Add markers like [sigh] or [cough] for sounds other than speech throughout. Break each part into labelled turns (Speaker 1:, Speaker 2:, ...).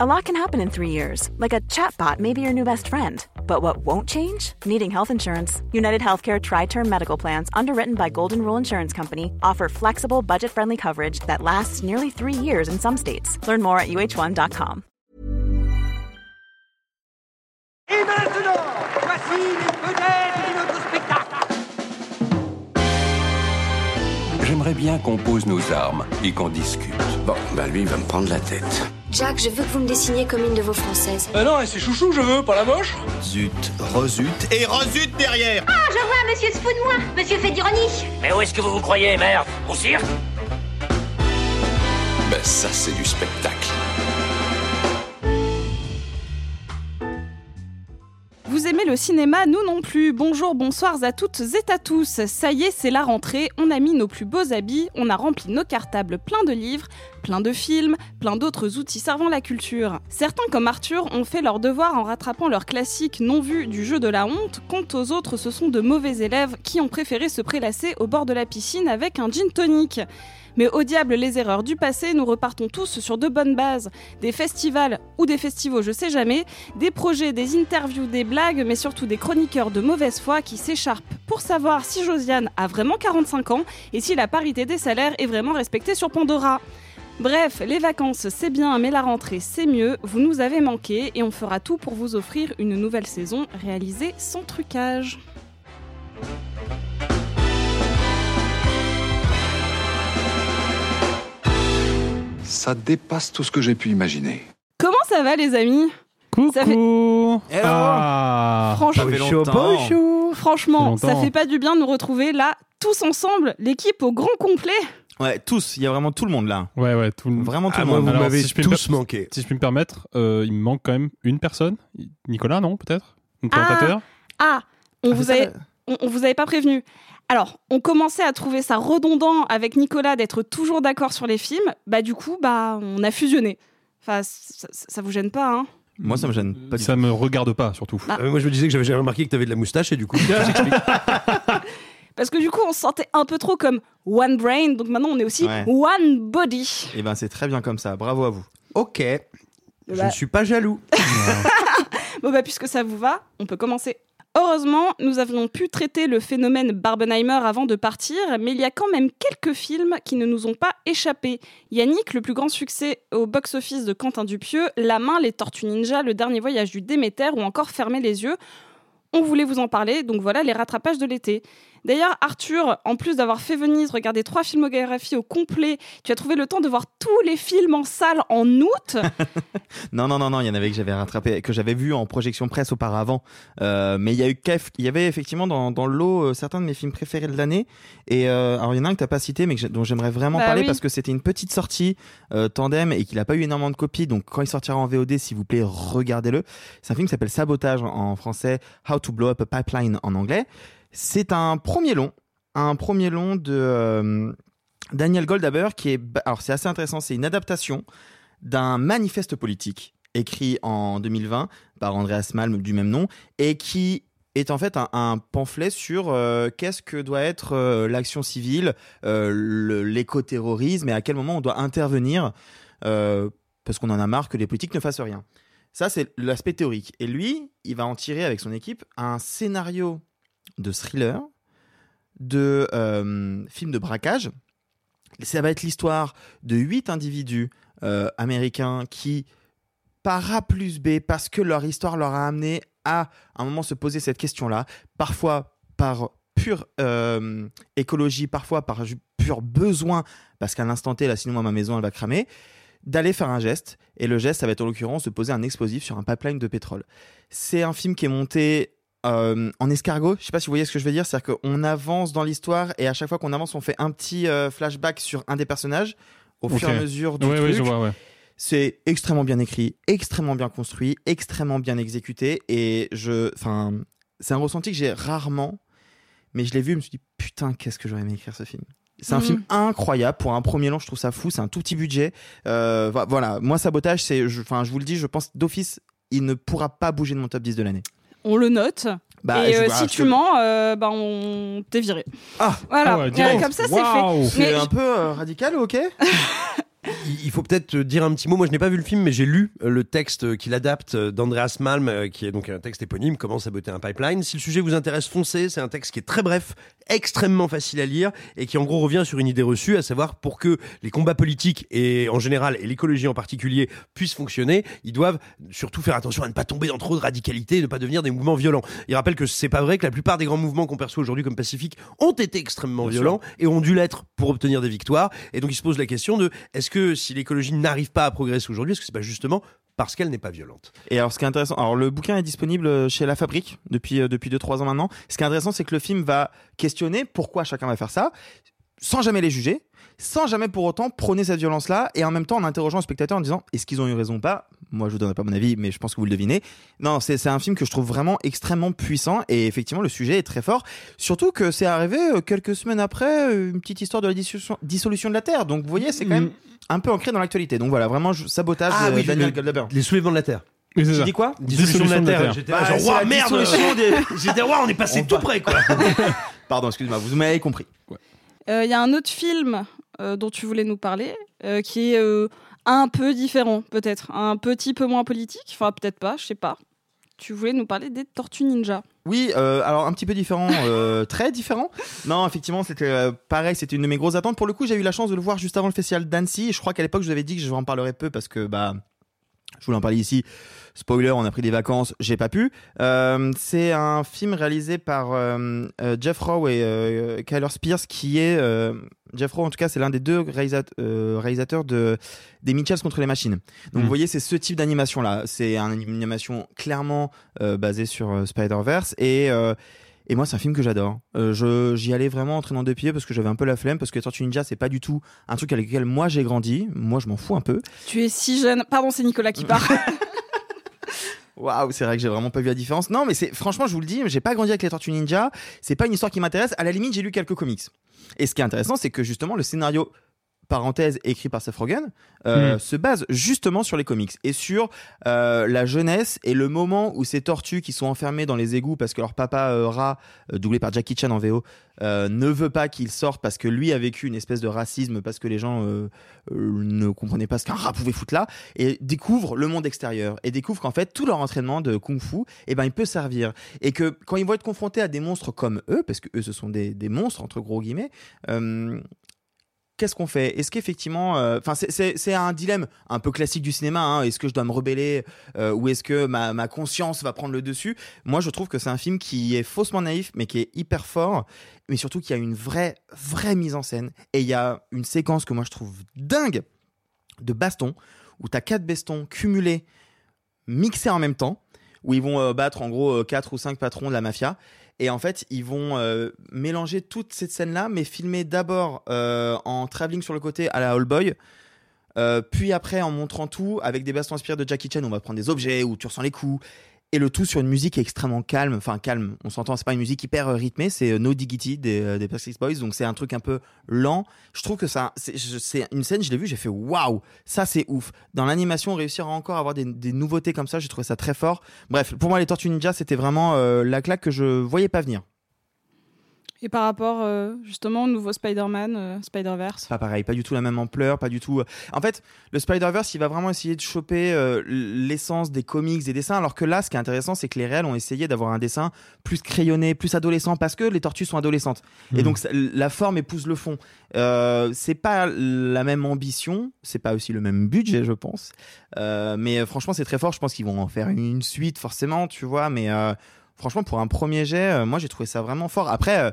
Speaker 1: A lot can happen in three years, like a chatbot may be your new best friend. But what won't change? Needing health insurance. United Healthcare Tri Term Medical Plans, underwritten by Golden Rule Insurance Company, offer flexible, budget friendly coverage that lasts nearly three years in some states. Learn more at uh1.com.
Speaker 2: Et maintenant, voici les vedettes de notre spectacle.
Speaker 3: J'aimerais bien qu'on pose nos armes et qu'on discute.
Speaker 4: Bon, bah lui, il va me prendre la tête.
Speaker 5: Jack, je veux que vous me dessiniez comme une de vos françaises.
Speaker 6: Ah non, c'est chouchou, je veux, pas la moche.
Speaker 4: Zut, rezut et rezut derrière
Speaker 7: Ah, je vois, monsieur se fout de moi. Monsieur fait d'ironie.
Speaker 6: Mais où est-ce que vous vous croyez, merde? Au cirque?
Speaker 4: Ben ça, c'est du spectacle.
Speaker 8: Aimez le cinéma, nous non plus. Bonjour, bonsoir à toutes et à tous. Ça y est, c'est la rentrée, on a mis nos plus beaux habits, on a rempli nos cartables pleins de livres, plein de films, plein d'autres outils servant la culture. Certains, comme Arthur, ont fait leur devoir en rattrapant leurs classiques non vus du jeu de la honte, quant aux autres, ce sont de mauvais élèves qui ont préféré se prélasser au bord de la piscine avec un gin tonic. Mais au diable les erreurs du passé, nous repartons tous sur de bonnes bases. Des festivals ou des festivals, je sais jamais, des projets, des interviews, des blagues, mais surtout des chroniqueurs de mauvaise foi qui s'écharpent pour savoir si Josiane a vraiment 45 ans et si la parité des salaires est vraiment respectée sur Pandora. Bref, les vacances c'est bien, mais la rentrée c'est mieux, vous nous avez manqué et on fera tout pour vous offrir une nouvelle saison réalisée sans trucage.
Speaker 9: Ça dépasse tout ce que j'ai pu imaginer.
Speaker 8: Comment ça va les amis?
Speaker 10: Coucou
Speaker 8: Ça fait-
Speaker 10: Ah
Speaker 8: Franchement,
Speaker 10: Ça fait longtemps.
Speaker 8: franchement
Speaker 10: Ça fait
Speaker 8: ça
Speaker 10: longtemps.
Speaker 8: fait pas du bien de nous retrouver là, tous ensemble, l'équipe au grand complet.
Speaker 11: Ouais, tous, il y a vraiment tout le monde là.
Speaker 10: Ouais, ouais, tout le
Speaker 11: Vraiment tout
Speaker 12: Ah,
Speaker 11: le
Speaker 12: moi,
Speaker 11: monde.
Speaker 12: vous m'avez
Speaker 10: si je puis me
Speaker 12: tous manqué.
Speaker 10: Si je puis me permettre, euh, il me manque quand même une personne. Nicolas, non, peut-être? Un présentateur
Speaker 8: Ah, on
Speaker 11: Ah,
Speaker 8: vous avait,
Speaker 11: ça,
Speaker 8: on, on vous avait pas prévenu. Alors, on commençait à trouver ça redondant avec Nicolas d'être toujours d'accord sur les films. Bah du coup, bah on a fusionné. Enfin, ça, ça- vous gêne pas, hein?
Speaker 11: Moi, ça me gêne pas
Speaker 10: Ça me regarde pas, surtout.
Speaker 8: Bah.
Speaker 12: Euh, moi, je me disais que j'avais jamais remarqué que t'avais de la moustache et du coup. [laughs] [laughs]
Speaker 8: Parce que du coup, on se sentait un peu trop comme One Brain, donc maintenant on est aussi
Speaker 11: Ouais.
Speaker 8: One Body.
Speaker 11: Et ben, c'est très bien comme ça. Bravo à vous.
Speaker 12: ok. Je
Speaker 8: Bah.
Speaker 12: ne suis pas jaloux. [laughs]
Speaker 8: Bon bah puisque ça vous va, on peut commencer. Heureusement, nous avions pu traiter le phénomène Barbenheimer avant de partir, mais il y a quand même quelques films qui ne nous ont pas échappé. Yannick, le plus grand succès au box-office de Quentin Dupieux, La main, Les Tortues Ninja, Le dernier voyage du Déméter ou encore Fermer les yeux. On voulait vous en parler, donc voilà les rattrapages de l'été. D'ailleurs, Arthur, en plus d'avoir fait Venise, regarder trois filmographies au complet, tu as trouvé le temps de voir tous les films en salle en août. [laughs]
Speaker 11: Non, non, non, non, il y en avait que j'avais rattrapé, que j'avais vu en projection presse auparavant. Euh, mais il y a eu qu'eff- il y avait effectivement dans, dans le lot euh, certains de mes films préférés de l'année. Et euh, alors il y en a un que t'as pas cité, mais que dont j'aimerais vraiment
Speaker 8: Bah
Speaker 11: parler
Speaker 8: oui.
Speaker 11: parce que c'était une petite sortie euh, tandem et qu'il a pas eu énormément de copies. Donc quand il sortira en VOD, s'il vous plaît, regardez-le. C'est un film qui s'appelle Sabotage en français, How to Blow Up a Pipeline en anglais. C'est un premier long, un premier long de euh, Daniel Goldhaber qui est, alors c'est assez intéressant, c'est une adaptation d'un manifeste politique écrit en 2020 par Andreas Malm du même nom et qui est en fait un, pamphlet sur euh, qu'est-ce que doit être euh, l'action civile, euh, l'éco-terrorisme et à quel moment on doit intervenir parce qu'on en a marre que les politiques ne fassent rien. Ça, c'est l'aspect théorique. Et lui, il va en tirer avec son équipe un scénario de thriller, de euh, film de braquage. Ça va être l'histoire de huit individus euh, américains qui, par A plus B, parce que leur histoire leur a amené à, à un moment se poser cette question-là, parfois par pure euh, écologie, parfois par pur besoin, parce qu'à l'instant T, là, sinon moi, ma maison, elle va cramer, d'aller faire un geste. Et le geste, ça va être en l'occurrence de poser un explosif sur un pipeline de pétrole. C'est un film qui est monté euh, en escargot. Je sais pas si vous voyez ce que je veux dire. C'est-à-dire qu'on avance dans l'histoire et à chaque fois qu'on avance, on fait un petit euh, flashback sur un des personnages au fur et à mesure du
Speaker 10: Ouais,
Speaker 11: truc.
Speaker 10: je vois, ouais.
Speaker 11: C'est extrêmement bien écrit, extrêmement bien construit, extrêmement bien exécuté. Et je, enfin, c'est un ressenti que j'ai rarement, mais je l'ai vu, je me suis dit putain, qu'est-ce que j'aurais aimé écrire ce film. C'est un
Speaker 8: Mhm.
Speaker 11: film incroyable pour un premier long. Je trouve ça fou. C'est un tout petit budget. Euh, vo- voilà, moi sabotage, c'est, je- enfin, je vous le dis, je pense d'office, il ne pourra pas bouger de mon top 10 de l'année.
Speaker 8: On le note.
Speaker 11: Bah,
Speaker 8: et euh, si tu mens, euh, bah, on t'est viré.
Speaker 11: Ah,
Speaker 8: Voilà,
Speaker 10: Ah ouais,
Speaker 8: Euh, comme ça c'est fait.
Speaker 11: c'est
Speaker 8: Mais
Speaker 11: un peu euh, radical, ok? [laughs]
Speaker 12: il- faut peut-être dire un petit mot. Moi, je n'ai pas vu le film, mais j'ai lu euh, le texte qu'il adapte euh, d'Andreas Malm, euh, qui est donc un texte éponyme, Comment saboter un pipeline. Si le sujet vous intéresse, foncez. C'est un texte qui est très bref, extrêmement facile à lire et qui en gros revient sur une idée reçue, à savoir pour que les combats politiques et en général et l'écologie en particulier puissent fonctionner, ils doivent surtout faire attention à ne pas tomber dans trop de radicalité et ne pas devenir des mouvements violents. Il rappelle que c'est pas vrai que la plupart des grands mouvements qu'on perçoit aujourd'hui comme pacifiques ont été extrêmement
Speaker 11: Bien
Speaker 12: violents et ont dû l'être pour obtenir des victoires. Et donc il se pose la question de est-ce que si l'écologie n'arrive pas à progresser aujourd'hui, est-ce que c'est pas justement parce qu'elle n'est pas violente?
Speaker 11: Et alors, ce qui est intéressant, alors le bouquin est disponible chez La Fabrique depuis euh, depuis deux trois ans maintenant. Ce qui est intéressant, c'est que le film va questionner pourquoi chacun va faire ça, sans jamais les juger, sans jamais pour autant prôner cette violence-là, et en même temps en interrogeant le spectateur en disant est-ce qu'ils ont eu raison ou pas? Moi, je vous donnerai pas mon avis, mais je pense que vous le devinez. Non, c'est c'est un film que je trouve vraiment extrêmement puissant, et effectivement, le sujet est très fort. Surtout que c'est arrivé euh, quelques semaines après euh, une petite histoire de la dissolution, dissolution de la Terre. Donc, vous voyez, c'est quand même un peu ancré dans l'actualité. Donc voilà, vraiment je- sabotage
Speaker 12: Ah
Speaker 11: de
Speaker 12: oui,
Speaker 11: Daniel
Speaker 12: le-
Speaker 11: Goldhaber.
Speaker 12: Les soulèvements de la Terre.
Speaker 11: Tu dis quoi?
Speaker 12: Dissolution de la Terre. J'étais là,
Speaker 11: Bah,
Speaker 12: genre, ouah, merde
Speaker 11: des-
Speaker 12: J'étais, ouah, on est passé
Speaker 11: On
Speaker 12: tout
Speaker 11: va-
Speaker 12: près, quoi [laughs]
Speaker 11: Pardon, excuse-moi, vous m'avez compris.
Speaker 8: Euh, Il y a un autre film euh, dont tu voulais nous parler, euh, qui est euh, un peu différent, peut-être, un petit peu moins politique, enfin peut-être pas, je sais pas. Tu voulais nous parler des Tortues Ninja.
Speaker 11: Oui, euh, alors un petit peu différent, [laughs] euh, très différent. Non, effectivement, c'était euh, pareil, c'était une de mes grosses attentes. Pour le coup, j'ai eu la chance de le voir juste avant le festival d'Annecy. Je crois qu'à l'époque, je vous avais dit que je vous en parlerais peu parce que bah, je voulais en parler ici. Spoiler, on a pris des vacances, j'ai pas pu. C'est un film réalisé par Jeff Rowe et Kyler Spears, qui est Jeff Rowe, en tout cas, c'est l'un des deux réalisa- euh, réalisateurs de des Mitchells contre les machines. Donc
Speaker 10: Mm.
Speaker 11: vous voyez, c'est ce type d'animation là. C'est un- une animation clairement euh, basée sur euh, Spider-Verse et euh, et moi, c'est un film que j'adore. Euh, je j'y allais vraiment en traînant deux pieds parce que j'avais un peu la flemme parce que Tortue Ninja, c'est pas du tout un truc avec lequel moi j'ai grandi. Moi, je m'en fous un peu.
Speaker 8: Tu es si jeune. Pardon, c'est Nicolas qui parle. [laughs]
Speaker 11: Waouh, c'est vrai que j'ai vraiment pas vu la différence. Non, mais c'est franchement, je vous le dis, j'ai pas grandi avec les Tortues Ninja. C'est pas une histoire qui m'intéresse. À la limite, j'ai lu quelques comics. Et ce qui est intéressant, c'est que justement, le scénario parenthèse écrit par Seth Rogen euh,
Speaker 10: Mm.
Speaker 11: se base justement sur les comics et sur euh, la jeunesse et le moment où ces tortues qui sont enfermées dans les égouts parce que leur papa euh, rat doublé par Jackie Chan en VO ne veut pas qu'ils sortent parce que lui a vécu une espèce de racisme parce que les gens ne comprenaient pas ce qu'un rat pouvait foutre là et découvre le monde extérieur et découvre qu'en fait tout leur entraînement de kung-fu eh ben il peut servir et que quand ils vont être confrontés à des monstres comme eux parce que eux ce sont des, des monstres entre gros guillemets qu'est-ce qu'on fait? Est-ce qu'effectivement, euh, enfin, c'est- un dilemme un peu classique du cinéma. hein. Est-ce que je dois me rebeller euh, ou est-ce que ma, conscience va prendre le dessus? Moi, je trouve que c'est un film qui est faussement naïf, mais qui est hyper fort, mais surtout qui a une vraie, vraie mise en scène. Et il y a une séquence que moi je trouve dingue de baston où t'as quatre bastons cumulés, mixés en même temps, où ils vont euh, battre en gros quatre ou cinq patrons de la mafia. Et en fait, ils vont euh, mélanger toute cette scène-là, mais filmer d'abord euh, en travelling sur le côté à la All Boy, euh, puis après en montrant tout avec des bastons inspirés de Jackie Chan, où on va prendre des objets, où tu ressens les coups, et le tout sur une musique extrêmement calme, enfin calme, on s'entend, c'est pas une musique hyper euh, rythmée, c'est euh, No Diggity des, euh, des Backstreet Boys, donc c'est un truc un peu lent. Je trouve que ça, c'est une scène, je l'ai vue, j'ai fait waouh, ça c'est ouf. Dans l'animation, réussir à encore avoir des, des nouveautés comme ça, j'ai trouvé ça très fort. Bref, pour moi, les Tortues Ninja, c'était vraiment la claque que je voyais pas venir.
Speaker 8: Et par rapport euh, justement au nouveau Spider-Man, euh, Spider-Verse.
Speaker 11: Pas pareil, pas du tout la même ampleur, pas du tout. euh, En fait, le Spider-Verse, il va vraiment essayer de choper euh, l'essence des comics, des dessins, alors que là, ce qui est intéressant, c'est que les réels ont essayé d'avoir un dessin plus crayonné, plus adolescent, parce que les tortues sont adolescentes. Et
Speaker 10: Mhm.
Speaker 11: donc, la forme épouse le fond. Euh, c'est pas la même ambition, c'est pas aussi le même budget, je pense. Euh, mais franchement, c'est très fort. Je pense qu'ils vont en faire une suite, forcément, tu vois. Mais euh, franchement, pour un premier jet, euh, moi, j'ai trouvé ça vraiment fort. Après. euh,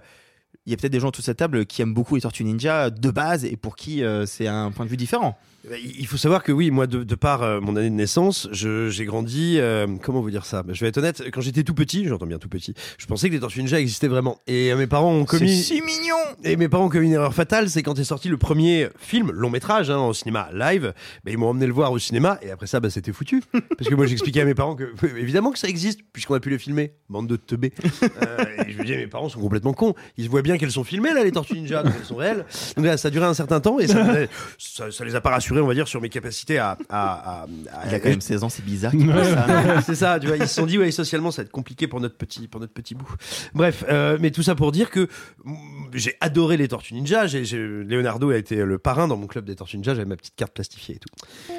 Speaker 11: il y a peut-être des gens autour de cette table qui aiment beaucoup les Tortues Ninja de base et pour qui euh, c'est un point de vue différent.
Speaker 12: Bah, Il faut savoir que oui, moi, de, de par euh, mon année de naissance, j'ai grandi. euh, comment vous dire ça? Bah, Je vais être honnête. Quand j'étais tout petit, j'entends bien tout petit, je pensais que les Tortues Ninja existaient vraiment. Et euh, mes parents ont commis.
Speaker 11: C'est si mignon
Speaker 12: Et mes parents ont commis une erreur fatale, c'est quand est sorti le premier film, long métrage, hein, au cinéma live, bah, ils m'ont emmené le voir au cinéma, et après ça, bah, c'était foutu. [laughs] Parce que moi, j'expliquais à mes parents que, évidemment que ça existe, puisqu'on a pu le filmer, bande de teubés. [laughs] Et je me disais, mes parents sont complètement cons. Ils voient bien qu'elles sont filmées, là, les Tortues Ninja, donc elles sont réelles. Donc là, ça a duré un certain temps, et ça, [laughs] ça, ça les a pas rassurés rassuré, on va dire, sur mes capacités à. à, à- à-
Speaker 11: Il a quand même 16 ans, c'est bizarre. qu'il fasse ça. [laughs]
Speaker 12: c'est ça, tu vois, ils se sont dit, ouais, socialement, ça va être compliqué pour notre petit, pour notre petit bout. Bref, euh, mais tout ça pour dire que mm, j'ai adoré les Tortues Ninja. J'ai, Leonardo a été le parrain dans mon club des Tortues Ninja. J'avais ma petite carte plastifiée et tout.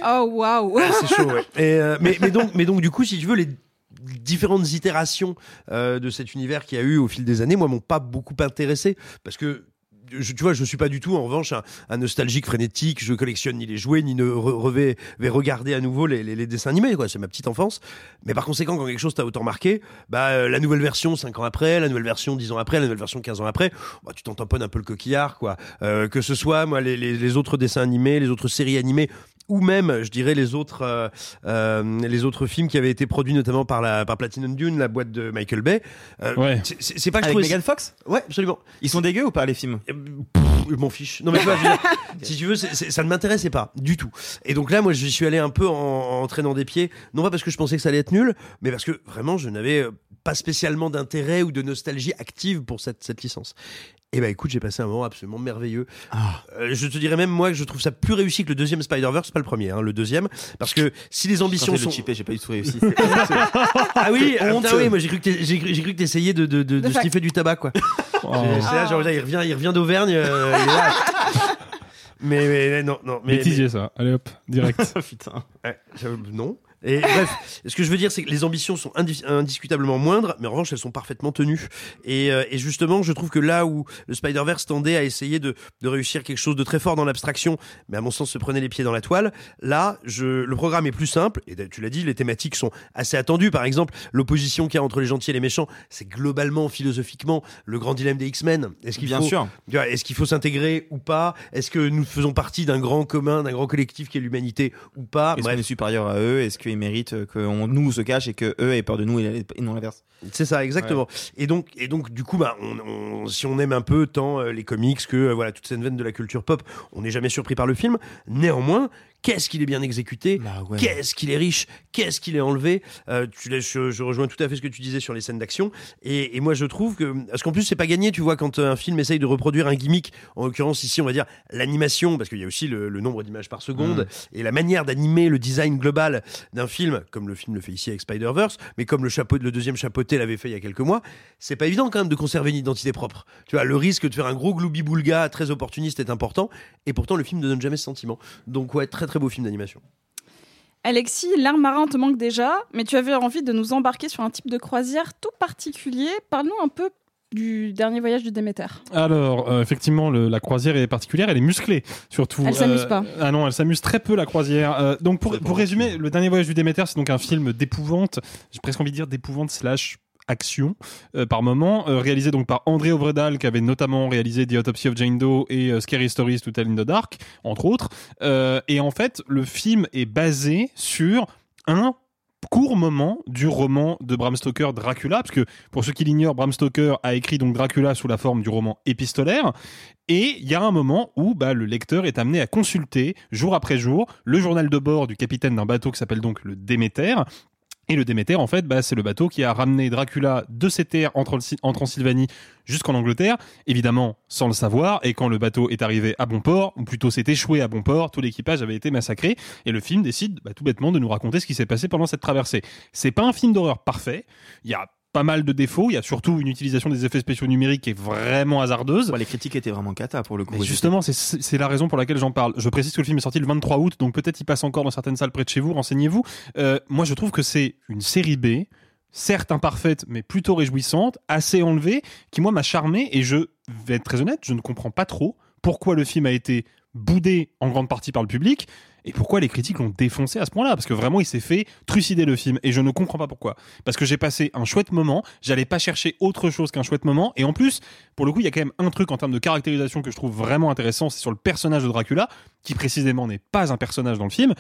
Speaker 8: Oh waouh
Speaker 12: Ah, c'est chaud, ouais. Et, euh, mais, mais, donc, mais donc, du coup, si tu veux, les différentes itérations euh, de cet univers qu'il y a eu au fil des années, moi, m'ont pas beaucoup intéressé parce que. Je, tu vois, je suis pas du tout en revanche un, nostalgique frénétique. Je collectionne ni les jouets ni ne re- revais- vais regarder à nouveau les, les- les dessins animés. Quoi, c'est ma petite enfance. Mais par conséquent, quand quelque chose t'a autant marqué, bah euh, la nouvelle version 5 ans après, la nouvelle version 10 ans après, la nouvelle version 15 ans après, bah, tu t'en tamponnes un peu le coquillard, quoi. Euh, que ce soit moi les, les- les autres dessins animés, les autres séries animées ou même, je dirais, les autres, euh, euh, les autres films qui avaient été produits notamment par la par Platinum Dune, la boîte de Michael Bay. Euh,
Speaker 10: Ouais.
Speaker 12: c'est- pas que je
Speaker 11: Avec
Speaker 12: trouvais-
Speaker 11: Megan Fox?
Speaker 12: Ouais, absolument.
Speaker 11: Ils sont dégueux ou pas les films?
Speaker 12: Euh, pff, Je m'en fiche. Non mais tu vois, je veux dire, [laughs] si tu veux, c'est- c'est- ça ne m'intéressait pas du tout. Et donc là, moi, je suis allé un peu en, en traînant des pieds, non pas parce que je pensais que ça allait être nul, mais parce que vraiment, je n'avais pas spécialement d'intérêt ou de nostalgie active pour cette, cette licence. Et bah écoute, j'ai passé un moment absolument merveilleux.
Speaker 11: Ah.
Speaker 12: Euh, je te dirais même moi que je trouve ça plus réussi que le deuxième Spider-Verse, pas le premier, hein, le deuxième, parce que si les ambitions
Speaker 11: Quand
Speaker 12: sont
Speaker 11: le j'ai pas du tout réussi.
Speaker 12: ah oui, ah, oui, moi j'ai cru que t'es- j'ai cru, j'ai cru que t'essayais de, de, de, de
Speaker 8: De fac-
Speaker 12: sniffer du tabac quoi. [laughs]
Speaker 10: Oh.
Speaker 12: Là, genre, là, il revient, il revient d'Auvergne. euh, [laughs] mais, mais non, non. Mais,
Speaker 10: Bêtisier, ça. Allez hop, direct. [laughs]
Speaker 11: Putain.
Speaker 12: Ouais, non. Et bref, ce que je veux dire, c'est que les ambitions sont indis- indiscutablement moindres, mais en revanche, elles sont parfaitement tenues. Et, euh, et justement, je trouve que là où le Spider-Verse tendait à essayer de, de réussir quelque chose de très fort dans l'abstraction, mais à mon sens se prenait les pieds dans la toile, là, je, le programme est plus simple. Et tu l'as dit, les thématiques sont assez attendues. Par exemple, l'opposition qu'il y a entre les gentils et les méchants, c'est globalement, philosophiquement, le grand dilemme des X-Men. Est-ce qu'il
Speaker 11: Bien
Speaker 12: faut,
Speaker 11: sûr.
Speaker 12: Est-ce qu'il faut s'intégrer ou pas? Est-ce que nous faisons partie d'un grand commun, d'un grand collectif qui est l'humanité ou pas?
Speaker 11: Est-ce qu'on est supérieur à eux? Est-ce qu'ils méritent qu'on nous se cache et que eux aient peur de nous et et non l'inverse
Speaker 12: C'est ça, exactement. Et donc, et donc, du coup, bah, on, on- si on aime un peu tant euh, les comics que euh, voilà toute cette veine de la culture pop, on n'est jamais surpris par le film. Néanmoins, qu'est-ce qu'il est bien exécuté
Speaker 11: Bah ouais.
Speaker 12: Qu'est-ce qu'il est riche Qu'est-ce qu'il est enlevé Euh, tu, je, je rejoins tout à fait ce que tu disais sur les scènes d'action. Et, et moi, je trouve que parce qu'en plus, c'est pas gagné. Tu vois, quand euh, un film essaye de reproduire un gimmick, en l'occurrence ici, on va dire l'animation, parce qu'il y a aussi le, le nombre d'images par seconde et la manière d'animer le design global d'un film, comme le film le fait ici avec Spider-Verse, mais comme le chapeau, le deuxième chapeauté l'avait fait il y a quelques mois, c'est pas évident quand même de conserver une identité propre. Tu vois, le risque de faire un gros gloubi-boulga très opportuniste est important, et pourtant le film ne donne jamais ce sentiment. Donc ouais, très très beau film d'animation.
Speaker 8: Alexis, l'art marin te manque déjà, mais tu avais envie de nous embarquer sur un type de croisière tout particulier. Parle-nous un peu du dernier voyage du Déméter.
Speaker 10: Alors, euh, effectivement, le- la croisière est particulière, elle est musclée, surtout.
Speaker 8: Elle s'amuse
Speaker 10: Euh,
Speaker 8: pas.
Speaker 10: Ah non, elle s'amuse très peu, la croisière. Euh, donc, pour, pour résumer, le dernier voyage du Déméter, c'est donc un film d'épouvante, j'ai presque envie de dire d'épouvante slash action euh, par moment, euh, réalisé donc par André Ovredal qui avait notamment réalisé The Autopsy of Jane Doe et euh, Scary Stories to Tell in the Dark, entre autres. Et en fait, le film est basé sur un court moment du roman de Bram Stoker Dracula, parce que pour ceux qui l'ignorent, Bram Stoker a écrit Dracula sous la forme du roman épistolaire, et il y a un moment où bah, le lecteur est amené à consulter jour après jour le journal de bord du capitaine d'un bateau qui s'appelle donc le Déméter. Et le Déméter, en fait, bah, c'est le bateau qui a ramené Dracula de ses terres en, Transylvanie jusqu'en Angleterre, évidemment sans le savoir. Et quand le bateau est arrivé à bon port, ou plutôt s'est échoué à bon port, tout l'équipage avait été massacré. Et le film décide bah, tout bêtement de nous raconter ce qui s'est passé pendant cette traversée. C'est pas un film d'horreur parfait. Il y a pas mal de défauts. Il y a surtout une utilisation des effets spéciaux numériques qui est vraiment hasardeuse.
Speaker 11: Ouais, les critiques étaient vraiment cata pour le coup.
Speaker 10: Mais justement, c'est- c'est la raison pour laquelle j'en parle. Je précise que le film est sorti le 23 août, donc peut-être il passe encore dans certaines salles près de chez vous, renseignez-vous. Euh, moi, je trouve que c'est une série B, certes imparfaite, mais plutôt réjouissante, assez enlevée, qui moi m'a charmé, et je vais être très honnête, je ne comprends pas trop pourquoi le film a été boudé en grande partie par le public, et pourquoi les critiques l'ont défoncé à ce point-là? Parce que vraiment, il s'est fait trucider le film, et je ne comprends pas pourquoi. Parce que j'ai passé un chouette moment, j'allais pas chercher autre chose qu'un chouette moment, et en plus, pour le coup, il y a quand même un truc en termes de caractérisation que je trouve vraiment intéressant, c'est sur le personnage de Dracula, qui précisément n'est pas un personnage dans le film.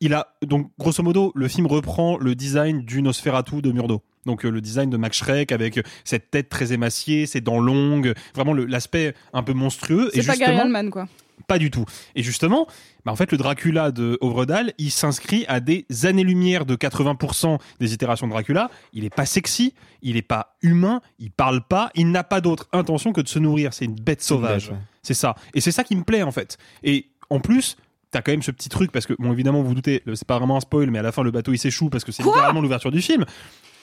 Speaker 10: Il a donc grosso modo le film reprend le design du Nosferatu de Murdo. Donc euh, le design de Max Schreck avec euh, cette tête très émaciée, ses dents longues, vraiment l'aspect un peu monstrueux. Et
Speaker 8: C'est pas Gary Oldman, quoi.
Speaker 10: Pas du tout. Et justement, bah en fait, le Dracula de Ovredal, il s'inscrit à des années-lumière de 80% des itérations de Dracula. Il est pas sexy, il est pas humain, il parle pas, il n'a pas d'autre intention que de se nourrir. C'est une bête sauvage.
Speaker 11: ouais.
Speaker 10: C'est ça. Et c'est ça qui me plaît, en fait. Et en plus, t'as quand même ce petit truc parce que bon évidemment vous vous doutez c'est pas vraiment un spoil mais à la fin le bateau il s'échoue parce que c'est littéralement l'ouverture du film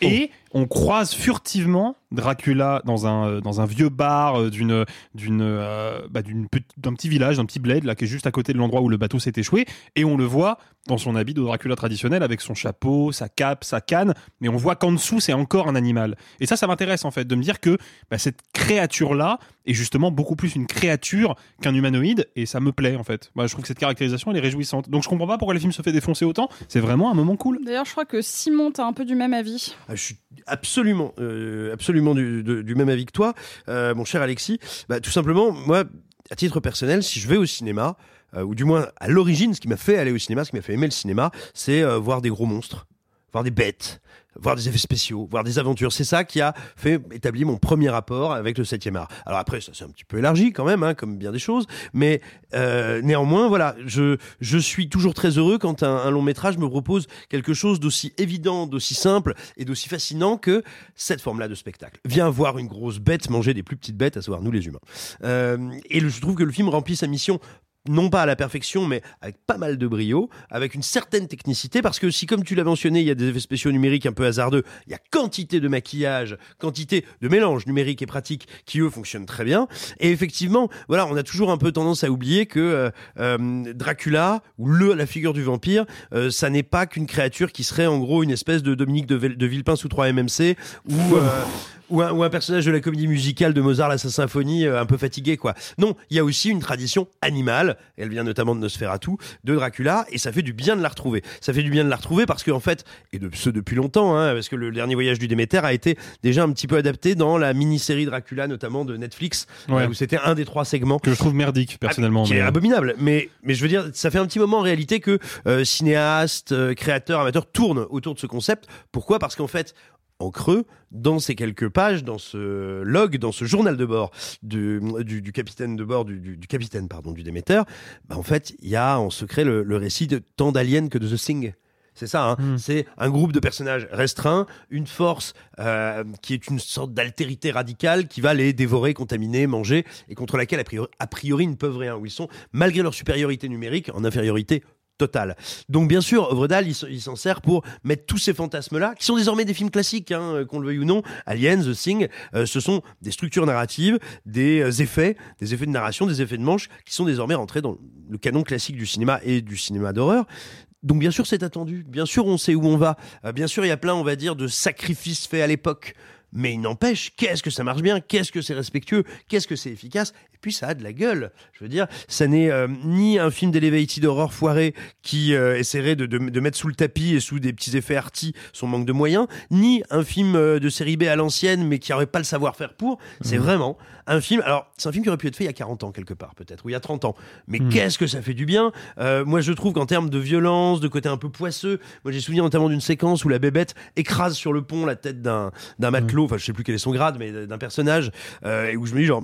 Speaker 10: et on croise furtivement Dracula dans un euh, dans un vieux bar euh, d'une d'une euh, bah, d'une d'un petit village d'un petit bled là qui est juste à côté de l'endroit où le bateau s'est échoué. Et on le voit dans son habit de Dracula traditionnel avec son chapeau sa cape sa canne. Mais on voit qu'en dessous c'est encore un animal. Et ça ça m'intéresse en fait de me dire que bah, cette créature là est justement beaucoup plus une créature qu'un humanoïde. Et ça me plaît en fait. Moi, je trouve que cette caractérisation elle est réjouissante. Donc je comprends pas pourquoi le film se fait défoncer autant. C'est vraiment un moment cool.
Speaker 8: D'ailleurs, je crois que Simon, t'as un peu du même avis.
Speaker 12: Ah, je suis absolument, euh, absolument du, même avis que toi, euh, mon cher Alexis. Bah, tout simplement, moi, à titre personnel, si je vais au cinéma, euh, ou du moins à l'origine, ce qui m'a fait aller au cinéma, ce qui m'a fait aimer le cinéma, c'est voir des gros monstres, voir des bêtes, voir des effets spéciaux, voir des aventures. C'est ça qui a fait établir mon premier rapport avec le 7e art. Alors après, ça s'est un petit peu élargi quand même, hein, comme bien des choses, mais euh, néanmoins, voilà, je, je suis toujours très heureux quand un, long métrage me propose quelque chose d'aussi évident, d'aussi simple et d'aussi fascinant que cette forme-là de spectacle. Viens voir une grosse bête manger des plus petites bêtes, à savoir nous les humains. Euh, et je trouve que le film remplit sa mission non pas à la perfection, mais avec pas mal de brio, avec une certaine technicité, parce que si, comme tu l'as mentionné, il y a des effets spéciaux numériques un peu hasardeux, il y a quantité de maquillage, quantité de mélange numérique et pratique qui, eux, fonctionnent très bien. Et effectivement, voilà, on a toujours un peu tendance à oublier que euh, euh, Dracula, ou le, la figure du vampire, euh, ça n'est pas qu'une créature qui serait en gros une espèce de Dominique de, Vil- de Villepin sous 3 MMC, ou... ou un, ou un personnage de la comédie musicale de Mozart, la sa symphonie, euh, un peu fatigué, quoi. Non, il y a aussi une tradition animale, elle vient notamment de Nosferatu, de Dracula, et ça fait du bien de la retrouver. Ça fait du bien de la retrouver parce qu'en fait, et de ce depuis longtemps, hein, parce que le dernier voyage du Déméter a été déjà un petit peu adapté dans la mini-série Dracula, notamment de Netflix,
Speaker 10: Ouais.
Speaker 12: euh, où c'était un des trois segments
Speaker 10: que je trouve merdique personnellement
Speaker 12: qui est
Speaker 10: mais- euh,
Speaker 12: abominable. Mais, mais je veux dire, ça fait un petit moment en réalité que euh, cinéastes, euh, créateurs, amateurs tournent autour de ce concept. Pourquoi? Parce qu'en fait, en creux, dans ces quelques pages, dans ce log, dans ce journal de bord du, du, du capitaine de bord, du, capitaine pardon, du Déméter, bah en fait, il y a en secret le, le récit de tant d'aliens que de The Thing. C'est ça, hein. c'est un groupe de personnages restreints, une force euh, qui est une sorte d'altérité radicale qui va les dévorer, contaminer, manger, et contre laquelle a priori, a priori ils ne peuvent rien, où ils sont, malgré leur supériorité numérique, en infériorité totale. Donc bien sûr, Ovredal, il, s'en sert pour mettre tous ces fantasmes-là, qui sont désormais des films classiques, hein, euh, qu'on le veuille ou non. Aliens, The Thing, euh, ce sont des structures narratives, des euh, effets, des effets de narration, des effets de manche, qui sont désormais rentrés dans le canon classique du cinéma et du cinéma d'horreur. Donc bien sûr c'est attendu, bien sûr on sait où on va, bien sûr il y a plein on va dire de sacrifices faits à l'époque, mais il n'empêche qu'est-ce que ça marche bien, qu'est-ce que c'est respectueux, qu'est-ce que c'est efficace, et puis ça a de la gueule. Je veux dire, ça n'est euh, ni un film d'elevated horror foiré qui euh, essaierait de, de- de mettre sous le tapis et sous des petits effets arty son manque de moyens, ni un film euh, de série B à l'ancienne mais qui n'aurait pas le savoir-faire pour. C'est vraiment un film. Alors c'est un film qui aurait pu être fait il y a 40 ans quelque part peut-être ou il y a 30 ans, mais
Speaker 10: Mhm.
Speaker 12: qu'est-ce que ça fait du bien. Moi je trouve qu'en termes de violence, de côté un peu poisseux, moi j'ai souvenir notamment d'une séquence où la bébête écrase sur le pont la tête d'un matelot, enfin je sais plus quel est son grade, mais d'un personnage, et où je me dis genre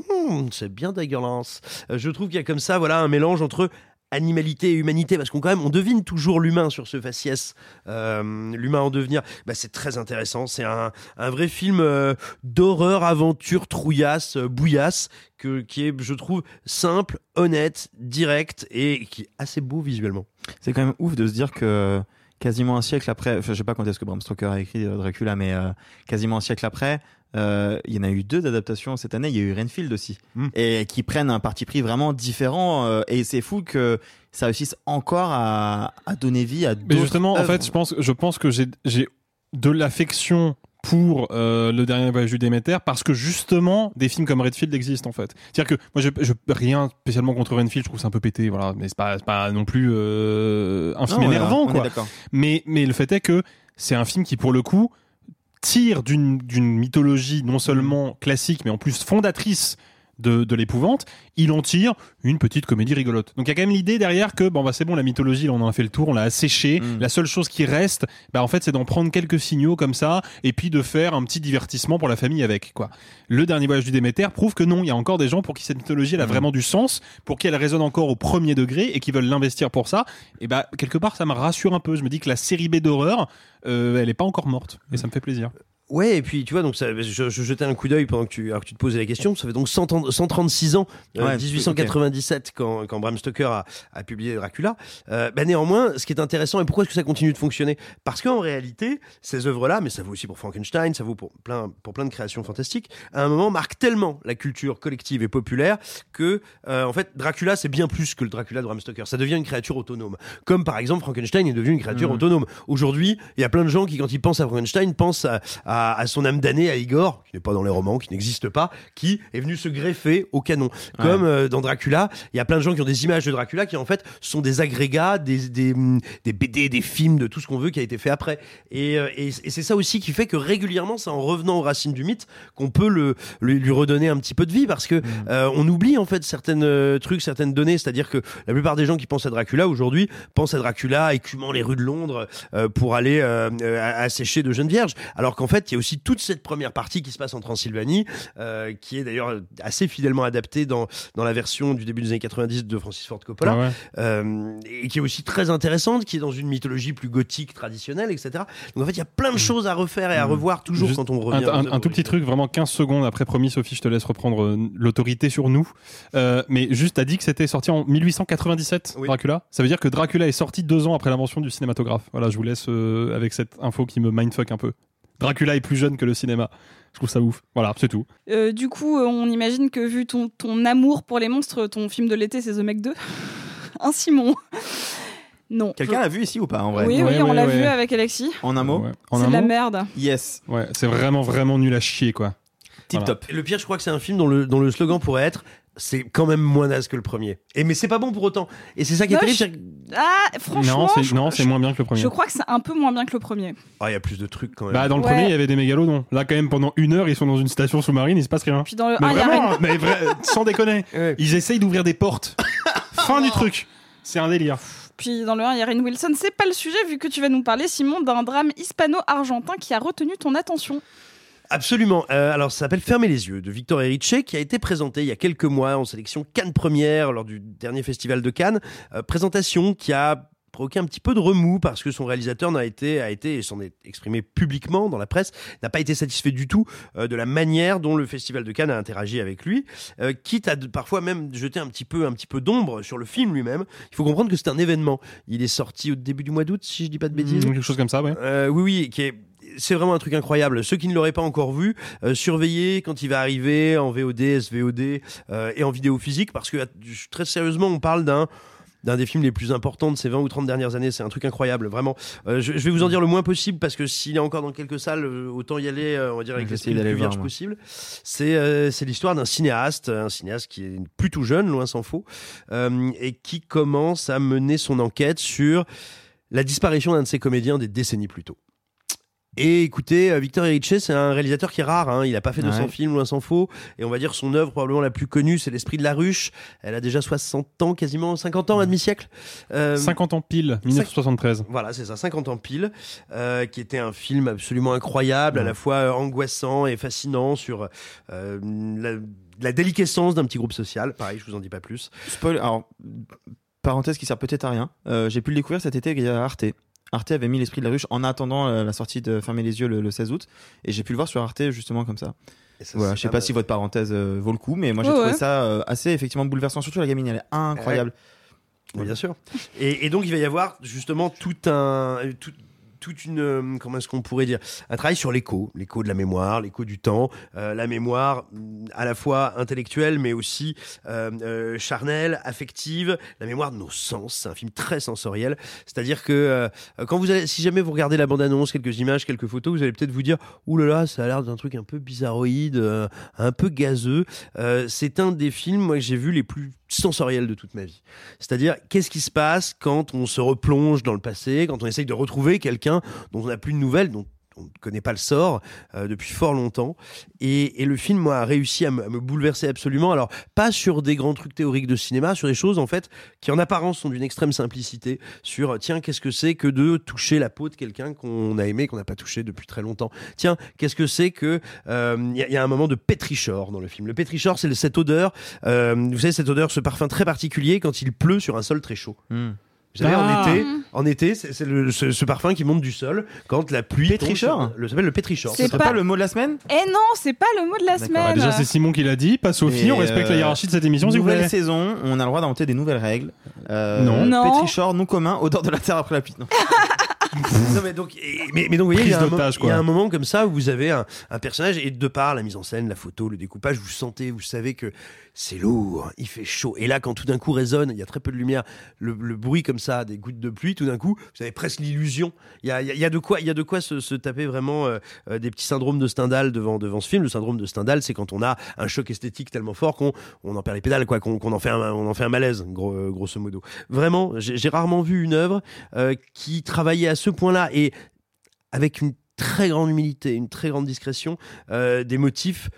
Speaker 12: c'est bien dégueulasse. Euh, je trouve qu'il y a comme ça voilà un mélange entre animalité et humanité parce qu'on quand même on devine toujours l'humain sur ce faciès euh, l'humain en devenir. Bah, c'est très intéressant. C'est un, un vrai film euh, d'horreur aventure trouillasse bouillasse que, qui est je trouve simple honnête direct et qui est assez beau visuellement.
Speaker 11: C'est quand même ouf de se dire que quasiment un siècle après, je sais pas quand est-ce que Bram Stoker a écrit Dracula, mais quasiment un siècle après, euh, il y en a eu deux d'adaptations cette année. Il y a eu Renfield aussi,
Speaker 12: Mm.
Speaker 11: et qui prennent un parti pris vraiment différent. euh, et c'est fou que ça réussisse encore à, à donner vie à
Speaker 10: Mais justement, en fait, je pense, je pense que j'ai, de l'affection pour euh, le dernier voyage du Déméter parce que justement des films comme Redfield existent en fait. C'est-à-dire que moi je, je rien spécialement contre Redfield, je trouve que c'est un peu pété voilà, mais c'est pas pas non plus euh, un film
Speaker 11: Non,
Speaker 10: énervant quoi. mais le fait est que c'est un film qui pour le coup tire d'une d'une mythologie non seulement classique mais en plus fondatrice de, de l'épouvante, il en tire une petite comédie rigolote. Donc il y a quand même l'idée derrière que bon bah c'est bon la mythologie, là, on en a fait le tour, on l'a asséché.
Speaker 11: Mm.
Speaker 10: La seule chose qui reste, bah en fait c'est d'en prendre quelques signaux comme ça et puis de faire un petit divertissement pour la famille avec quoi. Le dernier voyage du Déméter prouve que non, il y a encore des gens pour qui cette mythologie elle a
Speaker 11: Mm.
Speaker 10: vraiment du sens, pour qui elle résonne encore au premier degré et qui veulent l'investir pour ça. Et bah quelque part ça me rassure un peu. Je me dis que la série B d'horreur, euh, elle est pas encore morte et ça me fait plaisir.
Speaker 12: Ouais, et puis tu vois, donc ça, je, je jetais un coup d'œil pendant que tu, alors que tu te posais la question. Ça fait donc 100 ans- 136 ans, euh,
Speaker 11: Ouais,
Speaker 12: 1897, quand, quand Bram Stoker a, a publié Dracula. Euh, bah, néanmoins, ce qui est intéressant, et pourquoi est-ce que ça continue de fonctionner? Parce qu'en réalité, ces œuvres-là, mais ça vaut aussi pour Frankenstein, ça vaut pour plein, pour plein de créations fantastiques, à un moment marquent tellement la culture collective et populaire que, euh, en fait, Dracula, c'est bien plus que le Dracula de Bram Stoker. Ça devient une créature autonome. Comme par exemple, Frankenstein est devenu une créature
Speaker 11: Mhm.
Speaker 12: autonome. Aujourd'hui, il y a plein de gens qui, quand ils pensent à Frankenstein, pensent à, à, à son âme damnée, à Igor, qui n'est pas dans les romans, qui n'existe pas, qui est venu se greffer au canon. Comme euh, dans Dracula, il y a plein de gens qui ont des images de Dracula qui en fait sont des agrégats, des, des, hum, des BD, des films, de tout ce qu'on veut qui a été fait après. Et, euh, et, et c'est ça aussi qui fait que régulièrement, c'est en revenant aux racines du mythe qu'on peut le, lui, lui redonner un petit peu de vie parce que euh, on oublie en fait certaines euh, trucs, certaines données. C'est-à-dire que la plupart des gens qui pensent à Dracula aujourd'hui pensent à Dracula écumant les rues de Londres euh, pour aller euh, assécher de jeunes vierges. Alors qu'en fait, il y a aussi toute cette première partie qui se passe en Transylvanie, euh, qui est d'ailleurs assez fidèlement adaptée dans, dans la version du début des années 90 de Francis Ford Coppola,
Speaker 10: Ah ouais.
Speaker 12: euh, et qui est aussi très intéressante, qui est dans une mythologie plus gothique, traditionnelle, etc. Donc en fait, il y a plein de choses à refaire et à revoir toujours
Speaker 10: Mm. Juste
Speaker 12: quand on revient.
Speaker 10: un- tout petit truc, vraiment 15 secondes après, promis Sophie, je te laisse reprendre euh, l'autorité sur nous. Euh, mais juste, t'as dit que c'était sorti en 1897,
Speaker 12: Oui.
Speaker 10: Dracula. Ça veut dire que Dracula est sorti deux ans après l'invention du cinématographe. Voilà, je vous laisse euh, avec cette info qui me mindfuck un peu. Dracula est plus jeune que le cinéma. Je trouve ça ouf. Voilà, c'est tout.
Speaker 8: Euh, du coup, euh, on imagine que vu ton, ton amour pour les monstres, ton film de l'été, c'est The Meg 2. [laughs] Un Simon. Non.
Speaker 11: Quelqu'un l'a vu ici ou pas en vrai
Speaker 8: Oui, oui, on l'a vu avec Alexis.
Speaker 11: En un mot
Speaker 10: Ouais.
Speaker 8: C'est de la merde.
Speaker 11: Yes.
Speaker 10: Ouais, c'est vraiment, vraiment nul à chier, quoi.
Speaker 11: Tip
Speaker 10: Voilà.
Speaker 11: top.
Speaker 12: Le pire, je crois que c'est un film dont le, dont le slogan pourrait être c'est quand même moins naze que le premier. Et mais c'est pas bon pour autant. Et c'est ça qui est terrible.
Speaker 8: je- Ah, franchement,
Speaker 10: non, c'est,
Speaker 8: je,
Speaker 10: non, c'est moins bien que le premier.
Speaker 8: je crois que c'est un peu moins bien que le premier.
Speaker 12: Ah, il y a plus de trucs quand même.
Speaker 10: Bah, dans le
Speaker 8: Ouais.
Speaker 10: premier, il y avait des mégalodons. Là, quand même, pendant une heure, ils sont dans une station sous-marine, il se passe rien.
Speaker 8: Puis dans le
Speaker 10: Mais
Speaker 8: 1, il y a
Speaker 10: vraiment, mais vrai- sans déconner. [laughs]
Speaker 12: Ouais.
Speaker 10: Ils essayent d'ouvrir des portes. fin du truc. C'est un délire.
Speaker 8: Puis dans le 1, il y a Rain Wilson. C'est pas le sujet, vu que tu vas nous parler, Simon, d'un drame hispano-argentin qui a retenu ton attention.
Speaker 12: Absolument. Euh, alors, ça s'appelle Fermer les yeux de Victor Erice, qui a été présenté il y a quelques mois en sélection Cannes Première lors du dernier festival de Cannes. Euh, présentation qui a provoqué un petit peu de remous parce que son réalisateur n'a été, a été, et s'en est exprimé publiquement dans la presse, n'a pas été satisfait du tout euh, de la manière dont le festival de Cannes a interagi avec lui, euh, quitte à de- parfois même jeter un petit peu, un petit peu d'ombre sur le film lui-même. Il faut comprendre que c'est un événement. Il est sorti au début du mois d'août, si je dis pas de bêtises.
Speaker 10: Quelque chose comme ça, ouais.
Speaker 12: Euh, oui, oui, qui est c'est vraiment un truc incroyable. Ceux qui ne l'auraient pas encore vu, euh, surveillez quand il va arriver en VOD, SVOD euh, et en vidéo physique, parce que très sérieusement, on parle d'un d'un des films les plus importants de ces 20 ou 30 dernières années. C'est un truc incroyable, vraiment. Euh, je, je vais vous en dire le moins possible parce que s'il est encore dans quelques salles, euh, autant y aller, euh, on va dire, avec
Speaker 11: Je vais
Speaker 12: l'esprit
Speaker 11: essayer
Speaker 12: le
Speaker 11: d'aller
Speaker 12: plus vierge possible. C'est euh, l'histoire d'un cinéaste, un cinéaste qui est plutôt jeune, loin s'en faut, euh, et qui commence à mener son enquête sur la disparition d'un de ses comédiens des décennies plus tôt. Et écoutez, euh, Victor Erice, c'est un réalisateur qui est rare. Hein. Il a pas fait 200
Speaker 11: Ouais.
Speaker 12: films, loin s'en faut. Et on va dire son œuvre probablement la plus connue, c'est L'Esprit de la ruche. Elle a déjà 60 ans, quasiment 50 ans, un demi-siècle. Euh,
Speaker 10: 50 ans pile, 1973.
Speaker 12: voilà, c'est ça, 50 ans pile, euh, qui était un film absolument incroyable, à la fois euh, angoissant et fascinant sur euh, la, la déliquescence d'un petit groupe social. Pareil, je vous en dis pas plus.
Speaker 11: Spoil. Alors, parenthèse qui sert peut-être à rien. Euh, J'ai pu le découvrir cet été il y a Arte. Arte avait mis l'esprit de la ruche en attendant euh, la sortie de Fermer les yeux le, le 16 août. Et j'ai pu le voir sur Arte justement comme ça.
Speaker 12: Ça,
Speaker 11: Voilà, je sais
Speaker 12: pas
Speaker 11: si votre parenthèse euh, vaut le coup, mais moi j'ai
Speaker 8: Ouais,
Speaker 11: trouvé
Speaker 8: ouais.
Speaker 11: ça euh, assez effectivement bouleversant. Surtout la gamine, elle est incroyable.
Speaker 12: Bien sûr. Et, et donc, il va y avoir justement tout un. Tout, toute une euh, comment est-ce qu'on pourrait dire un travail sur l'écho l'écho de la mémoire l'écho du temps euh, la mémoire mm, à la fois intellectuelle mais aussi euh, euh, charnelle affective la mémoire de nos sens. C'est un film très sensoriel. C'est-à-dire que euh, quand vous allez, si jamais vous regardez la bande-annonce quelques images quelques photos vous allez peut-être vous dire là ça a l'air d'un truc un peu bizarroïde un peu gazeux. C'est un des films moi que j'ai vu les plus sensoriels de toute ma vie. C'est-à-dire, qu'est-ce qui se passe quand on se replonge dans le passé, quand on essaye de retrouver quelqu'un dont on n'a plus de nouvelles, dont on ne connaît pas le sort euh, depuis fort longtemps. Et, le film moi, a réussi à me, bouleverser absolument. Alors, pas sur des grands trucs théoriques de cinéma, sur des choses en fait qui en apparence sont d'une extrême simplicité. Sur, euh, tiens, qu'est-ce que c'est que de toucher la peau de quelqu'un qu'on a aimé, qu'on n'a pas touché depuis très longtemps. Tiens, qu'est-ce que c'est que euh, il y, a- il y a un moment de pétrichor dans le film. Le pétrichor, c'est cette odeur. euh, vous savez, cette odeur, ce parfum très particulier quand il pleut sur un sol très chaud.
Speaker 11: Hmm.
Speaker 12: Vous savez,
Speaker 10: Ah.
Speaker 12: en été, En été, c'est le- ce, ce parfum qui monte du sol quand la pluie. Sur- Le s'appelle le pétrichor.
Speaker 8: C'est pas-
Speaker 11: pas... le mot de la semaine?
Speaker 8: Eh non, c'est pas le mot de la semaine.
Speaker 10: Ah, déjà, c'est Simon qui l'a dit, pas Sophie,
Speaker 11: Et,
Speaker 10: on respecte la
Speaker 11: euh,
Speaker 10: hiérarchie de cette émission, s'il vous
Speaker 11: Nouvelle
Speaker 10: plaît.
Speaker 11: saison, on a le droit d'inventer des nouvelles règles. Euh,
Speaker 10: Non.
Speaker 8: Non.
Speaker 11: Pétrichor, non commun, odeur de la terre après la pluie. [laughs] Non.
Speaker 12: Mais donc, et- mais, mais donc, vous voyez, il y, a un moment comme ça où vous avez un, un personnage et de par la mise en scène, la photo, le découpage, vous sentez, vous savez que c'est lourd, il fait chaud. Et là, quand tout d'un coup résonne, il y a très peu de lumière, le, le bruit comme ça, des gouttes de pluie, tout d'un coup, vous avez presque l'illusion. Il y a, y a- y a de quoi, il y a de quoi se, se taper vraiment euh, euh, des petits syndromes de Stendhal devant, devant ce film. Le syndrome de Stendhal, c'est quand on a un choc esthétique tellement fort qu'on on en perd les pédales, quoi, qu'on qu'on en fait un, on en fait un malaise, gros- euh, grosso modo. Vraiment, j'ai j'ai rarement vu une œuvre euh, qui travaillait à ce point-là et avec une très grande humilité, une très grande discrétion, euh, des motifs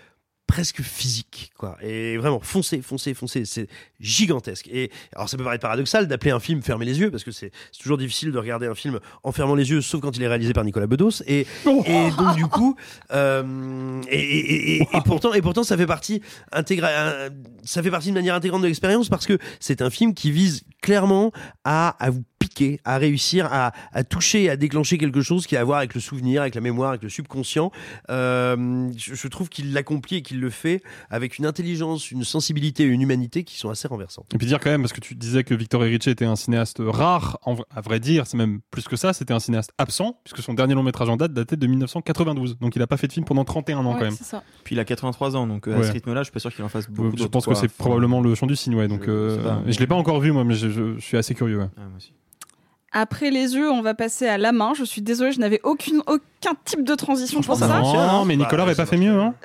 Speaker 12: presque physiques quoi. Et vraiment foncez foncez foncez c'est gigantesque. Et alors ça peut paraître paradoxal d'appeler un film fermer les yeux parce que c'est toujours difficile de regarder un film en fermant les yeux sauf quand il est réalisé par Nicolas Bedos. Et et donc du coup euh, et, pourtant et pourtant ça fait partie intégra un- ça fait partie de manière intégrante de l'expérience parce que c'est un film qui vise clairement à, à vous piquer, à réussir à, à toucher, à déclencher quelque chose qui a à voir avec le souvenir, avec la mémoire, avec le subconscient. Euh, je, je trouve qu'il l'accomplit et qu'il le fait avec une intelligence, une sensibilité et une humanité qui sont assez renversantes.
Speaker 10: Et puis dire quand même, parce que tu disais que Victor Erice était un cinéaste rare, en à vrai dire, c'est même plus que ça, c'était un cinéaste absent, puisque son dernier long métrage en date datait de 1992. Donc il a pas fait de film pendant 31 ans
Speaker 8: Ouais,
Speaker 10: quand même.
Speaker 8: ça.
Speaker 11: Puis il a 83 ans, donc euh, à
Speaker 10: Ouais.
Speaker 11: ce rythme-là, je suis pas sûr qu'il en fasse
Speaker 10: Euh,
Speaker 11: beaucoup.
Speaker 10: je pense que c'est
Speaker 11: Enfin,
Speaker 10: probablement le chant du cygne, ouais. Donc,
Speaker 11: je
Speaker 10: euh, je l'ai pas encore vu moi, mais je, je- je suis assez curieux.
Speaker 11: moi aussi.
Speaker 8: Après les yeux, on va passer à la main. Je suis désolée, je n'avais aucune, aucun type de transition pour
Speaker 11: Franchement,
Speaker 8: ça.
Speaker 10: non, mais Nicolas
Speaker 12: Bah,
Speaker 10: n'aurait
Speaker 12: ça
Speaker 10: pas fait mieux. Hein. [laughs]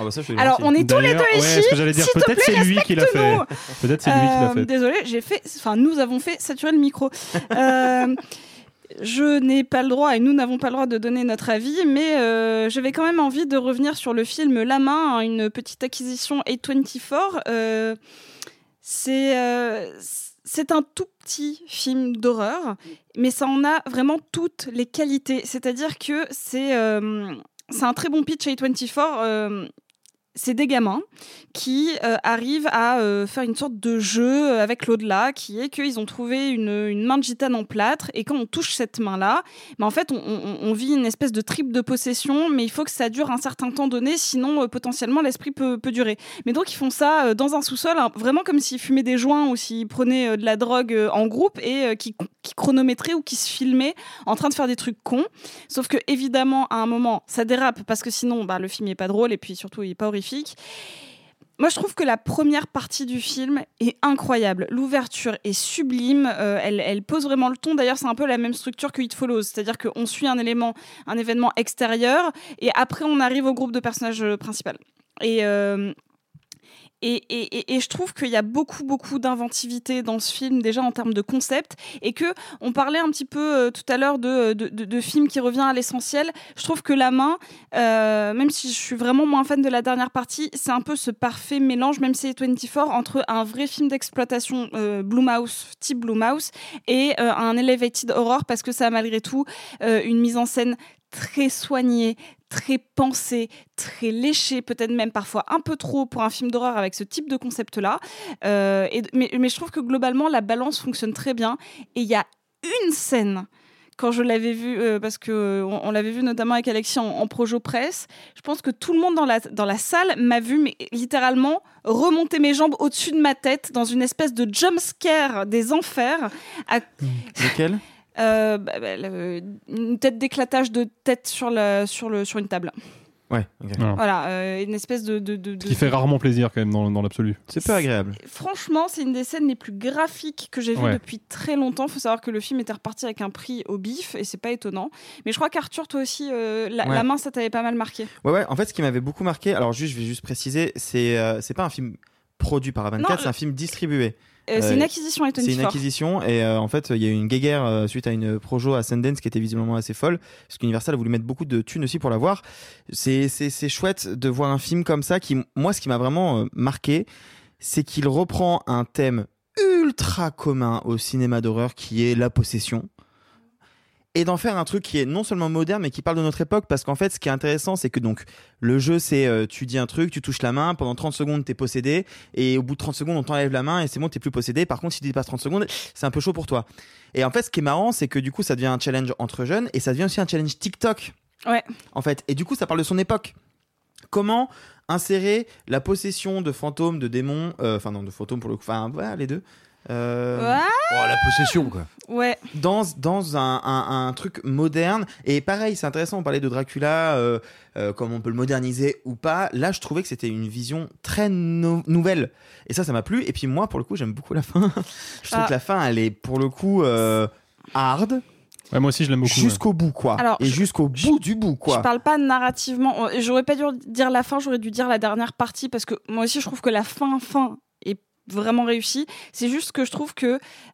Speaker 11: Ah bah ça, je suis
Speaker 8: Alors, on est tous les deux
Speaker 10: ouais,
Speaker 8: ici.
Speaker 10: ce que j'allais dire,
Speaker 8: S'il te
Speaker 10: peut-être
Speaker 8: plaît,
Speaker 10: c'est lui qui l'a fait.
Speaker 8: respecte-nous.
Speaker 10: Peut-être c'est lui qui l'a fait.
Speaker 8: Désolée, j'ai fait. Enfin, nous avons fait saturer le micro. Euh, [laughs] je n'ai pas le droit et nous n'avons pas le droit de donner notre avis, mais euh, j'avais quand même envie de revenir sur le film La Main, hein, une petite acquisition A24. Euh, c'est euh, c'est un tout petit film d'horreur, mais ça en a vraiment toutes les qualités. C'est-à-dire que c'est euh, un très bon pitch A24. euh, c'est des gamins qui euh, arrivent à euh, faire une sorte de jeu avec l'au-delà, qui est qu'ils ont trouvé une, main de gitane en plâtre, et quand on touche cette main-là, bah, en fait, on, vit une espèce de triple de possession, mais il faut que ça dure un certain temps donné, sinon euh, potentiellement l'esprit peut, peut durer. Mais donc ils font ça dans un sous-sol, hein, vraiment comme s'ils fumaient des joints ou s'ils prenaient de la drogue en groupe et qui, qui chronométraient ou qui se filmaient en train de faire des trucs cons. Sauf que évidemment, à un moment, ça dérape parce que sinon, bah, le film n'est pas drôle et puis surtout, il n'est pas horrifique. Moi, je trouve que la première partie du film est incroyable. L'ouverture est sublime. euh, elle, pose vraiment le ton. D'ailleurs, c'est un peu la même structure que It Follows, c'est-à-dire qu'on suit un élément, un événement extérieur, et après, on arrive au groupe de personnages euh, principal. Et euh, et, je trouve qu'il y a beaucoup, beaucoup d'inventivité dans ce film, déjà en termes de concept, et que on parlait un petit peu euh, tout à l'heure de, de, film qui revient à l'essentiel. Je trouve que La Main, euh, même si je suis vraiment moins fan de la dernière partie, c'est un peu ce parfait mélange, même si c'est 24, entre un vrai film d'exploitation euh, Blumhouse, type Blumhouse, et euh, un elevated horror, parce que ça a malgré tout une mise en scène très soignée, très pensée, très léchée, peut-être même parfois un peu trop pour un film d'horreur avec ce type de concept-là. Euh, mais, je trouve que globalement, la balance fonctionne très bien. Et il y a une scène quand je l'avais vu, euh, parce que euh, on l'avait vu notamment avec Alexis en, en projo presse, je pense que tout le monde dans la, dans la salle m'a vu mais, littéralement remonter mes jambes au-dessus de ma tête dans une espèce de jump scare des enfers. À,
Speaker 11: Lequel?
Speaker 8: Euh, bah, bah, le- une tête d'éclatage de tête sur, la, sur, le, sur une table.
Speaker 11: Ouais, ok.
Speaker 10: Voilà.
Speaker 8: Voilà, euh, une espèce de. de, de-
Speaker 10: Ce
Speaker 8: de-
Speaker 10: qui fait rarement plaisir quand même dans, dans l'absolu.
Speaker 11: C'est peu agréable.
Speaker 8: Franchement, c'est une des scènes les plus graphiques que j'ai vues
Speaker 10: Ouais.
Speaker 8: depuis très longtemps. Il faut savoir que le film était reparti avec un prix au bif et c'est pas étonnant. Mais je crois qu'Arthur, toi aussi, euh, la,
Speaker 11: Ouais.
Speaker 8: la main, ça t'avait pas mal marqué.
Speaker 11: Ouais, ouais. En fait, ce qui m'avait beaucoup marqué, alors juste, je vais juste préciser, c'est euh, c'est pas un film produit par A24,
Speaker 8: Non,
Speaker 11: c'est un film distribué.
Speaker 8: Euh, c'est une acquisition à
Speaker 11: C'est une acquisition et euh, en fait il y a eu une guéguerre euh, suite à une projo à Sundance qui était visiblement assez folle parce qu'Universal a voulu mettre beaucoup de thunes aussi pour la voir. C'est c'est c'est chouette de voir un film comme ça qui moi ce qui m'a vraiment euh, marqué c'est qu'il reprend un thème ultra commun au cinéma d'horreur qui est la possession et d'en faire un truc qui est non seulement moderne mais qui parle de notre époque parce qu'en fait ce qui est intéressant c'est que donc le jeu c'est euh, tu dis un truc tu touches la main pendant 30 secondes t'es possédé et au bout de 30 secondes on t'enlève la main et c'est bon t'es plus possédé. Par contre si tu dépasses 30 secondes c'est un peu chaud pour toi. Et en fait ce qui est marrant c'est que du coup ça devient un challenge entre jeunes et ça devient aussi un challenge TikTok.
Speaker 8: Ouais.
Speaker 11: en fait. Et du coup ça parle de son époque. Comment insérer la possession de fantômes de démons euh, enfin non de fantômes pour le coup enfin voilà les deux euh,
Speaker 8: Ouais.
Speaker 12: Oh, la possession, quoi.
Speaker 8: Ouais.
Speaker 11: dans, dans un, un, un truc moderne. Et pareil, c'est intéressant, on parlait de Dracula, euh, euh, comme on peut le moderniser ou pas. Là, je trouvais que c'était une vision très no- nouvelle. Et ça, ça m'a plu. Et puis moi, pour le coup, j'aime beaucoup la fin. [laughs] je trouve
Speaker 8: Ah.
Speaker 11: que la fin, elle est pour le coup euh, hard
Speaker 10: Ouais, moi aussi, je l'aime beaucoup.
Speaker 11: jusqu'au bout, quoi.
Speaker 8: Alors,
Speaker 11: Et
Speaker 8: je-
Speaker 11: jusqu'au bout du bout,
Speaker 8: Je
Speaker 11: quoi.
Speaker 8: parle pas narrativement. J'aurais pas dû dire la fin, j'aurais dû dire la dernière partie parce que moi aussi je trouve que la fin fin vraiment réussie. C'est juste que je trouve que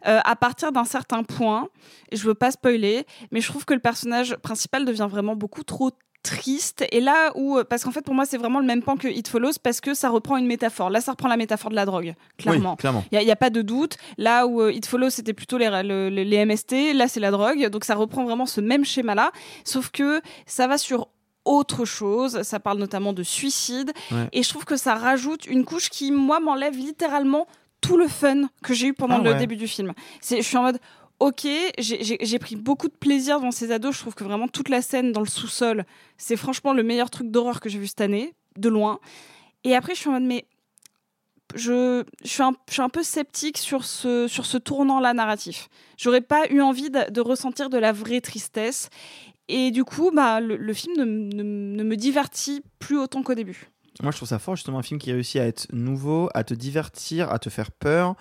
Speaker 8: euh, à partir d'un certain point, et je veux pas spoiler, mais je trouve que le personnage principal devient vraiment beaucoup trop triste et là où euh, parce qu'en fait pour moi c'est vraiment le même pan que It Follows parce que ça reprend une métaphore là ça reprend la métaphore de la drogue clairement
Speaker 11: Oui,
Speaker 8: il n'y a, pas de doute. Là où euh, It Follows, c'était plutôt les, le- le- les MST, là, c'est la drogue. Donc, ça reprend vraiment ce même schéma-là. Sauf que ça va sur autre chose. Ça parle notamment de suicide.
Speaker 11: Ouais.
Speaker 8: Et je trouve que ça rajoute une couche qui, moi, m'enlève littéralement tout le fun que j'ai eu pendant
Speaker 11: Ah
Speaker 8: le début du film. Je suis en mode. Ok, j'ai- pris beaucoup de plaisir dans ces ados. Je trouve que vraiment toute la scène dans le sous-sol, c'est franchement le meilleur truc d'horreur que j'ai vu cette année, de loin. Et après, je suis en mode, mais je, je, suis un, je suis un peu sceptique sur ce, sur ce tournant-là narratif. J'aurais pas eu envie de, de ressentir de la vraie tristesse. Et du coup, bah, le, le film ne, ne- ne me divertit plus autant qu'au début.
Speaker 11: Moi, je trouve ça fort, justement, un film qui réussit à être nouveau, à te divertir, à te faire peur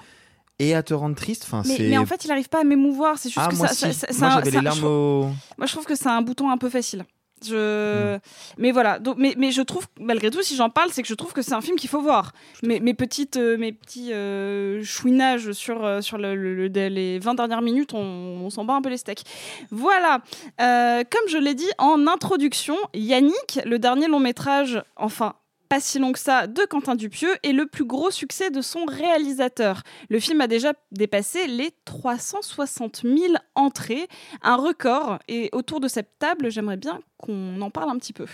Speaker 11: et à te rendre triste. Enfin,
Speaker 8: Mais, en fait, il n'arrive pas à m'émouvoir. C'est juste
Speaker 11: ah,
Speaker 8: que
Speaker 11: moi,
Speaker 8: ça,
Speaker 11: si.
Speaker 8: ça-
Speaker 11: moi, j'avais les larmes
Speaker 8: je-
Speaker 11: au...
Speaker 8: Moi, je trouve que c'est un bouton un peu facile.
Speaker 11: Hmm.
Speaker 8: Mais voilà, donc, mais, mais je trouve, malgré tout, si j'en parle, c'est que je trouve que c'est un film qu'il faut voir. Mes, mes, petites, euh, mes petits euh, chouinages sur, euh, sur le, le- le- les 20 dernières minutes, on, on s'en bat un peu les steaks. Voilà, comme je l'ai dit en introduction, Yannick, le dernier long métrage, enfin pas si long que ça, de Quentin Dupieux, est le plus gros succès de son réalisateur. Le film a déjà dépassé les 360 000 entrées, un record. Et autour de cette table, j'aimerais bien qu'on en parle un petit peu.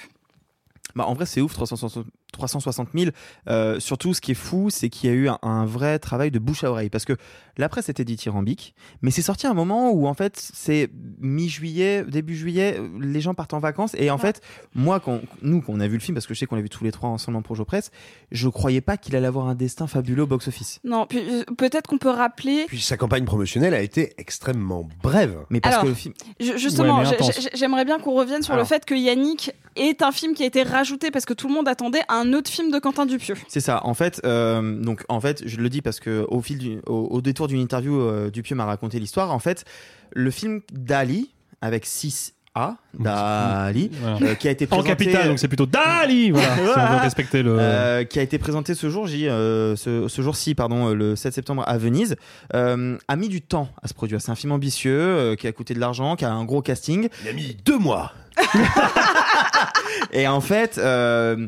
Speaker 11: Bah, en vrai, c'est ouf, 360, 360 000. Euh, surtout, ce qui est fou, c'est qu'il y a eu un, un vrai travail de bouche à oreille. Parce que la presse était dithyrambique, mais c'est sorti à un moment où, en fait, c'est mi-juillet, début juillet, les gens partent en vacances. Et en fait, moi, quand, nous, quand on a vu le film, parce que je sais qu'on l'a vu tous les trois ensemble en Projo Presse, je croyais pas qu'il allait avoir un destin fabuleux au box-office.
Speaker 8: Non, puis euh, peut-être qu'on peut rappeler.
Speaker 12: Puis sa campagne promotionnelle a été extrêmement brève.
Speaker 11: Mais parce
Speaker 8: Alors,
Speaker 11: que le film.
Speaker 8: Je- justement,
Speaker 10: Ouais,
Speaker 8: j'aimerais bien qu'on revienne sur
Speaker 11: Alors.
Speaker 8: le fait que Yannick est un film qui a été rajouté parce que tout le monde attendait un autre film de Quentin Dupieux.
Speaker 11: C'est ça. En fait, euh, donc en fait, je le dis parce que au fil du, au, au détour d'une interview, euh, Dupieux m'a raconté l'histoire. En fait, le film d'Ali avec 6 A, d'Ali,
Speaker 10: Voilà.
Speaker 11: euh, qui a été
Speaker 10: En
Speaker 11: présenté,
Speaker 10: capital, donc c'est plutôt Dali Voilà, si on veut respecter le.
Speaker 11: euh, qui a été présenté ce jour J, euh, ce, ce jour-ci, pardon, le 7 septembre à Venise, euh, a mis du temps à se produire. C'est un film ambitieux euh, qui a coûté de l'argent, qui a un gros casting.
Speaker 12: Il a mis deux mois. [laughs]
Speaker 11: Et en fait, euh,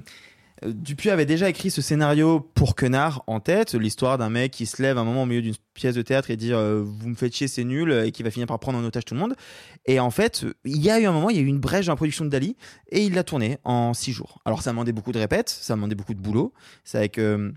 Speaker 11: Dupuis avait déjà écrit ce scénario pour Quenard en tête, l'histoire d'un mec qui se lève un moment au milieu d'une pièce de théâtre et dit euh, vous me faites chier, c'est nul, et qui va finir par prendre en otage tout le monde. Et en fait, il y a eu un moment, il y a eu une brèche dans la production de Dali, et il l'a tourné en six jours. Alors ça a demandé beaucoup de répètes, ça a demandé beaucoup de boulot. C'est avec euh,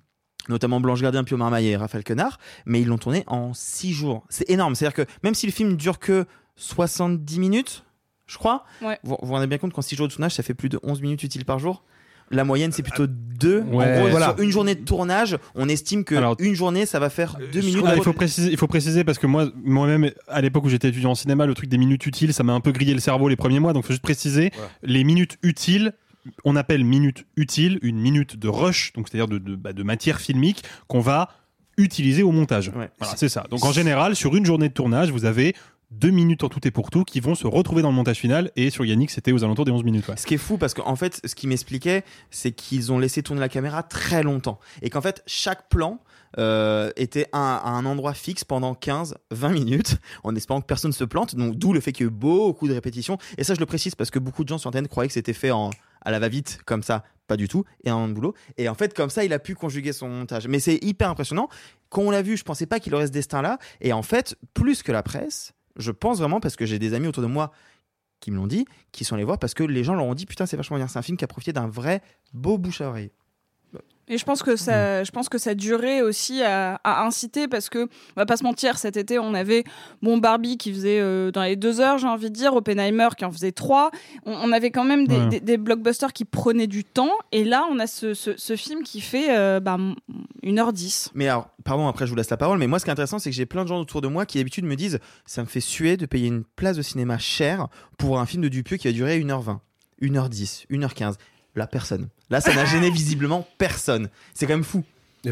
Speaker 11: notamment Blanche Gardien, Pio Marmaille et Raphaël Quenard, mais ils l'ont tourné en six jours. C'est énorme. C'est-à-dire que même si le film dure que 70 minutes, je crois,
Speaker 8: Ouais.
Speaker 11: vous vous rendez bien compte qu'en 6 jours de tournage, ça fait plus de 11 minutes utiles par jour la moyenne, c'est plutôt 2.
Speaker 10: Ouais.
Speaker 11: en gros,
Speaker 12: Voilà.
Speaker 11: sur une journée de tournage, on estime que
Speaker 10: Alors-
Speaker 11: une journée, ça va faire 2 minutes.
Speaker 10: Ah,
Speaker 11: de
Speaker 10: il faut préciser, il faut préciser parce que moi, moi-même, à l'époque où j'étais étudiant en cinéma, le truc des minutes utiles, ça m'a un peu grillé le cerveau les premiers mois. Donc, faut juste préciser, les minutes utiles, on appelle minutes utiles une minute de rush, donc c'est-à-dire de, de, bah, de matière filmique qu'on va utiliser au montage.
Speaker 11: Ouais.
Speaker 10: Voilà, c'est ça. Donc, en général, sur une journée de tournage, vous avez deux minutes en tout et pour tout qui vont se retrouver dans le montage final. Et sur Yannick, c'était aux alentours des 11 minutes.
Speaker 11: Ce qui est fou, parce qu'en fait, ce qui m'expliquait, c'est qu'ils ont laissé tourner la caméra très longtemps. Et qu'en fait, chaque plan euh, était à, un endroit fixe pendant 15-20 minutes, en espérant que personne se plante. Donc, d'où le fait qu'il y ait eu beaucoup de répétitions. Et ça, je le précise parce que beaucoup de gens sur Internet croyaient que c'était fait en, à la va-vite, comme ça. Pas du tout. Et un boulot. Et en fait, comme ça, il a pu conjuguer son montage. Mais c'est hyper impressionnant. Quand on l'a vu, je pensais pas qu'il aurait ce destin-là. Et en fait, plus que la presse, Je pense vraiment parce que j'ai des amis autour de moi qui me l'ont dit, qui sont allés voir parce que les gens leur ont dit putain c'est vachement bien. C'est un film qui a profité d'un vrai beau bouche à oreille.
Speaker 8: Et je pense que ça, je pense que ça durait aussi à, à inciter parce que, on va pas se mentir, cet été on avait bon Barbie qui faisait euh, dans les deux heures, j'ai envie de dire, Oppenheimer qui en faisait trois. On, on avait quand même des,
Speaker 10: Ouais.
Speaker 8: des- des blockbusters qui prenaient du temps. Et là, on a ce, ce- ce film qui fait euh, bah, 1h10.
Speaker 11: Mais alors, pardon, après je vous laisse la parole, mais moi ce qui est intéressant, c'est que j'ai plein de gens autour de moi qui d'habitude me disent ça me fait suer de payer une place de cinéma chère pour un film de Dupieux qui va durer 1h20, 1h10, 1h15. Là, personne. Là, ça n'a gêné [laughs] visiblement personne. C'est quand même fou.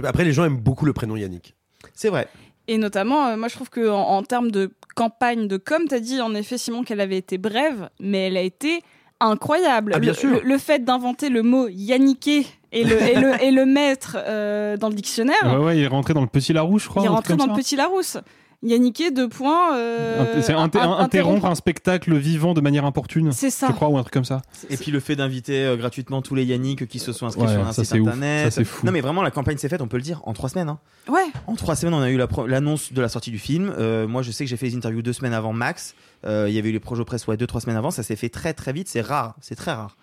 Speaker 12: Après, les gens aiment beaucoup le prénom Yannick.
Speaker 11: C'est vrai.
Speaker 8: Et notamment, euh, moi je trouve que en, en termes de campagne de com, t'as dit en effet Simon qu'elle avait été brève, mais elle a été incroyable.
Speaker 12: Ah, bien
Speaker 8: le,
Speaker 12: sûr.
Speaker 8: le- le fait d'inventer le mot yannické et le, et le, et le mettre euh, dans le dictionnaire,
Speaker 10: Ouais, ouais, il est rentré dans le petit Larousse, je crois.
Speaker 8: il est rentré dans le petit Larousse. Yannické, deux points. euh,
Speaker 10: C'est inter-
Speaker 8: in-
Speaker 10: interrompre un spectacle vivant de manière importune.
Speaker 8: C'est ça.
Speaker 10: Je crois, ou un truc comme ça.
Speaker 11: Et puis le fait d'inviter euh, gratuitement tous les Yannick qui se sont inscrits
Speaker 10: Ouais,
Speaker 11: sur un
Speaker 10: ça,
Speaker 11: site internet.
Speaker 10: Ça, c'est fou.
Speaker 11: Non mais vraiment la campagne s'est faite, on peut le dire, en trois semaines. hein.
Speaker 8: Ouais.
Speaker 11: En trois semaines, on a eu la l'annonce de la sortie du film. Euh, moi, je sais que j'ai fait les interviews deux semaines avant max. Euh, Il y avait eu les projets presse ouais deux trois semaines avant. Ça s'est fait très très vite. C'est rare. C'est très rare.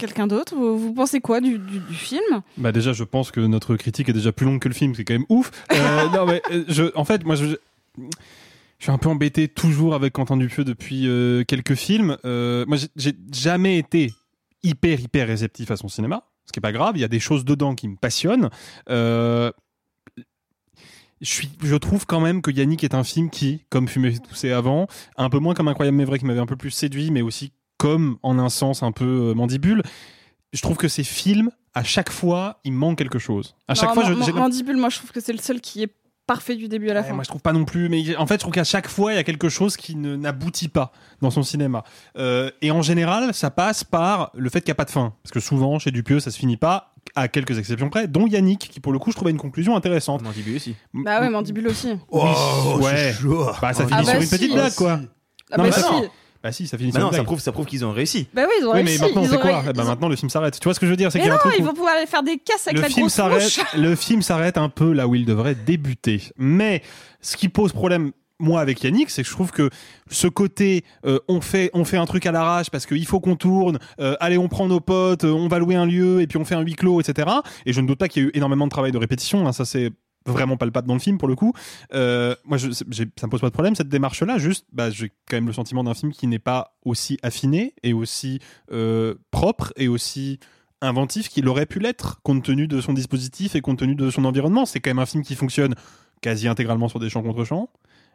Speaker 8: Quelqu'un d'autre? Vous, pensez quoi du, du- du film?
Speaker 10: Bah déjà, je pense que notre critique est déjà plus longue que le film, c'est quand même ouf. Euh, [laughs] non mais euh, je, en fait, moi, je, je suis un peu embêté toujours avec Quentin Dupieux depuis euh, quelques films. Euh, moi, j'ai- jamais été hyper hyper réceptif à son cinéma, ce qui est pas grave. Il y a des choses dedans qui me passionnent. Je, suis, je trouve quand même que Yannick est un film qui, comme Fumer toussé avant, un peu moins comme Incroyable mais vrai qui m'avait un peu plus séduit, mais aussi comme en un sens un peu euh, mandibule. Je trouve que ces films, à chaque fois, il manque quelque chose. À chaque
Speaker 8: Non,
Speaker 10: fois,
Speaker 8: Man-
Speaker 10: je,
Speaker 8: Mandibule, moi je trouve que c'est le seul qui est parfait du début à la
Speaker 10: Ouais,
Speaker 8: fin.
Speaker 10: moi je trouve pas non plus, mais en fait je trouve qu'à chaque fois il y a quelque chose qui ne- n'aboutit pas dans son cinéma. Euh, et en général ça passe par le fait qu'il n'y a pas de fin, parce que souvent chez Dupieux ça se finit pas, à quelques exceptions près, dont Yannick qui pour le coup je trouvais une conclusion intéressante.
Speaker 11: Mandibule aussi.
Speaker 8: Bah ouais, Mandibule aussi.
Speaker 10: Oui, ouais. Bah ça
Speaker 8: Ah
Speaker 10: finit
Speaker 8: bah
Speaker 10: sur une petite blague quoi.
Speaker 8: Ah
Speaker 10: Non,
Speaker 8: bah
Speaker 10: mais
Speaker 8: si.
Speaker 10: Bah si, ça finit
Speaker 11: Bah non, ça prouve ça prouve qu'ils ont réussi.
Speaker 8: Bah oui, ils ont
Speaker 10: Oui,
Speaker 8: réussi.
Speaker 10: mais maintenant c'est
Speaker 8: ont
Speaker 10: quoi
Speaker 8: ont-
Speaker 10: Maintenant le film s'arrête. Tu vois ce que je veux dire C'est
Speaker 8: Mais
Speaker 10: qu'il y a
Speaker 8: non,
Speaker 10: un truc
Speaker 8: ils
Speaker 10: où-
Speaker 8: vont pouvoir aller faire des casses avec
Speaker 10: le
Speaker 8: la
Speaker 10: film
Speaker 8: grosse
Speaker 10: s'arrête [laughs] le film s'arrête un peu là où il devrait débuter mais ce qui pose problème moi avec Yannick c'est que je trouve que ce côté euh, on fait on fait un truc à l'arrache parce qu'il faut qu'on tourne euh, allez on prend nos potes euh, on va louer un lieu et puis on fait un huis clos etc et je ne doute pas qu'il y a eu énormément de travail de répétition hein, ça c'est vraiment palpable dans le film pour le coup euh, moi je, ça me pose pas de problème cette démarche là juste bah, j'ai quand même le sentiment d'un film qui n'est pas aussi affiné et aussi euh, propre et aussi inventif qu'il aurait pu l'être compte tenu de son dispositif et compte tenu de son environnement. C'est quand même un film qui fonctionne quasi intégralement sur des champs contre champs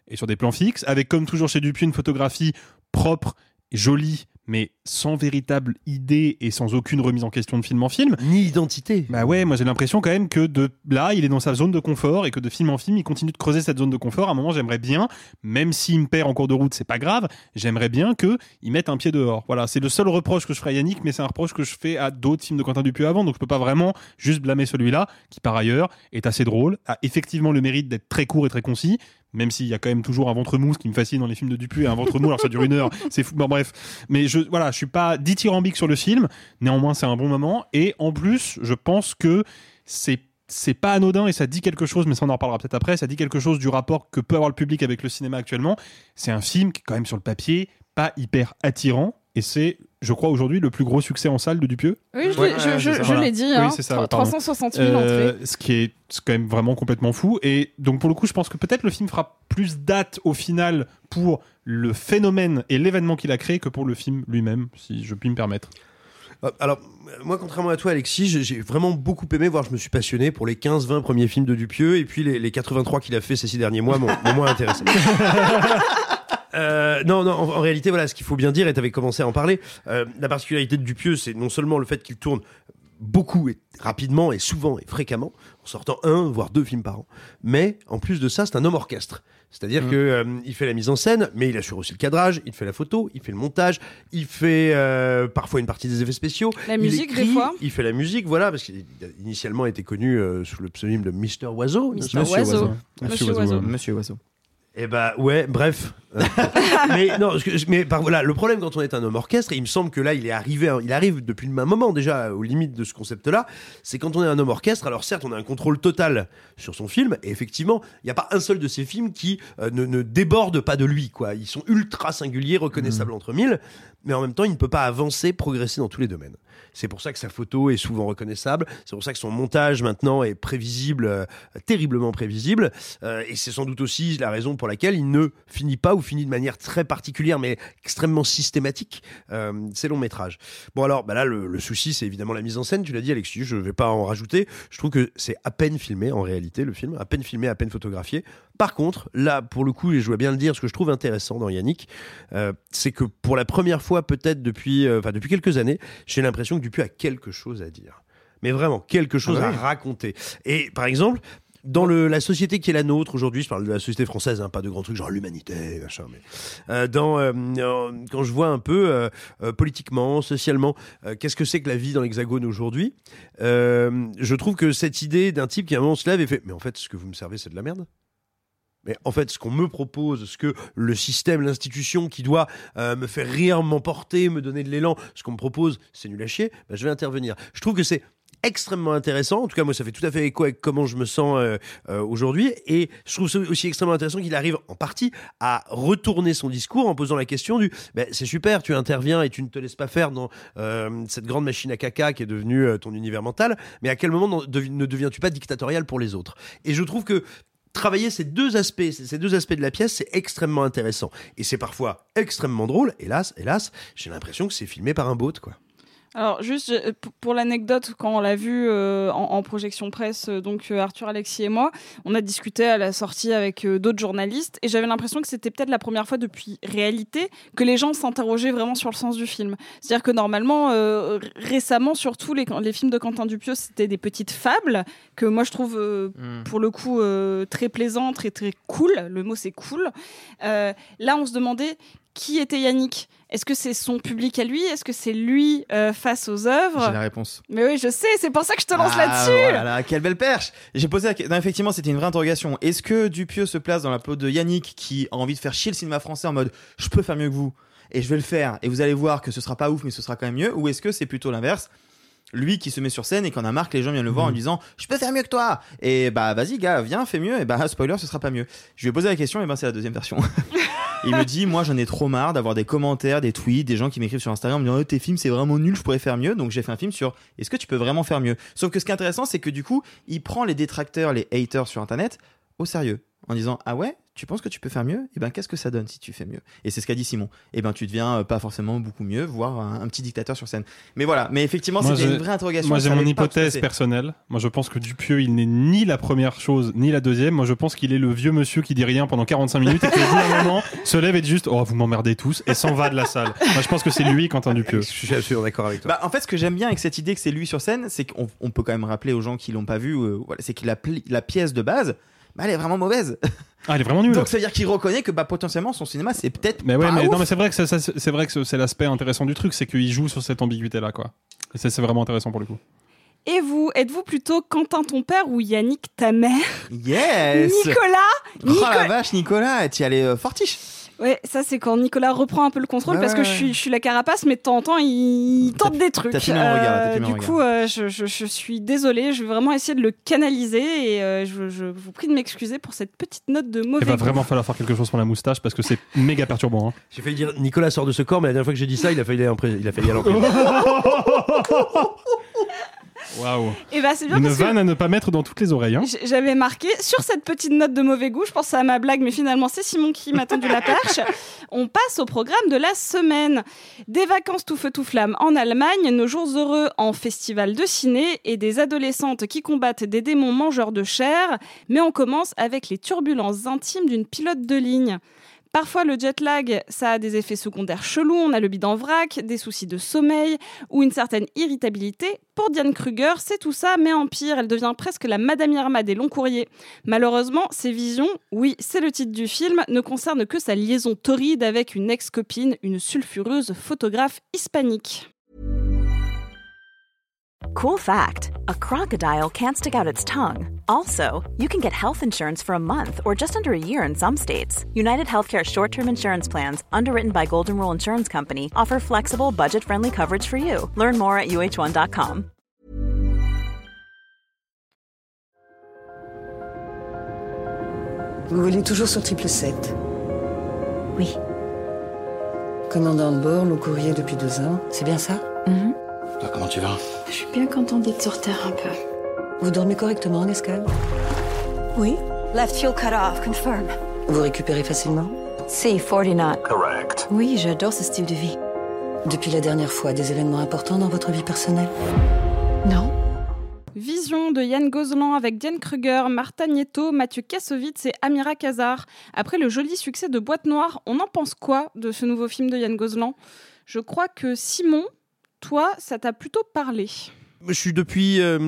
Speaker 10: et sur des plans fixes, avec comme toujours chez Dupuis une photographie propre, jolie, mais sans véritable idée et sans aucune remise en question de film en film.
Speaker 12: Ni identité.
Speaker 10: Bah ouais, moi j'ai l'impression quand même que de là, il est dans sa zone de confort et que de film en film, il continue de creuser cette zone de confort. À un moment, j'aimerais bien, même s'il me perd en cours de route, c'est pas grave, j'aimerais bien que il mette un pied dehors. Voilà, c'est le seul reproche que je ferai à Yannick, mais c'est un reproche que je fais à d'autres films de Quentin Dupieux avant, donc je peux pas vraiment juste blâmer celui-là, qui par ailleurs est assez drôle, a effectivement le mérite d'être très court et très concis, même s'il y a quand même toujours un ventre mou, ce qui me fascine dans les films de Dupuis, un ventre mou, alors ça dure une heure, c'est fou, bon, bref. Mais je, voilà, je suis pas dithyrambique sur le film, néanmoins c'est un bon moment, et en plus, je pense que c'est c'est pas anodin et ça dit quelque chose, mais ça on en reparlera peut-être après, ça dit quelque chose du rapport que peut avoir le public avec le cinéma actuellement. C'est un film qui est quand même sur le papier pas hyper attirant, et c'est, je crois, aujourd'hui le plus gros succès en salle de Dupieux.
Speaker 8: Oui, je,
Speaker 10: Ouais,
Speaker 8: l'ai- je-
Speaker 10: ouais,
Speaker 8: je-
Speaker 10: c'est ça.
Speaker 8: je
Speaker 10: Voilà.
Speaker 8: l'ai dit.
Speaker 10: Oui,
Speaker 8: hein.
Speaker 10: c'est ça,
Speaker 8: Tro-
Speaker 10: pardon.
Speaker 8: 360 000
Speaker 10: Euh,
Speaker 8: entrées.
Speaker 10: ce qui est c'est quand même vraiment complètement fou. Et donc pour le coup, je pense que peut-être le film fera plus date au final pour le phénomène et l'événement qu'il a créé que pour le film lui-même, si je puis me permettre.
Speaker 12: Euh, Alors, euh, moi, contrairement à toi, Alexis, j'ai- vraiment beaucoup aimé, voire je me suis passionné pour les 15-20 premiers films de Dupieux, et puis les, les 83 qu'il a fait ces six derniers mois m'ont m'ont moins intéressé. [laughs] Euh, non, non, en, en réalité, voilà, ce qu'il faut bien dire, et tu avais commencé à en parler, euh, la particularité de Dupieux, c'est non seulement le fait qu'il tourne beaucoup et rapidement et souvent et fréquemment, en sortant un, voire deux films par an, mais en plus de ça, c'est un homme orchestre. C'est-à-dire
Speaker 10: Mm.
Speaker 12: que euh, il fait la mise en scène, mais il assure aussi le cadrage, il fait la photo, il fait le montage, il fait euh, parfois une partie des effets spéciaux.
Speaker 8: La
Speaker 12: il
Speaker 8: musique, des
Speaker 12: écrit,
Speaker 8: fois.
Speaker 12: Il fait la musique, voilà, parce qu'il a initialement été connu euh, sous le pseudonyme de Mister Oiseau. pas?
Speaker 8: Oiseau.
Speaker 11: Monsieur
Speaker 8: Monsieur Oiseau.
Speaker 11: Monsieur Oiseau.
Speaker 12: Eh bah ouais, bref, mais non, mais voilà, le problème quand on est un homme orchestre, et il me semble que là, il est arrivé, il arrive depuis un moment déjà aux limites de ce concept-là, c'est quand on est un homme orchestre. Alors certes, on a un contrôle total sur son film, et effectivement, il n'y a pas un seul de ces films qui euh, ne, ne, déborde pas de lui. Quoi. Ils sont ultra singuliers, reconnaissables mmh. entre mille, mais en même temps, il ne peut pas avancer, progresser dans tous les domaines. C'est pour ça que sa photo est souvent reconnaissable. C'est pour ça que son montage maintenant est prévisible, euh, terriblement prévisible. Euh, et c'est sans doute aussi la raison pour laquelle il ne finit pas ou finit de manière très particulière, mais extrêmement systématique, euh, ses longs métrages. Bon alors, bah là, le, souci, c'est évidemment la mise en scène. Tu l'as dit, Alexis. Je ne vais pas en rajouter. Je trouve que c'est à peine filmé en réalité le film, à peine filmé, à peine photographié. Par contre, là, pour le coup, et je dois bien le dire, ce que je trouve intéressant dans Yannick, c'est que pour la première fois, peut-être depuis, enfin depuis quelques années, j'ai l'impression que Dupuis a quelque chose à dire. Mais vraiment, quelque chose ah à raconter. Et par exemple, dans la société qui est la nôtre aujourd'hui, je parle de la société française, hein, pas de grands trucs genre l'humanité, machin, mais euh, euh, quand je vois un peu euh, politiquement, socialement, qu'est-ce que c'est que la vie dans l'Hexagone aujourd'hui, je trouve que cette idée d'un type qui à un moment se lève et fait, mais en fait, ce que vous me servez, c'est de la merde. Mais en fait, ce qu'on me propose, ce que le système, l'institution qui doit me faire rire, m'emporter, me donner de l'élan, ce qu'on me propose, c'est nul à chier, ben, je vais intervenir. Je trouve que c'est extrêmement intéressant. En tout cas, moi, ça fait tout à fait écho avec comment je me sens euh, euh, aujourd'hui. Et je trouve aussi extrêmement intéressant qu'il arrive en partie à retourner son discours en posant la question du ben, c'est super, tu interviens et tu ne te laisses pas faire dans cette grande machine à caca qui est devenue ton univers mental. Mais à quel moment ne deviens-tu pas dictatorial pour les autres? Et je trouve que travailler ces deux aspects, ces deux aspects de la pièce, c'est extrêmement intéressant. Et c'est parfois extrêmement drôle. Hélas, hélas, j'ai l'impression que c'est filmé par un bot, quoi.
Speaker 8: Alors juste pour l'anecdote, quand on l'a vu euh, en, projection presse, euh, donc euh, Arthur, Alexis et moi, on a discuté à la sortie avec d'autres journalistes et j'avais l'impression que c'était peut-être la première fois depuis réalité que les gens s'interrogeaient vraiment sur le sens du film. C'est-à-dire que normalement, récemment, surtout les, les, films de Quentin Dupieux, c'était des petites fables que moi je trouve hmm. pour le coup très plaisantes, très très cool. Le mot c'est cool. là, on se demandait qui était Yannick Est-ce que c'est son public à lui? Est-ce que c'est lui euh, face aux œuvres?
Speaker 11: J'ai la réponse.
Speaker 8: Mais oui, je sais, c'est pour ça que je te lance
Speaker 11: ah,
Speaker 8: là-dessus.
Speaker 11: Voilà, quelle belle perche J'ai posé la... non, effectivement, c'était une vraie interrogation. Est-ce que Dupieux se place dans la peau de Yannick qui a envie de faire chier le cinéma français en mode je peux faire mieux que vous et je vais le faire et vous allez voir que ce sera pas ouf mais ce sera quand même mieux ou est-ce que c'est plutôt l'inverse lui qui se met sur scène et qu'on a marre que les gens viennent le voir en mmh. disant je peux faire mieux que toi et bah vas-y gars viens fais mieux et bah spoiler ce sera pas mieux je lui ai posé la question et ben c'est la deuxième version [laughs] il me dit moi j'en ai trop marre d'avoir des commentaires des tweets des gens qui m'écrivent sur Instagram en me disant oh, tes films c'est vraiment nul je pourrais faire mieux. Donc j'ai fait un film sur est-ce que tu peux vraiment faire mieux? Sauf que ce qui est intéressant c'est que du coup il prend les détracteurs les haters sur internet au sérieux en disant ah ouais tu penses que tu peux faire mieux? Et eh ben qu'est-ce que ça donne si tu fais mieux? Et c'est ce qu'a dit Simon. Et eh ben tu deviens euh, pas forcément beaucoup mieux, voire un, petit dictateur sur scène. Mais voilà, mais effectivement c'était une vraie interrogation.
Speaker 10: Moi j'ai mon hypothèse personnelle. Moi je pense que Dupieux il n'est ni la première chose ni la deuxième. Moi je pense qu'il est le vieux monsieur qui dit rien pendant 45 minutes et qui au bout d'un [laughs] moment se lève et dit juste oh vous m'emmerdez tous et s'en va de la salle. Moi je pense que c'est lui Quentin Dupieux.
Speaker 12: Je suis absolument d'accord avec toi.
Speaker 11: Bah, en fait ce que j'aime bien avec cette idée que c'est lui sur scène, c'est qu'on peut quand même rappeler aux gens qui l'ont pas vu, euh, voilà, c'est qu'il a la pièce de base bah, elle est vraiment mauvaise.
Speaker 10: Ah, elle est vraiment nulle.
Speaker 11: Donc ça veut dire qu'il reconnaît que bah, potentiellement son cinéma c'est peut-être.
Speaker 10: Mais
Speaker 11: ouais,
Speaker 10: mais non, mais c'est vrai que c'est vrai que c'est l'aspect intéressant du truc, c'est qu'il joue sur cette ambiguïté là, quoi. Et c'est vraiment intéressant pour le coup.
Speaker 8: Et vous, êtes-vous plutôt Quentin ton père ou Yannick ta mère?
Speaker 11: Yes
Speaker 8: Nicolas?
Speaker 11: Oh la vache, Nicolas, tu y allais euh, fortiche
Speaker 8: Ouais, ça c'est quand Nicolas reprend un peu le contrôle parce que je suis, je suis la carapace, mais de temps en temps il tente des trucs.
Speaker 11: Euh,
Speaker 8: du coup, euh, je, je, je, suis désolée, je vais vraiment essayer de le canaliser et euh, je, je, vous prie de m'excuser pour cette petite note de mauvais.
Speaker 10: Il va vraiment falloir faire quelque chose pour la moustache parce que c'est [laughs] méga perturbant. Hein.
Speaker 12: J'ai failli dire Nicolas sort de ce corps, mais la dernière fois que j'ai dit ça, il a failli aller en, il a failli aller en [laughs]
Speaker 10: Waouh.
Speaker 8: Et bah c'est bien
Speaker 10: Une vanne à ne pas mettre dans toutes les oreilles. Hein.
Speaker 8: J'avais marqué sur cette petite note de mauvais goût. Je pensais à ma blague, mais finalement c'est Simon qui m'a tendu la perche. [laughs] On passe au programme de la semaine. Des vacances tout feu tout flamme en Allemagne, nos jours heureux en festival de ciné et des adolescentes qui combattent des démons mangeurs de chair. Mais on commence avec les turbulences intimes d'une pilote de ligne. Parfois, le jet lag, ça a des effets secondaires chelous. On a le bide en vrac, des soucis de sommeil ou une certaine irritabilité. Pour Diane Kruger, c'est tout ça, mais en pire, elle devient presque la Madame Irma des longs courriers. Malheureusement, ses visions, oui, c'est le titre du film, ne concernent que sa liaison torride avec une ex-copine, une sulfureuse photographe hispanique.
Speaker 1: Cool fact a crocodile can't stick out its tongue. Also, you can get health insurance for a month or just under a year in some states. United Healthcare short term insurance plans, underwritten by Golden Rule Insurance Company, offer flexible, budget friendly coverage for you. Learn more at uh1.com.
Speaker 13: Vous volez toujours sur triple 7
Speaker 1: Oui.
Speaker 13: Commandant de bord, long courrier depuis deux ans, c'est bien ça mm-hmm.
Speaker 4: Toi, comment tu vas
Speaker 5: Je suis bien contente d'être sur Terre un peu.
Speaker 13: Vous dormez correctement en escale
Speaker 5: Oui. Left fuel cut off, confirm.
Speaker 13: Vous récupérez facilement
Speaker 5: C49.
Speaker 4: Correct.
Speaker 5: Oui, j'adore ce style de vie.
Speaker 13: Depuis la dernière fois, des événements importants dans votre vie personnelle
Speaker 5: Non.
Speaker 8: Vision de Yann Gozlan avec Diane Kruger, Marta Nieto, Mathieu Kassovitz et Amira Kazar. Après le joli succès de Boîte Noire, on en pense quoi de ce nouveau film de Yann Gozlan? Je crois que Simon, toi, ça t'a plutôt parlé.
Speaker 12: Je suis depuis, euh,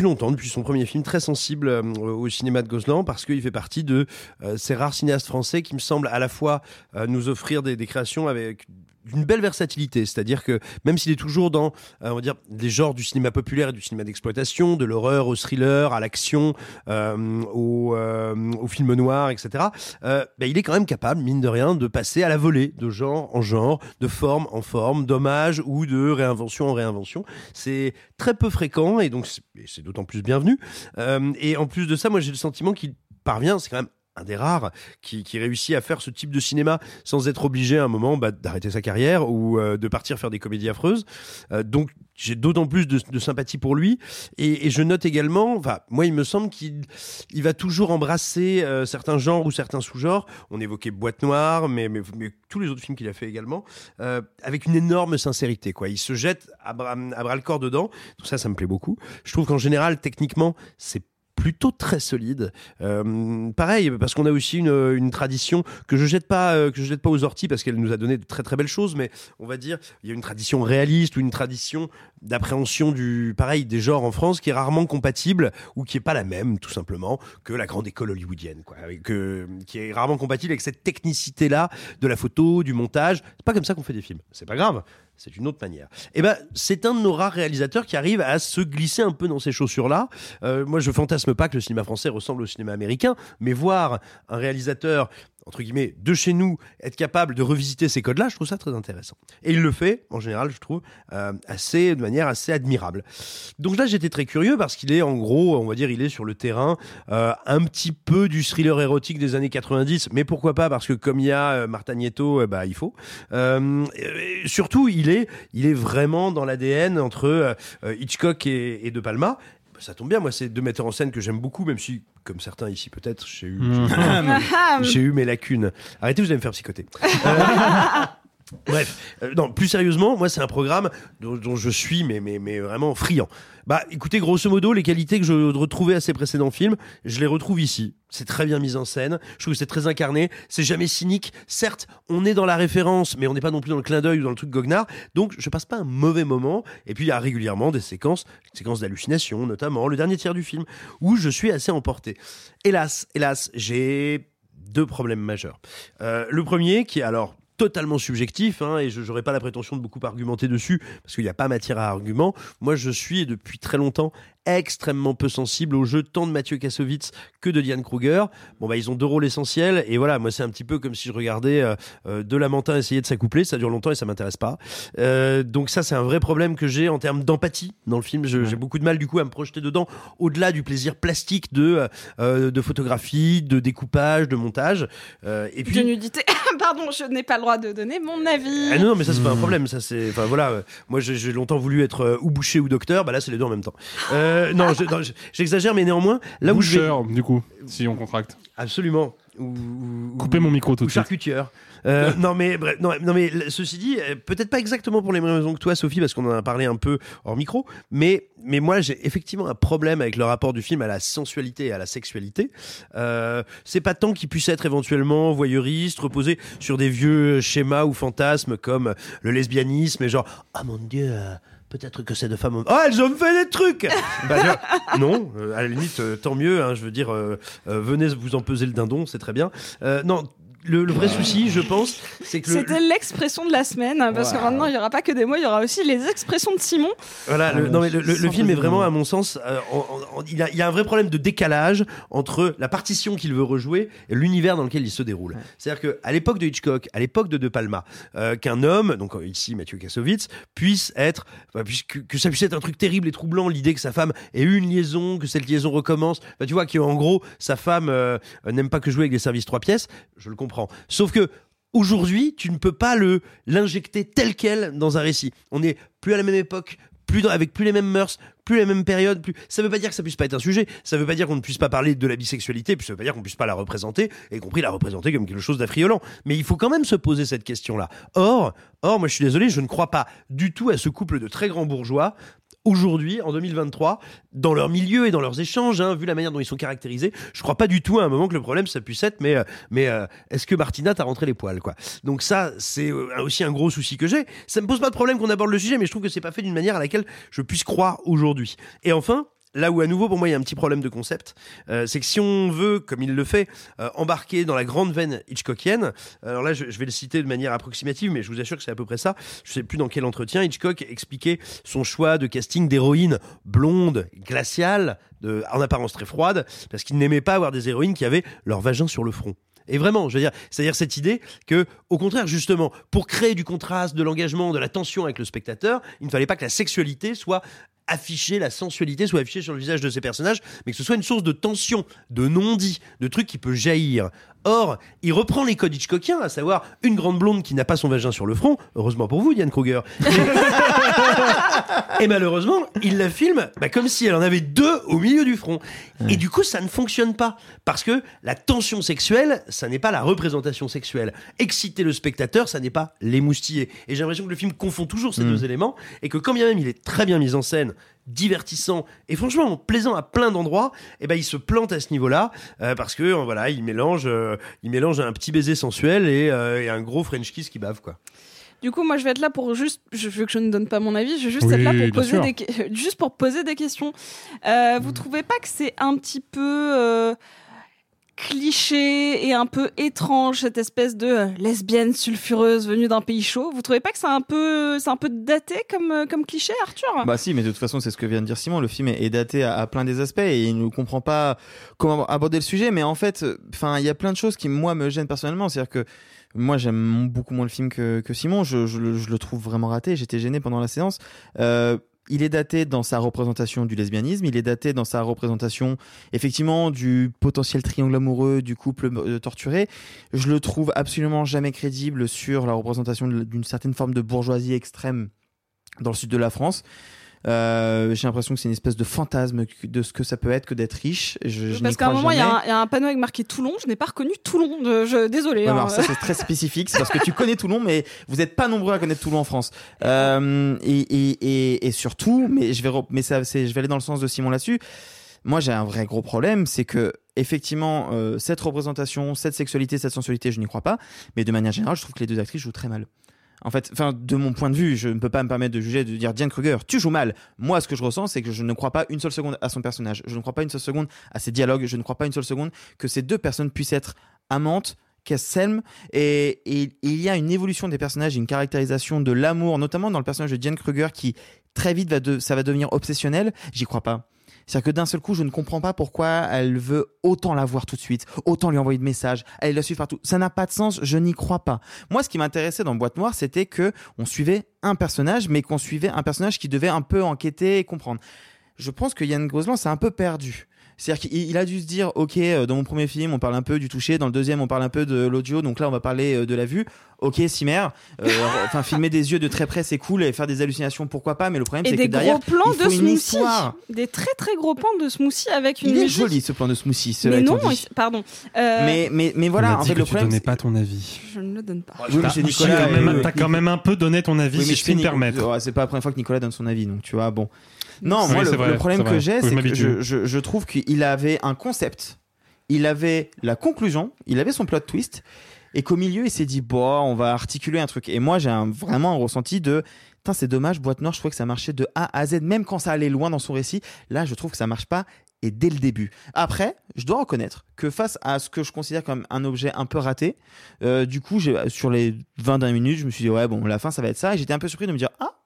Speaker 12: longtemps, depuis son premier film, très sensible euh, au cinéma de Gozlan parce qu'il fait partie de euh, ces rares cinéastes français qui me semblent à la fois nous offrir des, des créations avec une belle versatilité, c'est-à-dire que même s'il est toujours dans, euh, on va dire, des genres du cinéma populaire et du cinéma d'exploitation, de l'horreur au thriller, à l'action, euh, au, euh, au film noir, etc., euh, ben, il est quand même capable, mine de rien, de passer à la volée, de genre en genre, de forme en forme, d'hommage ou de réinvention en réinvention. C'est très peu fréquent et donc c'est d'autant plus bienvenu. Euh, et en plus de ça, moi j'ai le sentiment qu'il parvient, c'est quand même un des rares qui, qui réussit à faire ce type de cinéma sans être obligé à un moment bah, d'arrêter sa carrière ou euh, de partir faire des comédies affreuses. Euh, donc j'ai d'autant plus de, de sympathie pour lui et, et je note également, moi il me semble qu'il il va toujours embrasser euh, certains genres ou certains sous-genres. On évoquait Boîte Noire, mais, mais, mais tous les autres films qu'il a fait également, euh, avec une énorme sincérité. Quoi. Il se jette à bras, à bras le corps dedans. Tout ça, ça me plaît beaucoup. Je trouve qu'en général, techniquement, c'est plutôt très solide. Euh, pareil, parce qu'on a aussi une, tradition que je jette pas, euh, que je jette pas aux orties parce qu'elle nous a donné de très très belles choses, mais on va dire il y a une tradition réaliste ou une tradition d'appréhension du pareil des genres en France qui est rarement compatible ou qui est pas la même tout simplement que la grande école hollywoodienne, quoi, qui est rarement compatible avec cette technicité là de la photo, du montage. C'est pas comme ça qu'on fait des films. C'est pas grave. C'est une autre manière. Et ben, c'est un de nos rares réalisateurs qui arrive à se glisser un peu dans ces chaussures-là. Euh, moi, je fantasme pas que le cinéma français ressemble au cinéma américain, mais voir un réalisateur entre guillemets de chez nous être capable de revisiter ces codes-là, je trouve ça très intéressant. Et il le fait, en général, je trouve euh, assez de manière assez admirable. Donc là, j'étais très curieux parce qu'il est en gros, on va dire, il est sur le terrain euh, un petit peu du thriller érotique des années 90, mais pourquoi pas parce que comme il y a euh, Marta Nieto, euh, bah il faut. Euh, surtout, il est, il est vraiment dans l'ADN entre euh, Hitchcock et, et De Palma. Ça tombe bien, moi, c'est deux metteurs en scène que j'aime beaucoup, même si, comme certains ici peut-être, j'ai eu, [laughs] j'ai- j'ai eu mes lacunes. Arrêtez, vous allez me faire psychoter. Euh, [laughs] Bref, euh, non, plus sérieusement, moi c'est un programme dont, dont je suis mais, mais, mais vraiment friand. Bah écoutez, grosso modo, les qualités que je retrouvais à ses précédents films, je les retrouve ici. C'est très bien mis en scène, je trouve que c'est très incarné, c'est jamais cynique. Certes, on est dans la référence, mais on n'est pas non plus dans le clin d'œil ou dans le truc goguenard, donc je passe pas un mauvais moment. Et puis il y a régulièrement des séquences, séquences d'hallucination, notamment le dernier tiers du film, où je suis assez emporté. Hélas, hélas, j'ai deux problèmes majeurs. Euh, le premier, qui est alors totalement subjectif, hein, et je n'aurai pas la prétention de beaucoup argumenter dessus, parce qu'il n'y a pas matière à argument. Moi, je suis depuis très longtemps extrêmement peu sensible au jeu tant de Mathieu Kassovitz que de Diane Kruger. Bon, bah, ils ont deux rôles essentiels, et voilà, moi, c'est un petit peu comme si je regardais euh, euh, deux Lamentins essayer de s'accoupler, ça dure longtemps et ça m'intéresse pas. Euh, donc ça, c'est un vrai problème que j'ai en termes d'empathie dans le film. J'ai beaucoup de mal, du coup, à me projeter dedans, au-delà du plaisir plastique de, euh, de photographie, de découpage, de montage. Euh, et puis,
Speaker 8: De nudité. [coughs] Pardon, je n'ai pas le droit de donner mon avis.
Speaker 12: ah non, non, mais ça c'est pas un problème. Ça c'est, enfin voilà. moi j'ai j'ai longtemps voulu être euh, ou boucher ou docteur. Bah là c'est les deux en même temps. Euh, non, je- non, je- j'exagère, mais néanmoins là où je vais-
Speaker 10: du coup, si on contracte.
Speaker 12: absolument. Ou, ou-
Speaker 10: Coupez mon micro tout
Speaker 12: ou
Speaker 10: de suite.
Speaker 12: charcutière. Euh, [laughs] non mais bref, non, non mais ceci dit, euh, peut-être pas exactement pour les mêmes raisons que toi, Sophie, parce qu'on en a parlé un peu hors micro. Mais mais moi j'ai effectivement un problème avec le rapport du film à la sensualité et à la sexualité. Euh, c'est pas tant qu'il puisse être éventuellement voyeuriste, reposer sur des vieux schémas ou fantasmes comme le lesbianisme et genre ah mon dieu. Peut-être que ces deux femmes. Oh, elles ont fait des trucs [laughs] Bah, Non, euh, à la limite, euh, tant mieux. hein, je veux dire, euh, euh, venez vous en peser le dindon, c'est très bien. Non, le, le vrai souci, je pense, c'est que le,
Speaker 8: C'était l'expression de la semaine, parce que maintenant il n'y aura pas que des mots, il y aura aussi les expressions de Simon.
Speaker 12: Voilà, le, non, mais le, le- le
Speaker 11: Sans
Speaker 12: film est vraiment, à mon sens, euh, en- en- en- il, a, il y a un vrai problème de décalage entre la partition qu'il veut rejouer et l'univers dans lequel il se déroule. C'est-à-dire qu'à l'époque de Hitchcock, à l'époque de De Palma, euh, qu'un homme, donc euh, ici Mathieu Kassovitz, puisse être, bah, puisse- que, que ça puisse être un truc terrible et troublant, l'idée que sa femme ait eu une liaison, que cette liaison recommence, bah, tu vois, qu'en gros, sa femme euh, n'aime pas que jouer avec des services trois pièces, je le comprends. Sauf que aujourd'hui, tu ne peux pas l'injecter tel quel dans un récit. On n'est plus à la même époque, plus avec plus les mêmes mœurs, plus la même période. Plus... Ça veut pas dire que ça puisse pas être un sujet. Ça veut pas dire qu'on ne puisse pas parler de la bisexualité. Puis ça veut pas dire qu'on puisse pas la représenter, y compris la représenter comme quelque chose d'affriolant. Mais il faut quand même se poser cette question-là. Or, or, moi je suis désolé, je ne crois pas du tout à ce couple de très grands bourgeois aujourd'hui, en 2023, dans leur milieu et dans leurs échanges, hein, vu la manière dont ils sont caractérisés, je crois pas du tout à un moment que le problème ça puisse être, mais, euh, mais euh, est-ce que Martina t'a rentré les poils, quoi? Donc ça, c'est euh, aussi un gros souci que j'ai. Ça me pose pas de problème qu'on aborde le sujet, mais je trouve que c'est pas fait d'une manière à laquelle je puisse croire aujourd'hui. Et enfin, Là où à nouveau pour moi il y a un petit problème de concept, euh, c'est que si on veut, comme il le fait, euh, embarquer dans la grande veine Hitchcockienne, alors là je, vais le citer de manière approximative, mais je vous assure que c'est à peu près ça. Je sais plus dans quel entretien Hitchcock expliquait son choix de casting d'héroïnes blondes, glaciales, en apparence très froides, parce qu'il n'aimait pas avoir des héroïnes qui avaient leur vagin sur le front. Et vraiment, je veux dire, c'est-à-dire cette idée que, au contraire, justement, pour créer du contraste, de l'engagement, de la tension avec le spectateur, il ne fallait pas que la sexualité soit affichée, la sensualité soit affichée sur le visage de ces personnages, mais que ce soit une source de tension, de non-dit, de trucs qui peut jaillir. Or, il reprend les codes Hitchcockiens, à savoir une grande blonde qui n'a pas son vagin sur le front, heureusement pour vous, Diane Kruger. [laughs] Et malheureusement, il la filme bah, comme si elle en avait deux au milieu du front. Et du coup, ça ne fonctionne pas. Parce que la tension sexuelle, ça n'est pas la représentation sexuelle. Exciter le spectateur, ça n'est pas l'émoustiller. Et j'ai l'impression que le film confond toujours ces
Speaker 11: Mm.
Speaker 12: deux éléments. Et que quand bien même il est très bien mis en scène, divertissant et franchement plaisant à plein d'endroits, et ben il se plante à ce niveau-là euh, parce que euh, voilà, il mélange, euh, il mélange un petit baiser sensuel et, euh, et un gros French kiss qui bave quoi.
Speaker 8: Du coup, moi, je vais être là pour juste, je veux que je ne donne pas mon avis, je vais juste
Speaker 12: Oui,
Speaker 8: être là pour poser
Speaker 12: sûr.
Speaker 8: des, [laughs] juste pour poser des questions. Euh, Vous trouvez pas que c'est un petit peu euh, cliché et un peu étrange cette espèce de lesbienne sulfureuse venue d'un pays chaud Vous trouvez pas que c'est un peu, c'est un peu daté comme comme cliché, Arthur?
Speaker 11: Bah si, mais de toute façon, c'est ce que vient de dire Simon. Le film est daté à, plein des aspects et il ne comprend pas comment aborder le sujet. Mais en fait, enfin, il y a plein de choses qui moi me gênent personnellement. C'est-à-dire que moi, j'aime beaucoup moins le film que, que Simon. Je, je le- je le trouve vraiment raté. J'étais gêné pendant la séance. Euh, il est daté dans sa représentation du lesbianisme, il est daté dans sa représentation effectivement du potentiel triangle amoureux du couple euh, torturé. Je le trouve absolument jamais crédible sur la représentation d'une certaine forme de bourgeoisie extrême dans le sud de la France. Euh, j'ai l'impression que c'est une espèce de fantasme de ce que ça peut être que d'être riche. Je, je
Speaker 8: Parce qu'à un moment, il y, a un- il y a un panneau avec marqué Toulon. Je n'ai pas reconnu Toulon. De, je, désolé.
Speaker 11: Ouais,
Speaker 8: hein.
Speaker 11: alors ça c'est très spécifique, c'est parce que tu connais Toulon, mais vous n'êtes pas nombreux à connaître Toulon en France. Euh, et, et, et, et surtout, mais je vais, mais ça, je vais aller dans le sens de Simon là-dessus. Moi, j'ai un vrai gros problème, c'est que effectivement, euh, cette représentation, cette sexualité, cette sensualité, je n'y crois pas. Mais de manière générale, je trouve que les deux actrices jouent très mal. En fait, de mon point de vue, je ne peux pas me permettre de juger, de dire Diane Kruger, tu joues mal. Moi, ce que je ressens, c'est que je ne crois pas une seule seconde à son personnage. Je ne crois pas une seule seconde à ses dialogues. Je ne crois pas une seule seconde que ces deux personnes puissent être amantes, qu'elles s'aiment. Et, et- et il y a une évolution des personnages, une caractérisation de l'amour, notamment dans le personnage de Diane Kruger, qui très vite va ça va devenir obsessionnel. J'y crois pas. C'est-à-dire que d'un seul coup, je ne comprends pas pourquoi elle veut autant la voir tout de suite, autant lui envoyer de messages, aller la suivre partout. Ça n'a pas de sens, je n'y crois pas. Moi, ce qui m'intéressait dans Boîte Noire, c'était que on suivait un personnage, mais qu'on suivait un personnage qui devait un peu enquêter et comprendre. Je pense que Yann Gosselin s'est un peu perdu. C'est-à-dire qu'il il a dû se dire, ok, euh, dans mon premier film, on parle un peu du toucher, dans le deuxième, on parle un peu de l'audio, donc là, on va parler euh, de la vue. Ok, Simer, euh, [laughs] enfin, filmer des yeux de très près, c'est cool, et faire des hallucinations, pourquoi pas, mais le problème, c'est que
Speaker 8: des
Speaker 11: derrière,
Speaker 8: gros plans
Speaker 11: il
Speaker 8: de
Speaker 11: faut une
Speaker 8: smoothie.
Speaker 11: histoire.
Speaker 8: Des très très gros plans de smoothie avec une
Speaker 11: Il est joli ce plan de smoothie. cela
Speaker 8: Mais non,
Speaker 11: dit.
Speaker 8: pardon. Euh,
Speaker 11: Mais, mais, mais voilà, en fait,
Speaker 10: que
Speaker 11: le
Speaker 10: tu
Speaker 11: problème.
Speaker 10: donnais pas ton avis.
Speaker 8: Je ne le donne pas.
Speaker 11: Oui, mais Nicolas.
Speaker 10: t'as quand même-
Speaker 11: euh,
Speaker 10: T'as quand même un peu donné ton avis,
Speaker 11: Oui,
Speaker 10: si
Speaker 11: mais
Speaker 10: je
Speaker 11: je
Speaker 10: puis me permettre.
Speaker 11: C'est pas la première fois que Nicolas donne son avis, donc tu vois, bon. Non, moi, le,
Speaker 10: c'est vrai,
Speaker 11: le problème que j'ai, c'est que je, je, je trouve qu'il avait un concept, il avait la conclusion, il avait son plot twist, et qu'au milieu, il s'est dit, bon, on va articuler un truc. Et moi, j'ai vraiment un ressenti de, c'est dommage, Boîte Noire, je trouvais que ça marchait de A à Z, même quand ça allait loin dans son récit. Là, je trouve que ça marche pas et dès le début. Après, je dois reconnaître que face à ce que je considère comme un objet un peu raté, euh, du coup, sur les 20 dernières minutes, je me suis dit, ouais, bon, la fin, ça va être ça. Et j'étais un peu surpris de me dire, ah,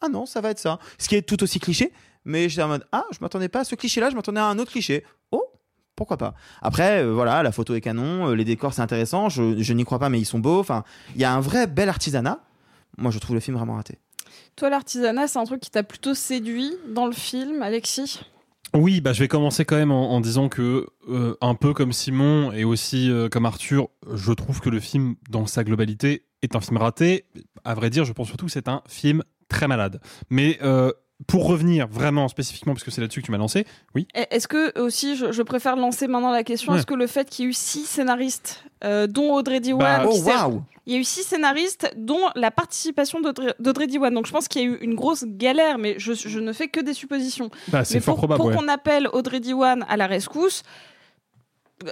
Speaker 11: ah non, ça va être ça. Ce qui est tout aussi cliché, mais j'étais en mode, ah, je m'attendais pas à ce cliché-là, je m'attendais à un autre cliché. Oh, pourquoi pas. Après, euh, voilà, la photo est canon, euh, les décors, c'est intéressant, je, je n'y crois pas, mais ils sont beaux. Enfin, il y a un vrai bel artisanat. Moi, je trouve le film vraiment raté.
Speaker 8: Toi, l'artisanat, c'est un truc qui t'a plutôt séduit dans le film, Alexis?
Speaker 10: Oui, bah, je vais commencer quand même en, en disant que, euh, un peu comme Simon et aussi euh, comme Arthur, je trouve que le film, dans sa globalité, est un film raté. À vrai dire, je pense surtout que c'est un film très malade. Mais euh, pour revenir vraiment spécifiquement, parce que c'est là-dessus que tu m'as lancé, oui.
Speaker 8: Est-ce que aussi, je, je préfère lancer maintenant la question,
Speaker 10: Ouais.
Speaker 8: est-ce que le fait qu'il y ait eu six scénaristes, euh, dont Audrey Diwan,
Speaker 10: Bah, oh,
Speaker 8: il y a eu six scénaristes, dont la participation d'Audrey Diwan. Donc je pense qu'il y a eu une grosse galère, mais je, je ne fais que des suppositions.
Speaker 10: Bah, c'est fort
Speaker 8: pour,
Speaker 10: probable,
Speaker 8: Pour
Speaker 10: ouais.
Speaker 8: qu'on appelle Audrey Diwan à la rescousse,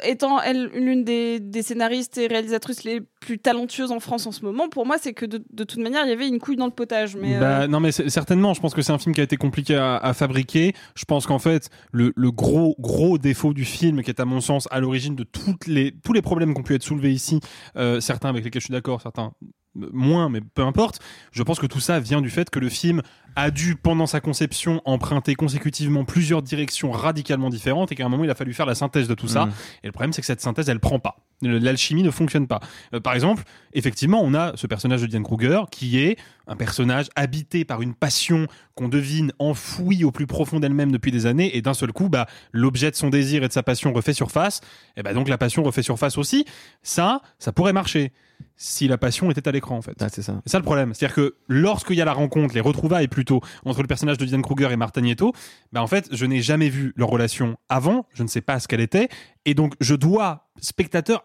Speaker 8: étant elle l'une des, des scénaristes et réalisatrices les plus talentueuses en France en ce moment, pour moi, c'est que de, de toute manière, il y avait une couille dans le potage. Mais euh,
Speaker 10: Bah, non mais certainement, je pense que c'est un film qui a été compliqué à, à fabriquer. Je pense qu'en fait, le, le gros gros défaut du film, qui est à mon sens à l'origine de toutes les, tous les problèmes qui ont pu être soulevés ici, euh, certains avec lesquels je suis d'accord, certains euh, moins, mais peu importe, je pense que tout ça vient du fait que le film a dû, pendant sa conception, emprunter consécutivement plusieurs directions radicalement différentes et qu'à un moment, il a fallu faire la synthèse de tout ça.
Speaker 11: Mhm.
Speaker 10: Et le problème, c'est que cette synthèse, elle prend pas. L'alchimie ne fonctionne pas. Euh, par exemple, effectivement, on a ce personnage de Diane Kruger qui est un personnage habité par une passion qu'on devine enfouie au plus profond d'elle-même depuis des années et d'un seul coup, bah, l'objet de son désir et de sa passion refait surface. Et bah, donc la passion refait surface aussi. Ça, ça pourrait marcher si la passion était à l'écran en fait.
Speaker 11: Ah, c'est ça.
Speaker 10: C'est ça le problème. C'est-à-dire que lorsqu'il y a la rencontre, les retrouvailles plutôt, entre le personnage de Diane Kruger et Marta Nieto, bah en fait, je n'ai jamais vu leur relation avant, je ne sais pas ce qu'elle était, et donc je dois, spectateur,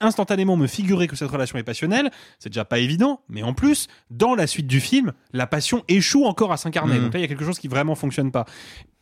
Speaker 10: instantanément me figurer que cette relation est passionnelle, c'est déjà pas évident, mais en plus, dans la suite du film, la passion échoue encore à s'incarner.
Speaker 11: Mhm.
Speaker 10: Donc là, il y a quelque chose qui vraiment fonctionne pas.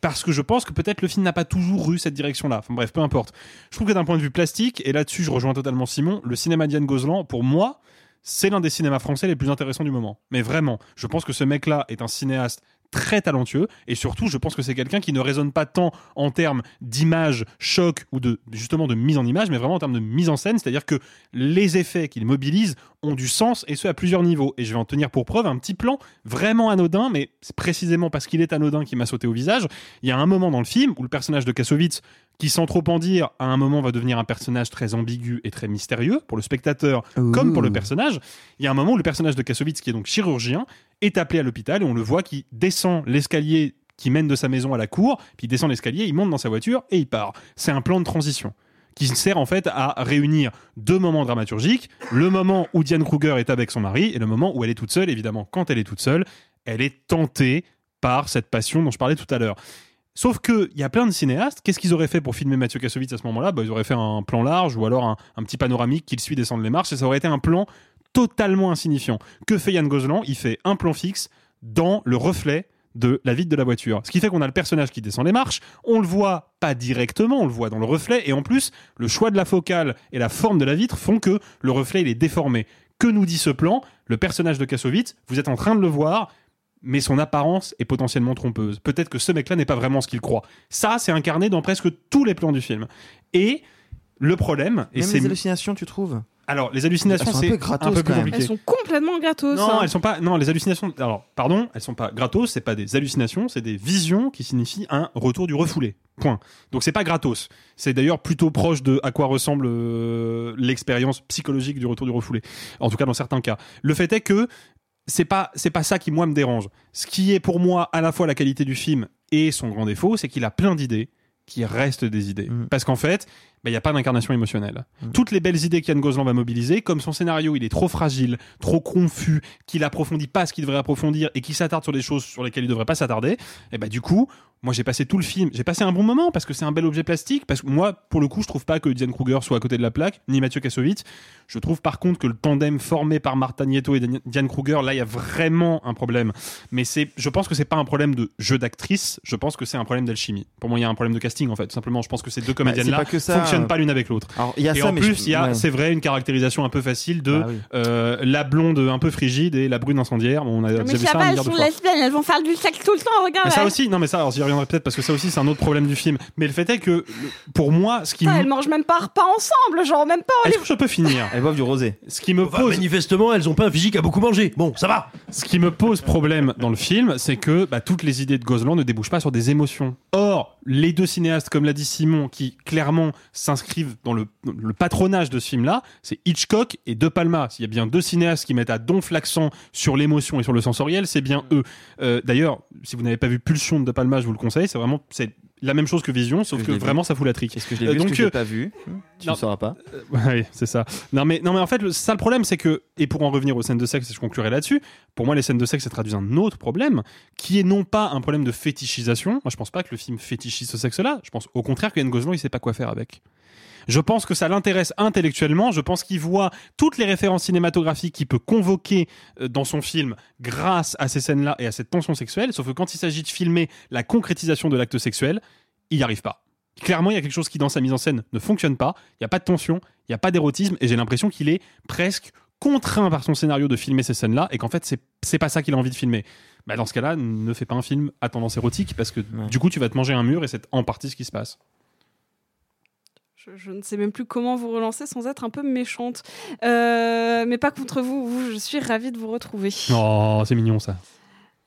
Speaker 10: Parce que je pense que peut-être le film n'a pas toujours eu cette direction-là. Enfin bref, peu importe. Je trouve que d'un point de vue plastique, et là-dessus je rejoins totalement Simon, le cinéma Diane Gozlan, pour moi, c'est l'un des cinémas français les plus intéressants du moment. Mais vraiment, je pense que ce mec-là est un cinéaste très talentueux. Et surtout je pense que c'est quelqu'un qui ne raisonne pas tant en termes d'image choc ou de justement de mise en image mais vraiment en termes de mise en scène. C'est-à-dire que les effets qu'il mobilise ont du sens et ce à plusieurs niveaux. Et je vais en tenir pour preuve un petit plan vraiment anodin mais c'est précisément parce qu'il est anodin qui m'a sauté au visage. Il y a un moment dans le film où le personnage de Kassovitz qui sans trop en dire à un moment va devenir un personnage très ambigu et très mystérieux pour le spectateur comme pour le personnage il y a un moment où le personnage de Kassovitz qui est donc chirurgien est appelé à l'hôpital et on le voit qui descend l'escalier qui mène de sa maison à la cour, puis il descend l'escalier, il monte dans sa voiture et il part. C'est un plan de transition qui sert en fait à réunir deux moments dramaturgiques, le moment où Diane Kruger est avec son mari et le moment où elle est toute seule. Évidemment, quand elle est toute seule, elle est tentée par cette passion dont je parlais tout à l'heure. Sauf que il y a plein de cinéastes. Qu'est-ce qu'ils auraient fait pour filmer Mathieu Kassovitz à ce moment-là? Bah, Ils auraient fait un plan large ou alors un, un petit panoramique qu'il suit descendre les marches et ça aurait été un plan totalement insignifiant. Que fait Yann Gozlan Il fait un plan fixe dans le reflet de la vitre de la voiture. Ce qui fait qu'on a le personnage qui descend les marches, on le voit pas directement, on le voit dans le reflet, et en plus, le choix de la focale et la forme de la vitre font que le reflet il est déformé. Que nous dit ce plan? Le personnage de Kassovitz, vous êtes en train de le voir, mais son apparence est potentiellement trompeuse. Peut-être que ce mec-là n'est pas vraiment ce qu'il croit. Ça, c'est incarné dans presque tous les plans du film. Et le problème, et
Speaker 11: Même
Speaker 10: c'est
Speaker 11: les hallucinations, tu trouves
Speaker 10: alors les hallucinations,
Speaker 11: sont un
Speaker 10: c'est
Speaker 11: peu gratos,
Speaker 10: un peu plus compliqué.
Speaker 8: elles sont complètement gratos.
Speaker 10: Non,
Speaker 8: hein.
Speaker 10: elles sont pas. Non, les hallucinations. Alors, pardon, elles sont pas gratos. C'est pas des hallucinations, c'est des visions qui signifient un retour du refoulé. Point. Donc c'est pas gratos. C'est d'ailleurs plutôt proche de à quoi ressemble euh, l'expérience psychologique du retour du refoulé. En tout cas, dans certains cas. Le fait est que c'est pas c'est pas ça qui moi me dérange. Ce qui est pour moi à la fois la qualité du film et son grand défaut, c'est qu'il a plein d'idées qui restent des idées.
Speaker 11: Mm.
Speaker 10: Parce qu'en fait, il n'y a pas d'incarnation émotionnelle. Toutes les belles idées qu'Yann Gozlan va mobiliser, comme son scénario il est trop fragile, trop confus, qu'il approfondit pas ce qu'il devrait approfondir et qu'il s'attarde sur des choses sur lesquelles il devrait pas s'attarder, et bah du coup, moi j'ai passé tout le film, j'ai passé un bon moment parce que c'est un bel objet plastique, parce que moi pour le coup je trouve pas que Diane Kruger soit à côté de la plaque, ni Mathieu Kassovitz. Je trouve par contre que le tandem formé par Marta Nieto et Diane Kruger, là il y a vraiment un problème. Mais c'est, je pense que c'est pas un problème de jeu d'actrice, je pense que c'est un problème d'alchimie. Pour moi il y a un problème de casting en fait, tout simplement. Je pense que ces deux comédiennes là
Speaker 11: Bah, ça.
Speaker 10: fonctionnent pas l'une avec l'autre. Et
Speaker 11: ça,
Speaker 10: en plus,
Speaker 11: je-
Speaker 10: il y a,
Speaker 11: ouais.
Speaker 10: c'est vrai, une caractérisation un peu facile de
Speaker 11: Bah oui.
Speaker 10: euh, la blonde un peu frigide et la brune incendiaire. Bon, on a
Speaker 8: Mais ça
Speaker 10: ça
Speaker 8: va, elles sont lesbiennes, elles vont faire du sexe tout le temps, regarde.
Speaker 10: Mais ça aussi, non mais ça, alors j'y reviendrai peut-être parce que ça aussi c'est un autre problème du film. Mais le fait est que pour moi, ce qui me-
Speaker 8: elles mangent même pas repas ensemble, genre même pas en
Speaker 10: est-ce que je peux finir
Speaker 11: Elles boivent du rosé.
Speaker 10: Ce qui me
Speaker 12: Enfin,
Speaker 10: pose,
Speaker 12: manifestement, elles ont pas un physique à beaucoup manger. Bon, ça va.
Speaker 10: ce qui me pose problème dans le film, c'est que bah, toutes les idées de Gozlan ne débouchent pas sur des émotions. Or, les deux cinéastes, comme l'a dit Simon, qui clairement s'inscrivent dans le, le patronage de ce film-là, c'est Hitchcock et De Palma. S'il y a bien deux cinéastes qui mettent à donf l'accent sur l'émotion et sur le sensoriel, c'est bien eux. Euh, D'ailleurs, si vous n'avez pas vu Pulsion de De Palma, je vous le conseille. C'est vraiment c'est la même chose que Vision, sauf que vraiment ça fout la trique.
Speaker 11: Est-ce que je l'ai
Speaker 10: Euh,
Speaker 11: vu
Speaker 10: donc,
Speaker 11: Est-ce que je l'ai
Speaker 10: euh,
Speaker 11: pas vu Tu ne sauras pas.
Speaker 10: Euh, Oui, c'est ça. Non mais, non mais en fait, le, ça le problème, c'est que, et pour en revenir aux scènes de sexe, et je conclurai là-dessus, pour moi, les scènes de sexe, ça traduit un autre problème, qui est non pas un problème de fétichisation. Moi, je pense pas que le film fétichise ce sexe-là. Je pense au contraire que Yann Gozlan, il sait pas quoi faire avec. Je pense que ça l'intéresse intellectuellement. Je pense qu'il voit toutes les références cinématographiques qu'il peut convoquer euh, dans son film grâce à ces scènes-là et à cette tension sexuelle. Sauf que quand il s'agit de filmer la concrétisation de l'acte sexuel, il n'y arrive pas. Clairement, il y a quelque chose qui, dans sa mise en scène, ne fonctionne pas. Il n'y a pas de tension, il n'y a pas d'érotisme, et j'ai l'impression qu'il est presque contraint par son scénario de filmer ces scènes-là, et qu'en fait, c'est c'est pas ça qu'il a envie de filmer. Bah, dans ce cas-là, ne fais pas un film à tendance érotique, parce que
Speaker 11: Ouais.
Speaker 10: du coup, tu vas te manger un mur, et c'est en partie ce qui se passe.
Speaker 8: Je, je ne sais même plus comment vous relancer sans être un peu méchante. Euh, mais pas contre vous, vous, je suis ravie de vous retrouver.
Speaker 10: Oh, c'est mignon ça.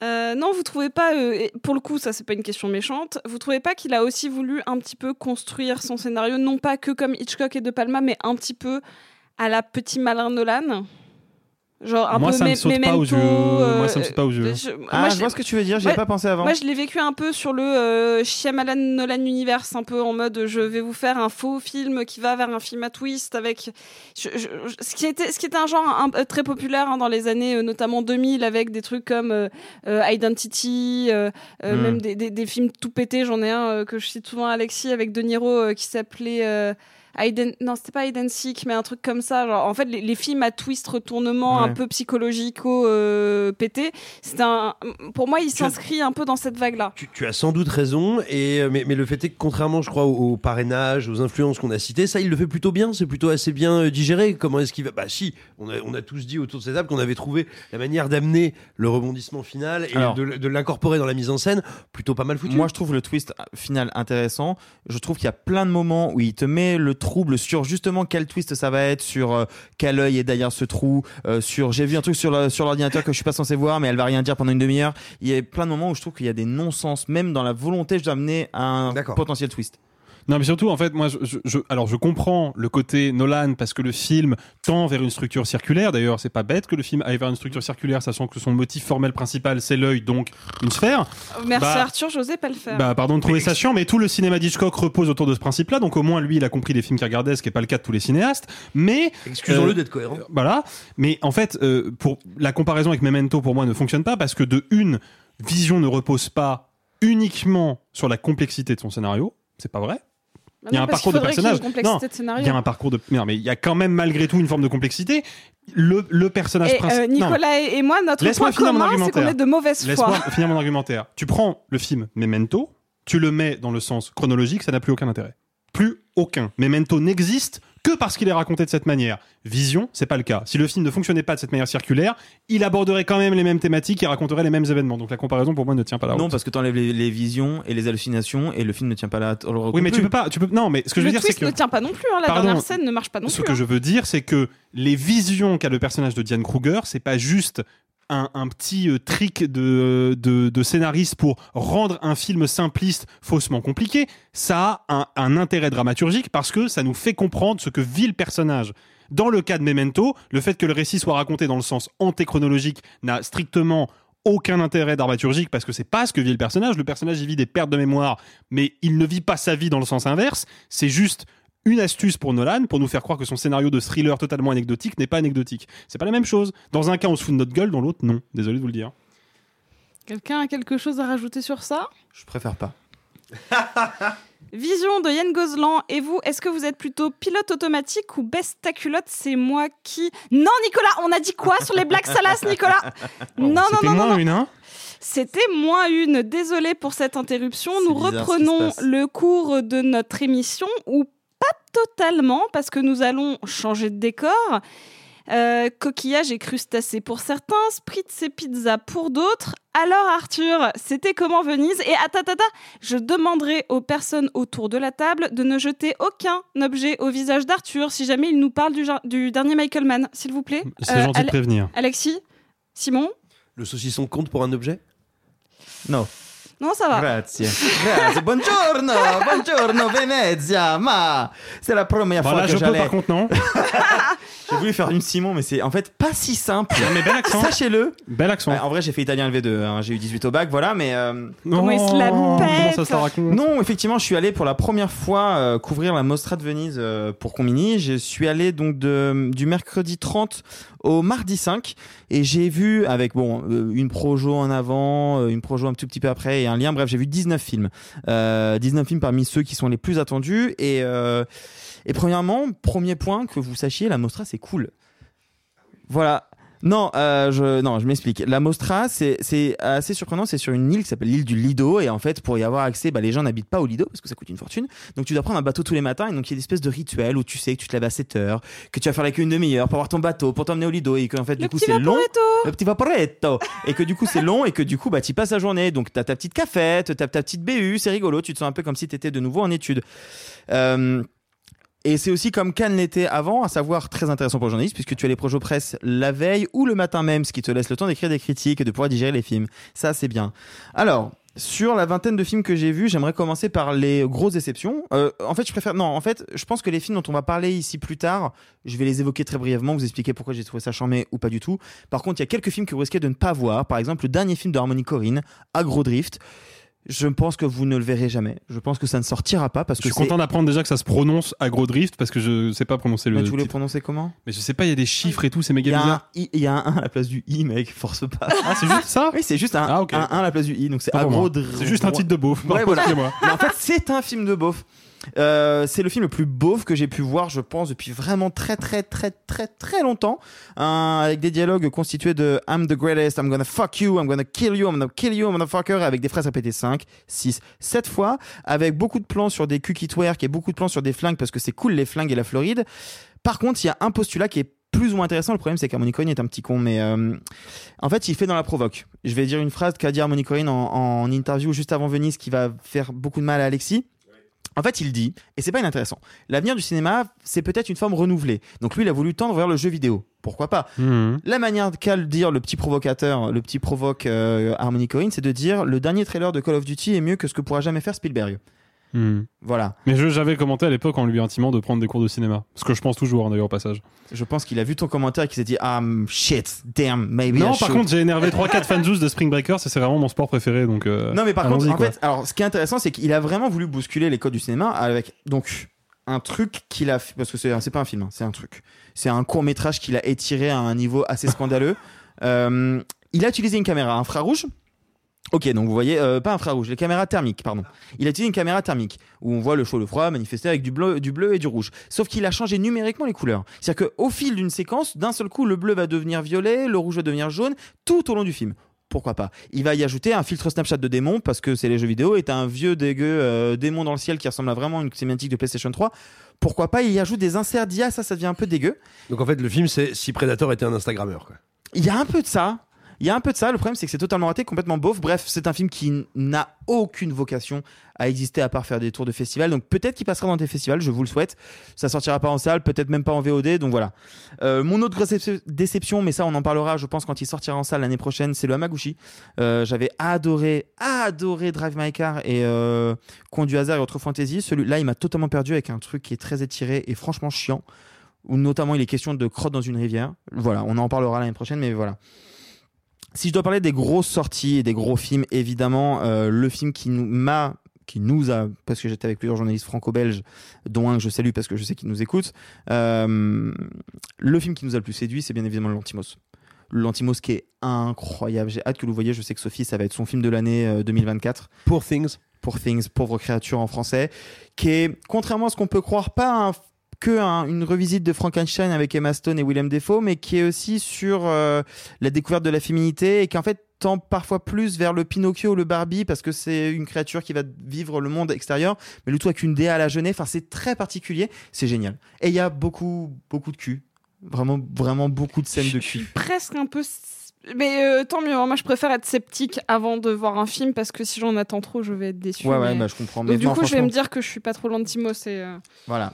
Speaker 8: Euh, non, vous trouvez pas, euh, et pour le coup, ça c'est pas une question méchante, vous trouvez pas qu'il a aussi voulu un petit peu construire son scénario, non pas que comme Hitchcock et De Palma, mais un petit peu à la petit malin Nolan? Genre un
Speaker 10: Moi,
Speaker 8: peu
Speaker 10: ça me
Speaker 8: mé-
Speaker 10: saute pas aux
Speaker 8: Memento,
Speaker 10: yeux.
Speaker 8: euh,
Speaker 10: Moi, ça me saute pas aux yeux.
Speaker 8: je-
Speaker 11: Ah,
Speaker 8: moi,
Speaker 11: je
Speaker 8: je-
Speaker 11: vois ce que tu veux dire, j'y ai
Speaker 8: Ouais,
Speaker 11: pas pensé avant.
Speaker 8: Moi, je l'ai vécu un peu sur le euh, Shyamalan Nolan Universe, un peu en mode je vais vous faire un faux film qui va vers un film à twist avec je- je- je- ce qui était ce qui était un genre un- euh, très populaire hein, dans les années euh, notamment 2000 avec des trucs comme euh, euh, Identity, euh, euh,
Speaker 11: Hmm.
Speaker 8: même des, des- des films tout pétés. J'en ai un euh, que je cite souvent à Alexis avec De Niro euh, qui s'appelait and- non, c'était pas Hide Seek, mais un truc comme ça. Genre, en fait, les, les films à twist retournement
Speaker 11: Ouais.
Speaker 8: un peu psychologico euh, pété, c'est un. Pour moi, il
Speaker 12: as-
Speaker 8: s'inscrit un peu dans cette vague-là.
Speaker 12: Tu, tu as sans doute raison, et, euh, mais, mais le fait est que contrairement, je crois, au, au parrainage, aux influences qu'on a citées, ça, il le fait plutôt bien, c'est plutôt assez bien euh, digéré. Comment est-ce qu'il va Bah si, on a, on a tous dit autour de cette table qu'on avait trouvé la manière d'amener le rebondissement final et
Speaker 11: Alors.
Speaker 12: de, de l'incorporer dans la mise en scène plutôt pas mal foutu.
Speaker 11: Moi, je trouve le twist final intéressant. Je trouve qu'il y a plein de moments où il te met le trouble sur justement quel twist ça va être, sur euh, quel œil est derrière ce trou, euh, sur j'ai vu un truc sur le- sur l'ordinateur que je suis pas censé voir, mais elle va rien dire pendant une demi-heure. Il y a plein de moments où je trouve qu'il y a des non-sens, même dans la volonté d'amener un potentiel twist.
Speaker 10: Non, mais surtout, en fait, moi, je, je- je- alors, je comprends le côté Nolan parce que le film tend vers une structure circulaire. D'ailleurs, c'est pas bête que le film aille vers une structure circulaire, sachant que son motif formel principal, c'est l'œil, donc une sphère.
Speaker 8: Merci
Speaker 10: Bah,
Speaker 8: Arthur, j'osais pas le faire.
Speaker 10: Bah, pardon de trouver ça chiant, mais tout le cinéma d'Hitchcock repose autour de ce principe-là. Donc, au moins, lui, il a compris les films qu'il regardait, ce qui n'est pas le cas de tous les cinéastes. Mais.
Speaker 12: Excusons-le
Speaker 10: euh,
Speaker 12: d'être cohérent.
Speaker 10: Voilà. Mais en fait, euh, pour la comparaison avec Memento, pour moi, ne fonctionne pas parce que de une, Vision ne repose pas uniquement sur la complexité de son scénario. C'est pas vrai.
Speaker 8: Bah
Speaker 10: il y a un parcours de personnage. il y a un parcours de. Non, mais il y a quand même malgré tout une forme de complexité. Le, le personnage
Speaker 8: Et
Speaker 10: principal.
Speaker 8: euh, Nicolas et et moi, notre
Speaker 10: Laisse-moi
Speaker 8: point commun, c'est qu'on est de mauvaise
Speaker 10: Laisse-moi
Speaker 8: foi.
Speaker 10: finir mon argumentaire. Tu prends le film Memento, tu le mets dans le sens chronologique, ça n'a plus aucun intérêt. Plus aucun. Memento n'existe que parce qu'il est raconté de cette manière. Vision, c'est pas le cas. Si le film ne fonctionnait pas de cette manière circulaire, il aborderait quand même les mêmes thématiques et raconterait les mêmes événements. Donc la comparaison pour moi ne tient pas la route.
Speaker 11: Non, parce que t'enlèves les, les visions et les hallucinations et le film ne tient pas là.
Speaker 10: Oui, mais tu peux pas. Tu peux. Non, mais ce que je veux dire, c'est que.
Speaker 8: ne tient pas non plus. hein, La
Speaker 10: Pardon.
Speaker 8: dernière scène ne marche pas non
Speaker 10: Ce
Speaker 8: plus.
Speaker 10: que
Speaker 8: hein.
Speaker 10: je veux dire, c'est que les visions qu'a le personnage de Diane Kruger, c'est pas juste un, petit euh, trick de, de, de scénariste pour rendre un film simpliste faussement compliqué. Ça a un, intérêt dramaturgique parce que ça nous fait comprendre ce que vit le personnage. Dans le cas de Memento, le fait que le récit soit raconté dans le sens antéchronologique n'a strictement aucun intérêt dramaturgique parce que c'est pas ce que vit le personnage. Le personnage vit des pertes de mémoire, mais il ne vit pas sa vie dans le sens inverse. C'est juste une astuce pour Nolan pour nous faire croire que son scénario de thriller totalement anecdotique n'est pas anecdotique. C'est pas la même chose. Dans un cas, on se fout de notre gueule, dans l'autre, non. Désolé de vous le dire.
Speaker 8: Quelqu'un a quelque chose à rajouter sur ça?
Speaker 11: Je préfère pas. [laughs]
Speaker 8: Vision de Yann Gozlan. Et vous, est-ce que vous êtes plutôt pilote automatique ou baisse ta culotte? C'est moi qui. Non, Nicolas, on a dit quoi sur les blagues salaces, Nicolas? Non, non, non, non,
Speaker 10: moins
Speaker 8: non.
Speaker 10: une, hein
Speaker 8: C'était moins une. Désolé pour cette interruption. Nous
Speaker 11: ce
Speaker 8: reprenons le cours de notre émission où totalement parce que nous allons changer de décor. Euh, coquillage et crustacés pour certains, spritz et pizza pour d'autres. Alors Arthur, c'était comment Venise? Et attends, attends, attends, je demanderai aux personnes autour de la table de ne jeter aucun objet au visage d'Arthur si jamais il nous parle du, dernier Michael Mann, s'il vous plaît.
Speaker 10: C'est
Speaker 8: Euh,
Speaker 10: gentil de prévenir.
Speaker 8: Alexis? Simon?
Speaker 12: Le saucisson compte pour un objet?
Speaker 11: Non.
Speaker 8: Non, ça va.
Speaker 11: Grazie. Grazie. Buongiorno, buongiorno Venezia. Ma c'est la première
Speaker 10: Bon,
Speaker 11: fois
Speaker 10: là,
Speaker 11: que
Speaker 10: je peux
Speaker 11: j'allais.
Speaker 10: par contre, non [laughs]
Speaker 11: J'ai voulu faire une Simon, mais c'est en fait pas si simple.
Speaker 10: mais bel accent.
Speaker 11: Sachez-le.
Speaker 10: Bel accent.
Speaker 11: Ouais, en vrai, j'ai fait italien LV2. hein. J'ai eu 18 au bac, voilà, mais. euh,
Speaker 8: Comment il se la
Speaker 10: Comment
Speaker 8: pète
Speaker 10: ça raconte
Speaker 11: Non, effectivement, je suis allé pour la première fois euh, couvrir la Mostra de Venise euh, pour Combini. Je suis allé donc de, du mercredi 30 au mardi 5 et j'ai vu avec bon euh, une projo en avant, euh, une projo un tout petit peu après et un lien. Bref, j'ai vu 19 films, euh, 19 films parmi ceux qui sont les plus attendus et euh, et premièrement, premier point que vous sachiez, la Mostra c'est cool. Voilà. Non, euh, je non, je m'explique. La Mostra, c'est c'est assez surprenant. C'est sur une île qui s'appelle l'île du Lido, et en fait, pour y avoir accès, bah, les gens n'habitent pas au Lido parce que ça coûte une fortune. Donc, tu dois prendre un bateau tous les matins, et donc il y a des espèces de rituels où tu sais que tu te lèves à 7 heures, que tu vas faire la queue une demi-heure pour avoir ton bateau, pour t'emmener au Lido, et qu'en fait, du
Speaker 8: Le
Speaker 11: coup, c'est long. Le petit vaporetto. et que du coup, c'est long, et que du coup, bah, tu passes la journée. Donc, t'as ta petite cafette, t'as ta petite BU, c'est rigolo. Tu te sens un peu comme si t'étais de nouveau en études. Euh, et c'est aussi comme Cannes l'était avant, à savoir très intéressant pour le journaliste, puisque tu as les projets presse la veille ou le matin même, ce qui te laisse le temps d'écrire des critiques et de pouvoir digérer les films. Ça, c'est bien. Alors, sur la vingtaine de films que j'ai vus, j'aimerais commencer par les grosses déceptions. Euh, en fait, je préfère. Non, en fait, je pense que les films dont on va parler ici plus tard, je vais les évoquer très brièvement, vous expliquer pourquoi j'ai trouvé ça charmé ou pas du tout. Par contre, il y a quelques films que vous risquez de ne pas voir. Par exemple, le dernier film de Harmony Corinne, Agrodrift. Je pense que vous ne le verrez jamais. Je pense que ça ne sortira pas parce
Speaker 10: Je
Speaker 11: que
Speaker 10: suis
Speaker 11: c'est-
Speaker 10: content d'apprendre déjà que ça se prononce agrodrift parce que je sais pas prononcer le.
Speaker 11: Mais tu voulais
Speaker 10: titre.
Speaker 11: prononcer comment
Speaker 10: Mais je sais pas, il y a des chiffres et tout, c'est méga
Speaker 11: y, a un
Speaker 10: bizarre.
Speaker 11: Il y a un 1 à la place du I, mec, force pas.
Speaker 10: Ah, c'est juste ça
Speaker 11: Oui, c'est juste un,
Speaker 10: Ah, ok.
Speaker 11: un 1 à la place du I, donc c'est
Speaker 10: Pas pour moi.
Speaker 11: agro.
Speaker 10: C'est juste un titre de beauf.
Speaker 11: Ouais, [laughs] voilà. Mais en fait, c'est un film de beauf. Euh, c'est le film le plus beauf que j'ai pu voir, je pense, depuis vraiment très très très très très longtemps, Un- avec des dialogues constitués de I'm the greatest, I'm gonna fuck you, I'm gonna kill you, I'm gonna kill you, motherfucker, avec des phrases répétées 5, 6, 7 fois, avec beaucoup de plans sur des culs qui twerk et beaucoup de plans sur des flingues parce que c'est cool les flingues et la Floride. Par contre, il y a un postulat qui est plus ou moins intéressant. Le problème, c'est qu'Harmony Corinne est un petit con, mais euh, en fait, il fait dans la provoque. Je vais dire une phrase qu'a dit Harmony Corinne en, en interview juste avant Venise qui va faire beaucoup de mal à Alexis. En fait, il dit, et c'est pas inintéressant, l'avenir du cinéma, c'est peut-être une forme renouvelée. Donc lui, il a voulu tendre vers le jeu vidéo. Pourquoi pas
Speaker 10: Mhm.
Speaker 11: La manière qu'a le dire le petit provocateur, le petit provoque euh, Harmony Corinne, c'est de dire le dernier trailer de Call of Duty est mieux que ce que pourra jamais faire Spielberg.
Speaker 10: Mhm.
Speaker 11: Voilà.
Speaker 10: Mais je- j'avais commenté à l'époque en lui intimant de prendre des cours de cinéma. Ce que je pense toujours, hein, d'ailleurs, au passage.
Speaker 11: Je pense qu'il a vu ton commentaire et qu'il s'est dit ah shit, damn, maybe.
Speaker 10: non,
Speaker 11: I
Speaker 10: par
Speaker 11: should.
Speaker 10: contre, j'ai énervé 3-4 fans de Spring Breakers et c'est vraiment mon sport préféré. Donc, euh,
Speaker 11: Non, mais par contre, en
Speaker 10: quoi.
Speaker 11: fait, alors, ce qui est intéressant, c'est qu'il a vraiment voulu bousculer les codes du cinéma avec donc un truc qu'il a fait, parce que c'est c'est pas un film, hein, c'est un truc. C'est un court métrage qu'il a étiré à un niveau assez scandaleux. [laughs] Euh, il a utilisé une caméra infrarouge. Ok, donc vous voyez, euh, pas infrarouge, les caméras thermiques, pardon. Il a utilisé une caméra thermique où on voit le chaud, le froid manifester avec du bleu, du bleu et du rouge. Sauf qu'il a changé numériquement les couleurs. C'est-à-dire qu'au fil d'une séquence, d'un seul coup, le bleu va devenir violet, le rouge va devenir jaune, tout au long du film. Pourquoi pas? Il va y ajouter un filtre Snapchat de démon parce que c'est les jeux vidéo et t'as un vieux dégueu euh, démon dans le ciel qui ressemble à vraiment une cinématique de PlayStation 3. Pourquoi pas? Il y ajoute des inserts d'IA, ça, ça devient un peu dégueu.
Speaker 12: Donc en fait, le film, c'est si Predator était un Instagrammeur. Quoi.
Speaker 11: Il y a un peu de ça. Il y a un peu de ça. Le problème, c'est que c'est totalement raté, complètement beauf. Bref, c'est un film qui n'a aucune vocation à exister à part faire des tours de festival. Donc peut-être qu'il passera dans des festivals, je vous le souhaite. Ça sortira pas en salle, peut-être même pas en VOD. Donc voilà. Euh, mon autre déception, mais ça, on en parlera, je pense, quand il sortira en salle l'année prochaine, c'est le Hamaguchi. Euh, J'avais adoré, adoré Drive My Car et euh, Conduit hasard et autres fantasy. Celui-là, il m'a totalement perdu avec un truc qui est très étiré et franchement chiant. Où notamment il est question de crotte dans une rivière. Voilà, on en parlera l'année prochaine, mais voilà. Si je dois parler des grosses sorties et des gros films, évidemment, euh, le film qui nous m'a qui nous a, parce que j'étais avec plusieurs journalistes franco-belges, dont un que je salue parce que je sais qu'ils nous écoutent, euh, le film qui nous a le plus séduit, c'est bien évidemment l'Antimos. L'Antimos qui est incroyable. J'ai hâte que vous le voyez. Je sais que Sophie, ça va être son film de l'année euh, 2024.
Speaker 12: Poor Things.
Speaker 11: Poor Things, pauvre créature en français, qui est, contrairement à ce qu'on peut croire, pas un- que un- une revisite de Frankenstein avec Emma Stone et Willem Dafoe, mais qui est aussi sur euh, la découverte de la féminité et qui en fait tend parfois plus vers le Pinocchio ou le Barbie parce que c'est une créature qui va vivre le monde extérieur, mais le tout avec une DA à la Genet. Enfin, c'est très particulier. C'est génial. Et il y a beaucoup, beaucoup de cul. Vraiment, vraiment beaucoup de scènes de cul.
Speaker 8: Presque un peu. Mais euh, tant mieux, hein. moi je préfère être sceptique avant de voir un film parce que si j'en attends trop, je vais être déçu.
Speaker 11: Ouais, ouais, bah, je comprends.
Speaker 8: Donc,
Speaker 11: Mais
Speaker 8: du
Speaker 11: non,
Speaker 8: coup, je vais me dire que je suis pas trop loin de Timo. C'est. euh,
Speaker 11: Voilà.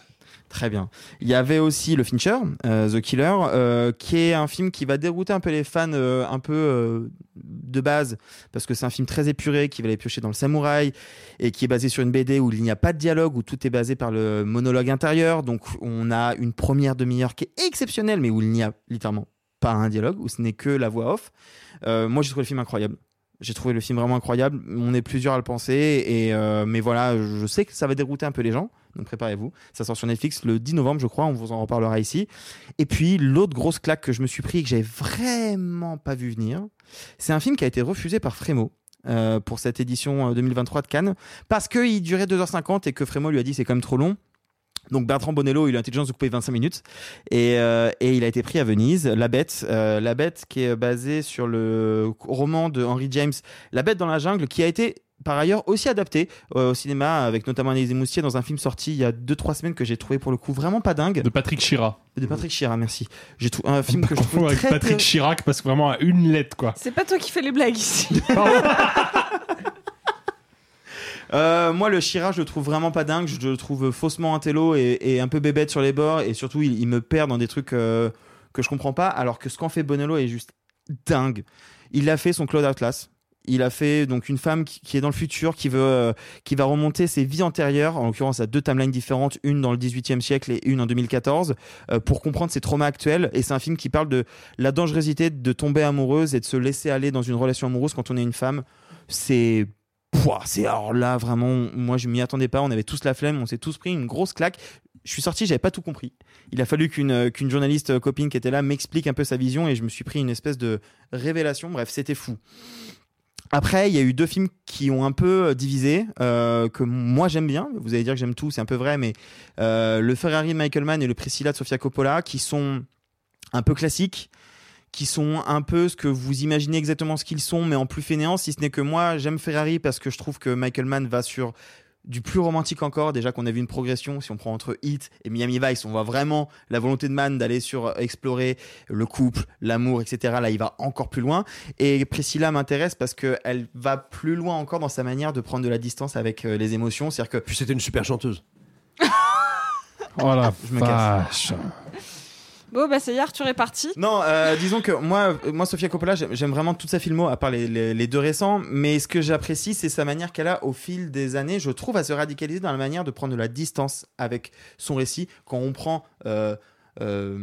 Speaker 11: Très bien. Il y avait aussi le Fincher, euh, The Killer, euh, qui est un film qui va dérouter un peu les fans euh, un peu de base, parce que c'est un film très épuré, qui va les piocher dans le samouraï, et qui est basé sur une BD où il n'y a pas de dialogue, où tout est basé par le monologue intérieur. Donc on a une première demi-heure qui est exceptionnelle, mais où il n'y a littéralement pas un dialogue, où ce n'est que la voix off. Moi j'ai trouvé le film incroyable. J'ai trouvé le film vraiment incroyable. On est plusieurs à le penser, et euh, mais voilà, je sais que ça va dérouter un peu les gens. Donc préparez-vous. Ça sort sur Netflix le 10 novembre, je crois. On vous en reparlera ici. Et puis l'autre grosse claque que je me suis pris et que j'avais vraiment pas vu venir, c'est un film qui a été refusé par Frémo. euh, pour cette édition euh, 2023 de Cannes parce qu'il durait 2h50 et que Frémo lui a dit c'est quand même trop long donc Bertrand Bonello, il a l'intelligence de couper 25 minutes et, euh, et il a été pris à Venise. La Bête, euh, La Bête qui est basée sur le roman de Henry James, La Bête dans la jungle, qui a été par ailleurs aussi adapté euh, au cinéma avec notamment Anaïs Moustier dans un film sorti il y a 2-3 semaines que j'ai trouvé pour le coup vraiment pas dingue.
Speaker 10: De Patrick Chirac.
Speaker 11: De Patrick Chirac, merci. J'ai trouvé un film que je trouve
Speaker 10: avec
Speaker 11: très
Speaker 10: Patrick
Speaker 11: très-
Speaker 10: Chirac parce que vraiment à une lettre quoi.
Speaker 8: C'est pas toi qui fais les blagues ici. [laughs]
Speaker 11: Euh, moi, le Chirac, je le trouve vraiment pas dingue. Je le trouve faussement intello et, et un peu bébête sur les bords. Et surtout, il, me perd dans des trucs euh, que je comprends pas. Alors que ce qu'en fait Bonello est juste dingue. Il a fait son Claude Atlas. Il a fait donc une femme qui, est dans le futur, qui veut, euh, qui va remonter ses vies antérieures, en l'occurrence à deux timelines différentes, une dans le 18e siècle et une en 2014, euh, pour comprendre ses traumas actuels. Et c'est un film qui parle de la dangerosité de tomber amoureuse et de se laisser aller dans une relation amoureuse quand on est une femme. C'est c'est alors là vraiment, moi je m'y attendais pas. On avait tous la flemme, on s'est tous pris une grosse claque. Je suis sorti, j'avais pas tout compris. Il a fallu qu'une euh, qu'une journaliste euh, copine qui était là m'explique un peu sa vision et je me suis pris une espèce de révélation. Bref, c'était fou. Après, il y a eu deux films qui ont un peu euh, divisé, que moi j'aime bien. Vous allez dire que j'aime tout, c'est un peu vrai, mais le Ferrari de Michael Mann et le Priscilla de Sofia Coppola, qui sont un peu classiques, qui sont un peu ce que vous imaginez exactement ce qu'ils sont, mais en plus fainéant, si ce n'est que moi, j'aime Ferrari parce que je trouve que Michael Mann va sur du plus romantique encore, déjà qu'on a vu une progression, si on prend entre Hit et Miami Vice, on voit vraiment la volonté de Mann d'aller sur euh, explorer le couple, l'amour, etc. Là, il va encore plus loin. Et Priscilla m'intéresse parce qu'elle va plus loin encore dans sa manière de prendre de la distance avec euh, les émotions. C'est-à-dire que...
Speaker 12: Puis c'était une super chanteuse.
Speaker 10: Oh la
Speaker 11: Je me casse.
Speaker 8: Bon, bah, c'est hier, tu es parti.
Speaker 11: Non, euh, disons que moi, euh, moi Sofia Coppola, j'aime vraiment toute sa filmo, à part les, deux récents. Mais ce que j'apprécie, c'est sa manière qu'elle a au fil des années, je trouve, à se radicaliser dans la manière de prendre de la distance avec son récit. Quand on prend euh, euh,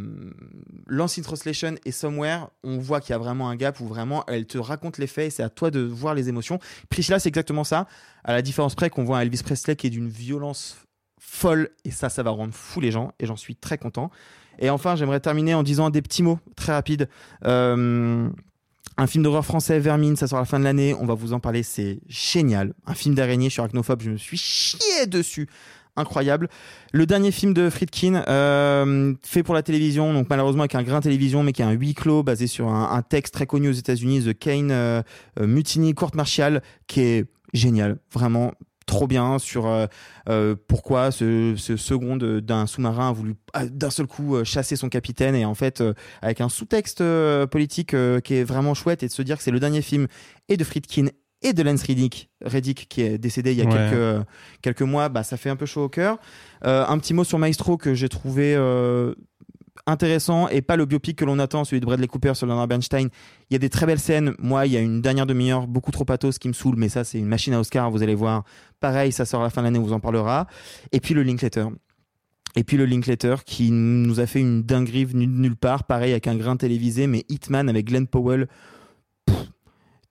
Speaker 11: in Translation et Somewhere, on voit qu'il y a vraiment un gap où vraiment elle te raconte les faits et c'est à toi de voir les émotions. Priscilla, c'est exactement ça. À la différence près qu'on voit un Elvis Presley qui est d'une violence folle et ça, ça va rendre fou les gens et j'en suis très content. Et enfin, j'aimerais terminer en disant des petits mots très rapides. Euh, un film d'horreur français, Vermine, ça sort à la fin de l'année. On va vous en parler, c'est génial. Un film d'araignée, je suis arachnophobe, je me suis chié dessus. Incroyable. Le dernier film de Friedkin, euh, fait pour la télévision, donc malheureusement avec un grain télévision, mais qui est un huis clos basé sur un, texte très connu aux États-Unis, The Kane euh, Mutiny Court Martial, qui est génial, vraiment trop bien sur euh, euh, pourquoi ce, ce second d'un sous-marin a voulu d'un seul coup euh, chasser son capitaine et en fait euh, avec un sous-texte euh, politique qui est vraiment chouette et de se dire que c'est le dernier film et de Friedkin et de Lance Reddick, Reddick qui est décédé il y a
Speaker 10: Ouais.
Speaker 11: quelques, quelques mois, bah, ça fait un peu chaud au cœur. Un petit mot sur Maestro que j'ai trouvé intéressant et pas le biopic que l'on attend, celui de Bradley Cooper sur Leonard Bernstein. Il y a des très belles scènes. Moi, il y a une dernière demi-heure beaucoup trop pathos qui me saoule, mais ça, c'est une machine à Oscar, vous allez voir. Pareil, ça sort à la fin de l'année, on vous en parlera. Et puis le Linklater. Et puis le Linklater qui nous a fait une dinguerie de nulle part, pareil avec un grain télévisé, mais Hitman avec Glenn Powell.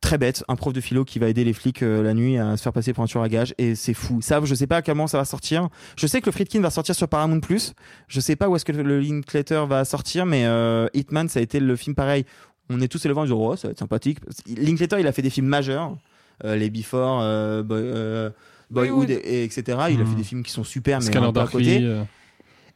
Speaker 11: Très bête, un prof de philo qui va aider les flics euh, la nuit à se faire passer pour un tueur à gage et c'est fou. Ça, je sais pas moment ça va sortir. Je sais que le Friedkin va sortir sur Paramount Plus. Je sais pas où est-ce que le Linklater va sortir, mais euh, Hitman, ça a été le film pareil. On est tous élevés en disant oh ça va être sympathique. Linklater, il a fait des films majeurs, euh, les Before, Boy- Boyhood,
Speaker 8: Boyhood.
Speaker 11: et, et etc. Il a
Speaker 10: Mhm.
Speaker 11: fait des films qui sont super, mais un peu à côté.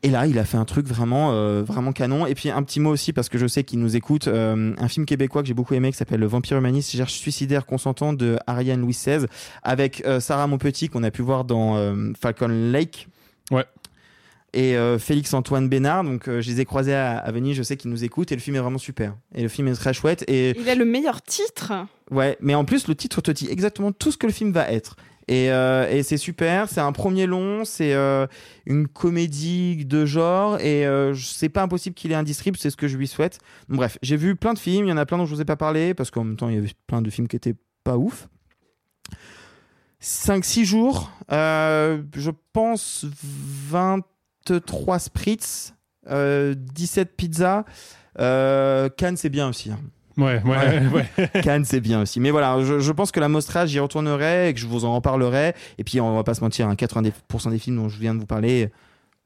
Speaker 11: Et là, il a fait un truc vraiment, euh, vraiment canon. Et puis un petit mot aussi parce que je sais qu'il nous écoute. euh, un film québécois que j'ai beaucoup aimé qui s'appelle Le Vampire humaniste cherche suicidaire consentant de Ariane Louis XVI avec euh, Sarah Monpetit qu'on a pu voir dans euh, Falcon Lake.
Speaker 10: Ouais.
Speaker 11: Et euh, Félix Antoine Bénard, donc euh, je les ai croisés à, à Venise, je sais qu'ils nous écoutent et le film est vraiment super. Et le film est très chouette. Et
Speaker 8: Il a le meilleur titre.
Speaker 11: Ouais, mais en plus, le titre te dit exactement tout ce que le film va être. Et, euh, et c'est super, c'est un premier long, c'est euh, une comédie de genre, et euh, c'est pas impossible qu'il ait un distrib, c'est ce que je lui souhaite. Bref, j'ai vu plein de films, il y en a plein dont je vous ai pas parlé, parce qu'en même temps, il y avait plein de films qui étaient pas ouf. 5-6 jours, je pense 23 spritz, euh, 17 pizzas. Cannes, c'est bien aussi. hein.
Speaker 10: Ouais, ouais, ouais. [laughs] [laughs]
Speaker 11: Cannes, c'est bien aussi. Mais voilà, je, je pense que la Mostra, j'y retournerai et que je vous en reparlerai. Et puis, on va pas se mentir, hein, 90% des films dont je viens de vous parler,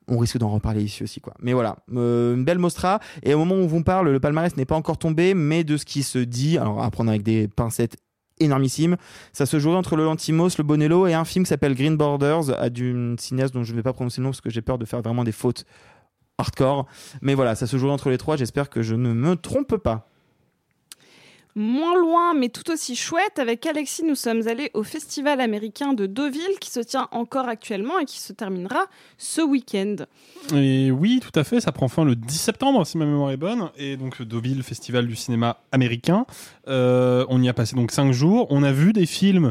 Speaker 11: on risque d'en reparler ici aussi. quoi. Mais voilà, euh, une belle Mostra. Et au moment où on vous parle, le palmarès n'est pas encore tombé, mais de ce qui se dit, alors à prendre avec des pincettes énormissimes, ça se jouait entre le Lantimos, le Bonello et un film qui s'appelle Green Borders, à d'une cinéaste dont je ne vais pas prononcer le nom parce que j'ai peur de faire vraiment des fautes hardcore. Mais voilà, ça se jouait entre les trois. J'espère que je ne me trompe pas.
Speaker 8: Moins loin, mais tout aussi chouette, avec Alexis, nous sommes allés au Festival américain de Deauville, qui se tient encore actuellement et qui se terminera ce week-end.
Speaker 10: Et oui, tout à fait, ça prend fin le 10 septembre, si ma mémoire est bonne. Et donc, Deauville, festival du cinéma américain. Euh, on y a passé donc 5 jours. On a vu des films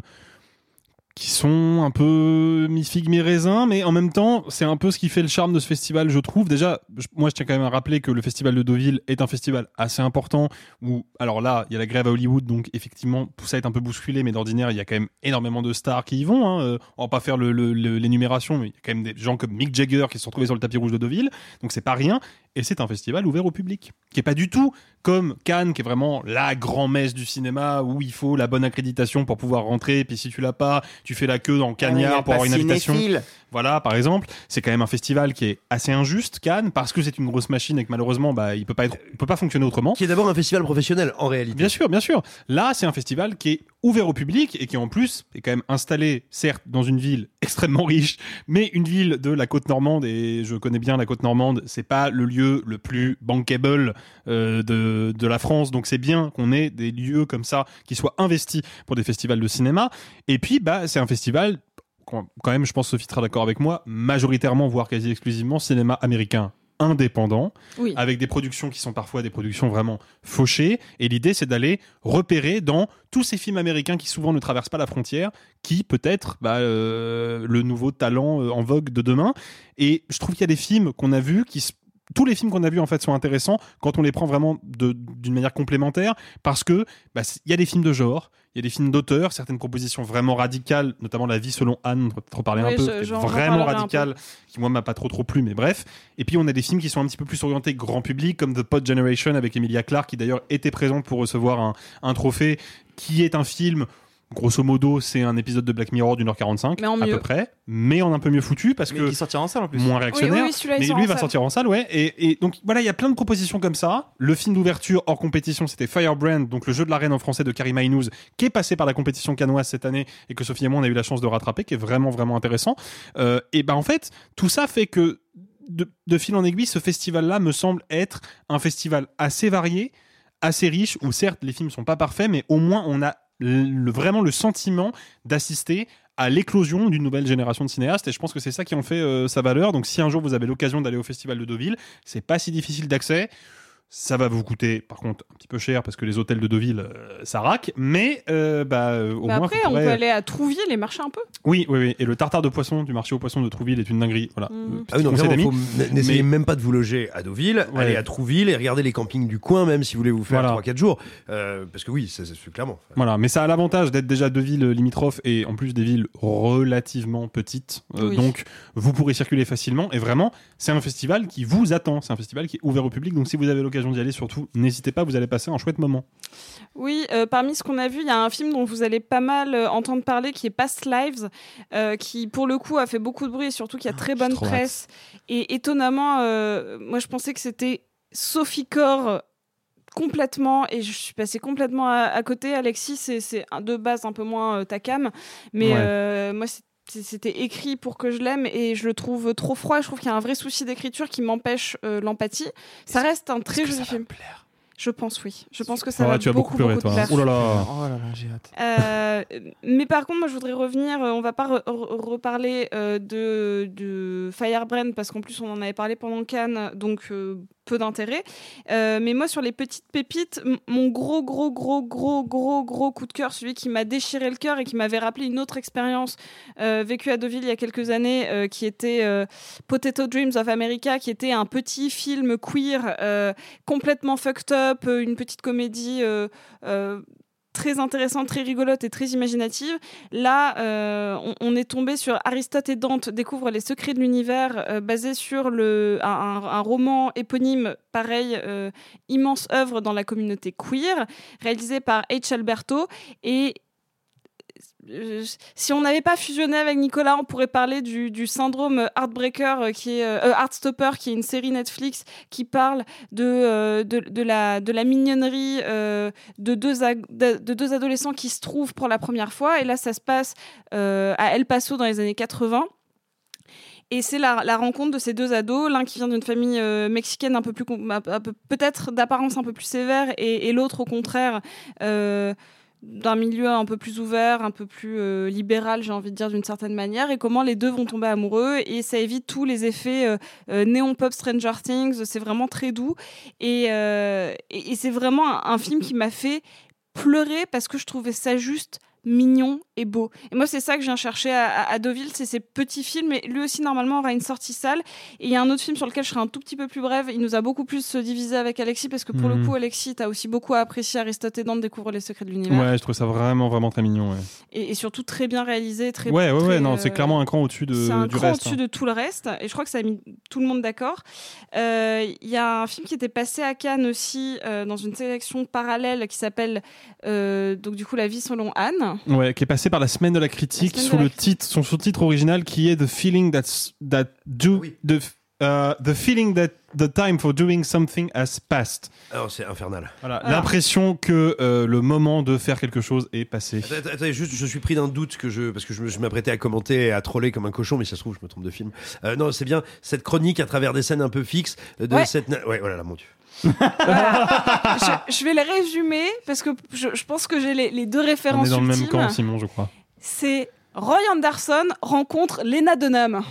Speaker 10: qui sont un peu mi-figue, mi-raisin, mais en même temps, c'est un peu ce qui fait le charme de ce festival, je trouve. Déjà, moi, je tiens quand même à rappeler que le festival de Deauville est un festival assez important, où, alors là, il y a la grève à Hollywood, donc effectivement, tout ça est un peu bousculé, mais d'ordinaire, il y a quand même énormément de stars qui y vont. Hein. Euh, On va pas faire le- le- l'énumération, mais il y a quand même des gens comme Mick Jagger qui se sont retrouvés sur le tapis rouge de Deauville, donc c'est pas rien. Et c'est un festival ouvert au public, qui est pas du tout comme Cannes, qui est vraiment la grand-messe du cinéma, où il faut la bonne accréditation pour pouvoir rentrer, puis si tu l'as pas, tu fais la queue dans le
Speaker 11: Ah,
Speaker 10: cagnard pour avoir une invitation. Voilà, par exemple, c'est quand même un festival qui est assez injuste, Cannes, parce que c'est une grosse machine et que malheureusement, bah, il peut pas être, il peut pas fonctionner autrement.
Speaker 12: Qui est d'abord un festival professionnel, en réalité.
Speaker 10: Bien sûr, bien sûr. Là, c'est un festival qui est ouvert au public et qui en plus est quand même installé, certes, dans une ville [laughs] extrêmement riche, mais une ville de la côte normande et je connais bien la côte normande. C'est pas le lieu le plus bankable euh, de de la France, donc c'est bien qu'on ait des lieux comme ça qui soient investis pour des festivals de cinéma. Et puis, bah, c'est un festival quand même, je pense Sophie sera d'accord avec moi, majoritairement, voire quasi exclusivement, cinéma américain indépendant,
Speaker 8: Oui.
Speaker 10: avec des productions qui sont parfois des productions vraiment fauchées. Et l'idée, c'est d'aller repérer dans tous ces films américains qui souvent ne traversent pas la frontière, qui peut être bah, euh, le nouveau talent euh, en vogue de demain. Et je trouve qu'il y a des films qu'on a vus qui tous les films qu'on a vus en fait sont intéressants quand on les prend vraiment d'une manière complémentaire parce que bah, il y a des films de genre, il y a des films d'auteur, certaines propositions vraiment radicales, notamment La vie selon Anne, pour te reparler
Speaker 8: Oui,
Speaker 10: un peu,
Speaker 8: je-
Speaker 10: vraiment
Speaker 8: reparlerai un
Speaker 10: radical, qui moi m'a pas trop trop plu, mais bref. Et puis on a des films qui sont un petit peu plus orientés grand public, comme The Pod Generation avec Emilia Clarke, qui d'ailleurs était présente pour recevoir un, un trophée, qui est un film. Grosso modo, c'est un épisode de Black Mirror d'une heure 45,
Speaker 8: Mais en
Speaker 10: à peu près, mais en un peu mieux foutu parce
Speaker 11: Mais
Speaker 10: que
Speaker 11: qui sortira en salle en plus.
Speaker 10: moins réactionnaire.
Speaker 8: Oui,
Speaker 10: mais lui va
Speaker 8: salle.
Speaker 10: sortir en salle, ouais. Et, et donc voilà, il y a plein de propositions comme ça. Le film d'ouverture hors compétition, c'était Firebrand, donc le jeu de la reine en français de Karima Inouz, qui est passé par la compétition canoise cette année et que Sophie et moi on a eu la chance de rattraper, qui est vraiment vraiment intéressant. Euh, et ben en fait, tout ça fait que de, de fil en aiguille, ce festival-là me semble être un festival assez varié, assez riche, où certes les films sont pas parfaits, mais au moins on a le- vraiment le sentiment d'assister à l'éclosion d'une nouvelle génération de cinéastes et je pense que c'est ça qui en fait euh, sa valeur. Donc si un jour vous avez l'occasion d'aller au festival de Deauville, c'est pas si difficile d'accès. Ça va vous coûter, par contre, un petit peu cher parce que les hôtels de Deauville, euh, ça raque. Mais euh, bah, euh, au
Speaker 8: Bah
Speaker 10: moins,
Speaker 8: après, on peut aller à Trouville et marcher un peu.
Speaker 10: Oui, oui, oui. Et le tartare de poisson du marché aux poissons de Trouville est une dinguerie. Voilà. Euh,
Speaker 12: Ah oui,
Speaker 10: petit
Speaker 12: donc
Speaker 10: conseil
Speaker 12: vraiment,
Speaker 10: d'amis.
Speaker 12: faut n- n'essayez
Speaker 10: Mais-
Speaker 12: même pas de vous loger à Deauville,
Speaker 10: Ouais.
Speaker 12: allez à Trouville et regardez les campings du coin même si vous voulez vous faire
Speaker 10: Voilà.
Speaker 12: 3-4 jours. Euh, parce que oui, ça c'est sûr, clairement.
Speaker 10: Voilà, mais ça a l'avantage d'être déjà deux villes limitrophes et en plus des villes relativement petites. Euh,
Speaker 8: Oui.
Speaker 10: Donc, vous pourrez circuler facilement. Et vraiment, c'est un festival qui vous attend. C'est un festival qui est ouvert au public. Donc, si vous avez l'occasion d'y aller, surtout, n'hésitez pas, vous allez passer un chouette moment.
Speaker 8: Oui, euh, parmi ce qu'on a vu, il y a un film dont vous allez pas mal euh, entendre parler qui est Past Lives, euh, qui pour le coup a fait beaucoup de bruit et surtout qui a très bonne
Speaker 11: hâte.
Speaker 8: presse. Et étonnamment, euh, moi je pensais que c'était Sophie Corr complètement et je suis passée complètement à, à côté. Alexis, c'est de base un peu moins euh, ta cam, mais
Speaker 10: Ouais.
Speaker 8: euh, moi c'est- c'était écrit pour que je l'aime et je le trouve trop froid. Je trouve qu'il y a un vrai souci d'écriture qui m'empêche euh, l'empathie. Ça reste un très joli film. Je pense oui. Je pense que ça
Speaker 10: Ah,
Speaker 8: va
Speaker 10: tu as beaucoup pleuré,
Speaker 8: beaucoup
Speaker 10: toi. hein.
Speaker 8: plaire.
Speaker 10: Oh là là.
Speaker 11: Oh là là, j'ai hâte.
Speaker 8: Euh, [laughs] mais par contre, moi, je voudrais revenir. euh, On va pas re- re- reparler euh, de, de Firebrand parce qu'en plus, on en avait parlé pendant Cannes, donc euh, peu d'intérêt. Euh, mais moi, sur les petites pépites, mon gros, gros, gros, gros, gros, gros coup de cœur, celui qui m'a déchiré le cœur et qui m'avait rappelé une autre expérience euh, vécue à Deauville il y a quelques années, euh, qui était Potato Dreams of America, qui était un petit film queer complètement fucked up, une petite comédie. Très intéressante, très rigolote et très imaginative. Là, euh, on, est tombé sur Aristote et Dante découvrent les secrets de l'univers, euh, basé sur le, un, roman éponyme, pareil, euh, immense œuvre dans la communauté queer, réalisé par H. Alberto. Et si on n'avait pas fusionné avec Nicolas, on pourrait parler du, syndrome Heartbreaker, euh, qui est euh, euh, Heartstopper, qui est une série Netflix qui parle de, euh, de, la, de la mignonnerie euh, de, deux de, de deux adolescents qui se trouvent pour la première fois. Et là, ça se passe euh, à El Paso dans les années 80. Et c'est la, rencontre de ces deux ados, l'un qui vient d'une famille euh, mexicaine un peu plus, peut-être d'apparence un peu plus sévère, et, l'autre au contraire euh, d'un milieu un peu plus ouvert, un peu plus euh, libéral, j'ai envie de dire d'une certaine manière, et comment les deux vont tomber amoureux, et ça évite tous les effets euh, euh, néon pop Stranger Things. C'est vraiment très doux, et, c'est vraiment un film qui m'a fait pleurer parce que je trouvais ça juste mignon et beau. Et moi, c'est ça que je viens chercher à, à- Deauville, c'est ces petits films. Mais lui aussi, normalement, aura une sortie salle. Et il y a un autre film sur lequel je serai un tout petit peu plus brève. Il nous a beaucoup plus euh, divisé avec Alexis parce que pour
Speaker 10: Mhm.
Speaker 8: le coup, Alexis, t'as aussi beaucoup apprécié Aristote et Dante découvre les secrets de l'univers.
Speaker 10: Ouais, je trouve ça vraiment, vraiment très mignon. Ouais,
Speaker 8: Et, et surtout très bien réalisé, très.
Speaker 10: ouais, ouais,
Speaker 8: très,
Speaker 10: ouais, non,
Speaker 8: euh,
Speaker 10: c'est clairement un cran au-dessus de,
Speaker 8: un
Speaker 10: du
Speaker 8: cran
Speaker 10: reste.
Speaker 8: au-dessus
Speaker 10: hein.
Speaker 8: de tout le reste, et je crois que ça a mis tout le monde d'accord. Euh, Il y a un film qui était passé à Cannes aussi, euh, dans une sélection parallèle qui s'appelle, donc du coup, La vie selon Anne.
Speaker 10: Ouais, qui est passé par la semaine de la critique
Speaker 8: La
Speaker 10: sous
Speaker 8: la
Speaker 10: le titre, son sous-titre original qui est The feeling that's, that do, the, uh, the feeling that the time for doing something has passed.
Speaker 12: Alors c'est infernal.
Speaker 10: Voilà,
Speaker 8: Alors.
Speaker 10: l'impression que euh, le moment de faire quelque chose est passé.
Speaker 12: Attends, juste, je suis pris d'un doute que je, parce que je, m'apprêtais à commenter et à troller comme un cochon, mais ça se trouve, je me trompe de film. Euh, non, c'est bien cette chronique à travers des scènes un peu fixes euh, de
Speaker 8: Ouais.
Speaker 12: cette. Ouais, voilà, là, mon dieu. [laughs]
Speaker 8: je, je vais les résumer parce que je, je pense que j'ai les, les deux
Speaker 10: On
Speaker 8: références
Speaker 10: est dans le même camp, Simon, je crois.
Speaker 8: C'est Roy Anderson rencontre Lena Dunham.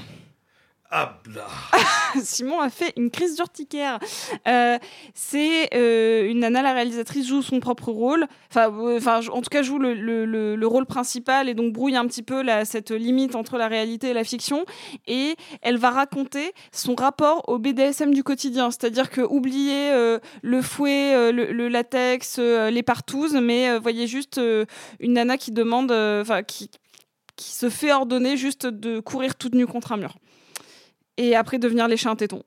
Speaker 8: [laughs] Simon a fait une crise d'urticaire. Euh, c'est euh, une nana, la réalisatrice joue son propre rôle. Enfin, euh, en tout cas, joue le, le- le- le rôle principal et donc brouille un petit peu cette limite entre la réalité et la fiction. Et elle va raconter son rapport au BDSM du quotidien, c'est-à-dire euh, le fouet, le, latex, les partouzes, mais voyez juste une nana qui demande, enfin, qui se fait ordonner juste de courir toute nue contre un mur et après devenir lécher un téton.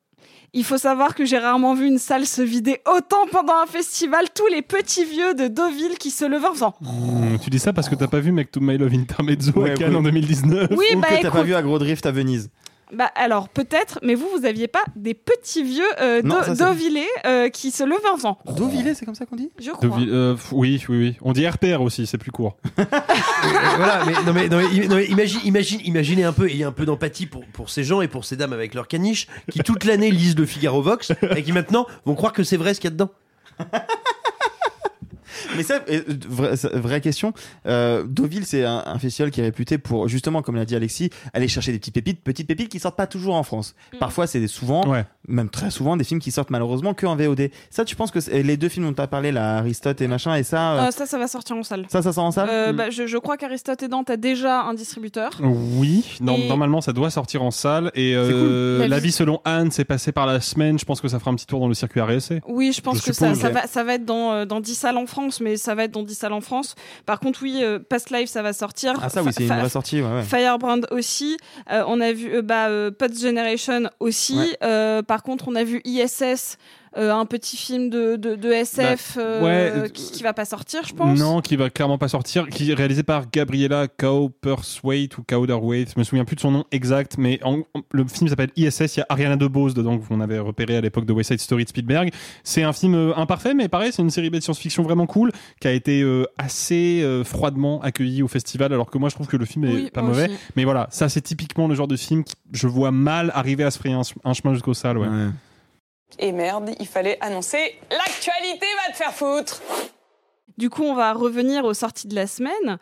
Speaker 8: Il faut savoir que j'ai rarement vu une salle se vider autant pendant un festival. Tous les petits vieux de Deauville qui se levaient en faisant
Speaker 10: Mmh, tu dis ça parce que t'as pas vu Make to My Love Intermezzo
Speaker 11: Ouais,
Speaker 10: à Cannes
Speaker 11: oui.
Speaker 10: en 2019
Speaker 8: Oui,
Speaker 11: Ou
Speaker 8: bah
Speaker 11: que t'as pas vu Agro Drift à Venise.
Speaker 8: Bah alors peut-être, mais vous, vous aviez pas des petits vieux euh,
Speaker 11: Non,
Speaker 8: de-
Speaker 11: ça, c'est-
Speaker 8: Deauvillais euh, qui se levaient en faisant
Speaker 11: Deauvillé, c'est comme ça qu'on dit?
Speaker 8: Je crois.
Speaker 10: Deauville- euh, f- oui, oui, oui. On dit RPR aussi, c'est plus court. [laughs]
Speaker 12: Voilà, mais, non, mais, non, mais, im- non, mais imagine, imagine, imaginez un peu, ayez un peu d'empathie pour, pour ces gens et pour ces dames avec leurs caniches qui toute l'année lisent le Figaro Vox et qui maintenant vont croire que c'est vrai ce qu'il y a dedans. [laughs]
Speaker 11: Mais ça, euh, vraie, vraie question. Euh, Deauville, c'est un, un festival qui est réputé pour, justement, comme l'a dit Alexis, aller chercher des petites pépites, petites pépites qui sortent pas toujours en France.
Speaker 8: Mm.
Speaker 11: Parfois, c'est souvent,
Speaker 10: Ouais.
Speaker 11: même très souvent, des films qui sortent malheureusement que en VOD. Ça, tu penses que les deux films dont tu as parlé, là, Aristote et machin, et ça, euh,
Speaker 8: Euh, ça, ça va sortir en salle.
Speaker 11: ça, ça sort en salle?
Speaker 8: Euh,
Speaker 11: Mm.
Speaker 8: bah, je, je crois qu'Aristote et Dante a déjà un distributeur.
Speaker 10: Oui, non,
Speaker 8: Et-
Speaker 10: normalement ça doit sortir en salle. Et euh,
Speaker 8: cool. La
Speaker 10: la
Speaker 8: vie-
Speaker 10: vie selon Anne, c'est passé par la semaine. Je pense que ça fera un petit tour dans le circuit RSC.
Speaker 8: Oui, je pense
Speaker 10: Je
Speaker 8: que ça,
Speaker 10: suppose,
Speaker 8: ça,
Speaker 10: ouais.
Speaker 8: va, ça va être dans, dans 10 salles en France, mais ça va être dans 10 salles en France. Par contre, oui, euh, Past Life, ça va sortir.
Speaker 11: Ah, ça, oui, c'est une vraie sortie, ouais, ouais.
Speaker 8: Firebrand aussi. Euh, on a vu euh, bah, Generation aussi.
Speaker 11: Ouais.
Speaker 8: Par contre, on a vu ISS. Euh, un petit film de, de, de SF
Speaker 10: Bah,
Speaker 8: euh,
Speaker 10: ouais,
Speaker 8: qui, qui va pas sortir, je pense.
Speaker 10: Non, qui va clairement pas sortir, qui est réalisé par Gabriella Cowperswaite ou Cowderwaite, je me souviens plus de son nom exact, mais en- en- le film s'appelle ISS, il y a Ariana DeBose dedans que on avait repéré à l'époque de West Side Story de Spielberg. C'est un film euh, imparfait, mais pareil, c'est une série B de science-fiction vraiment cool, qui a été euh, assez euh, froidement accueilli au festival, alors que moi je trouve que le film est
Speaker 8: Oui,
Speaker 10: pas mauvais.
Speaker 8: aussi.
Speaker 10: Mais voilà, ça c'est typiquement le genre de film que je vois mal arriver à se frayer un, un chemin jusqu'au salle. Ouais.
Speaker 14: Et merde, il fallait annoncer l'actualité va te faire foutre.
Speaker 8: Du coup, on va revenir aux sorties de la semaine.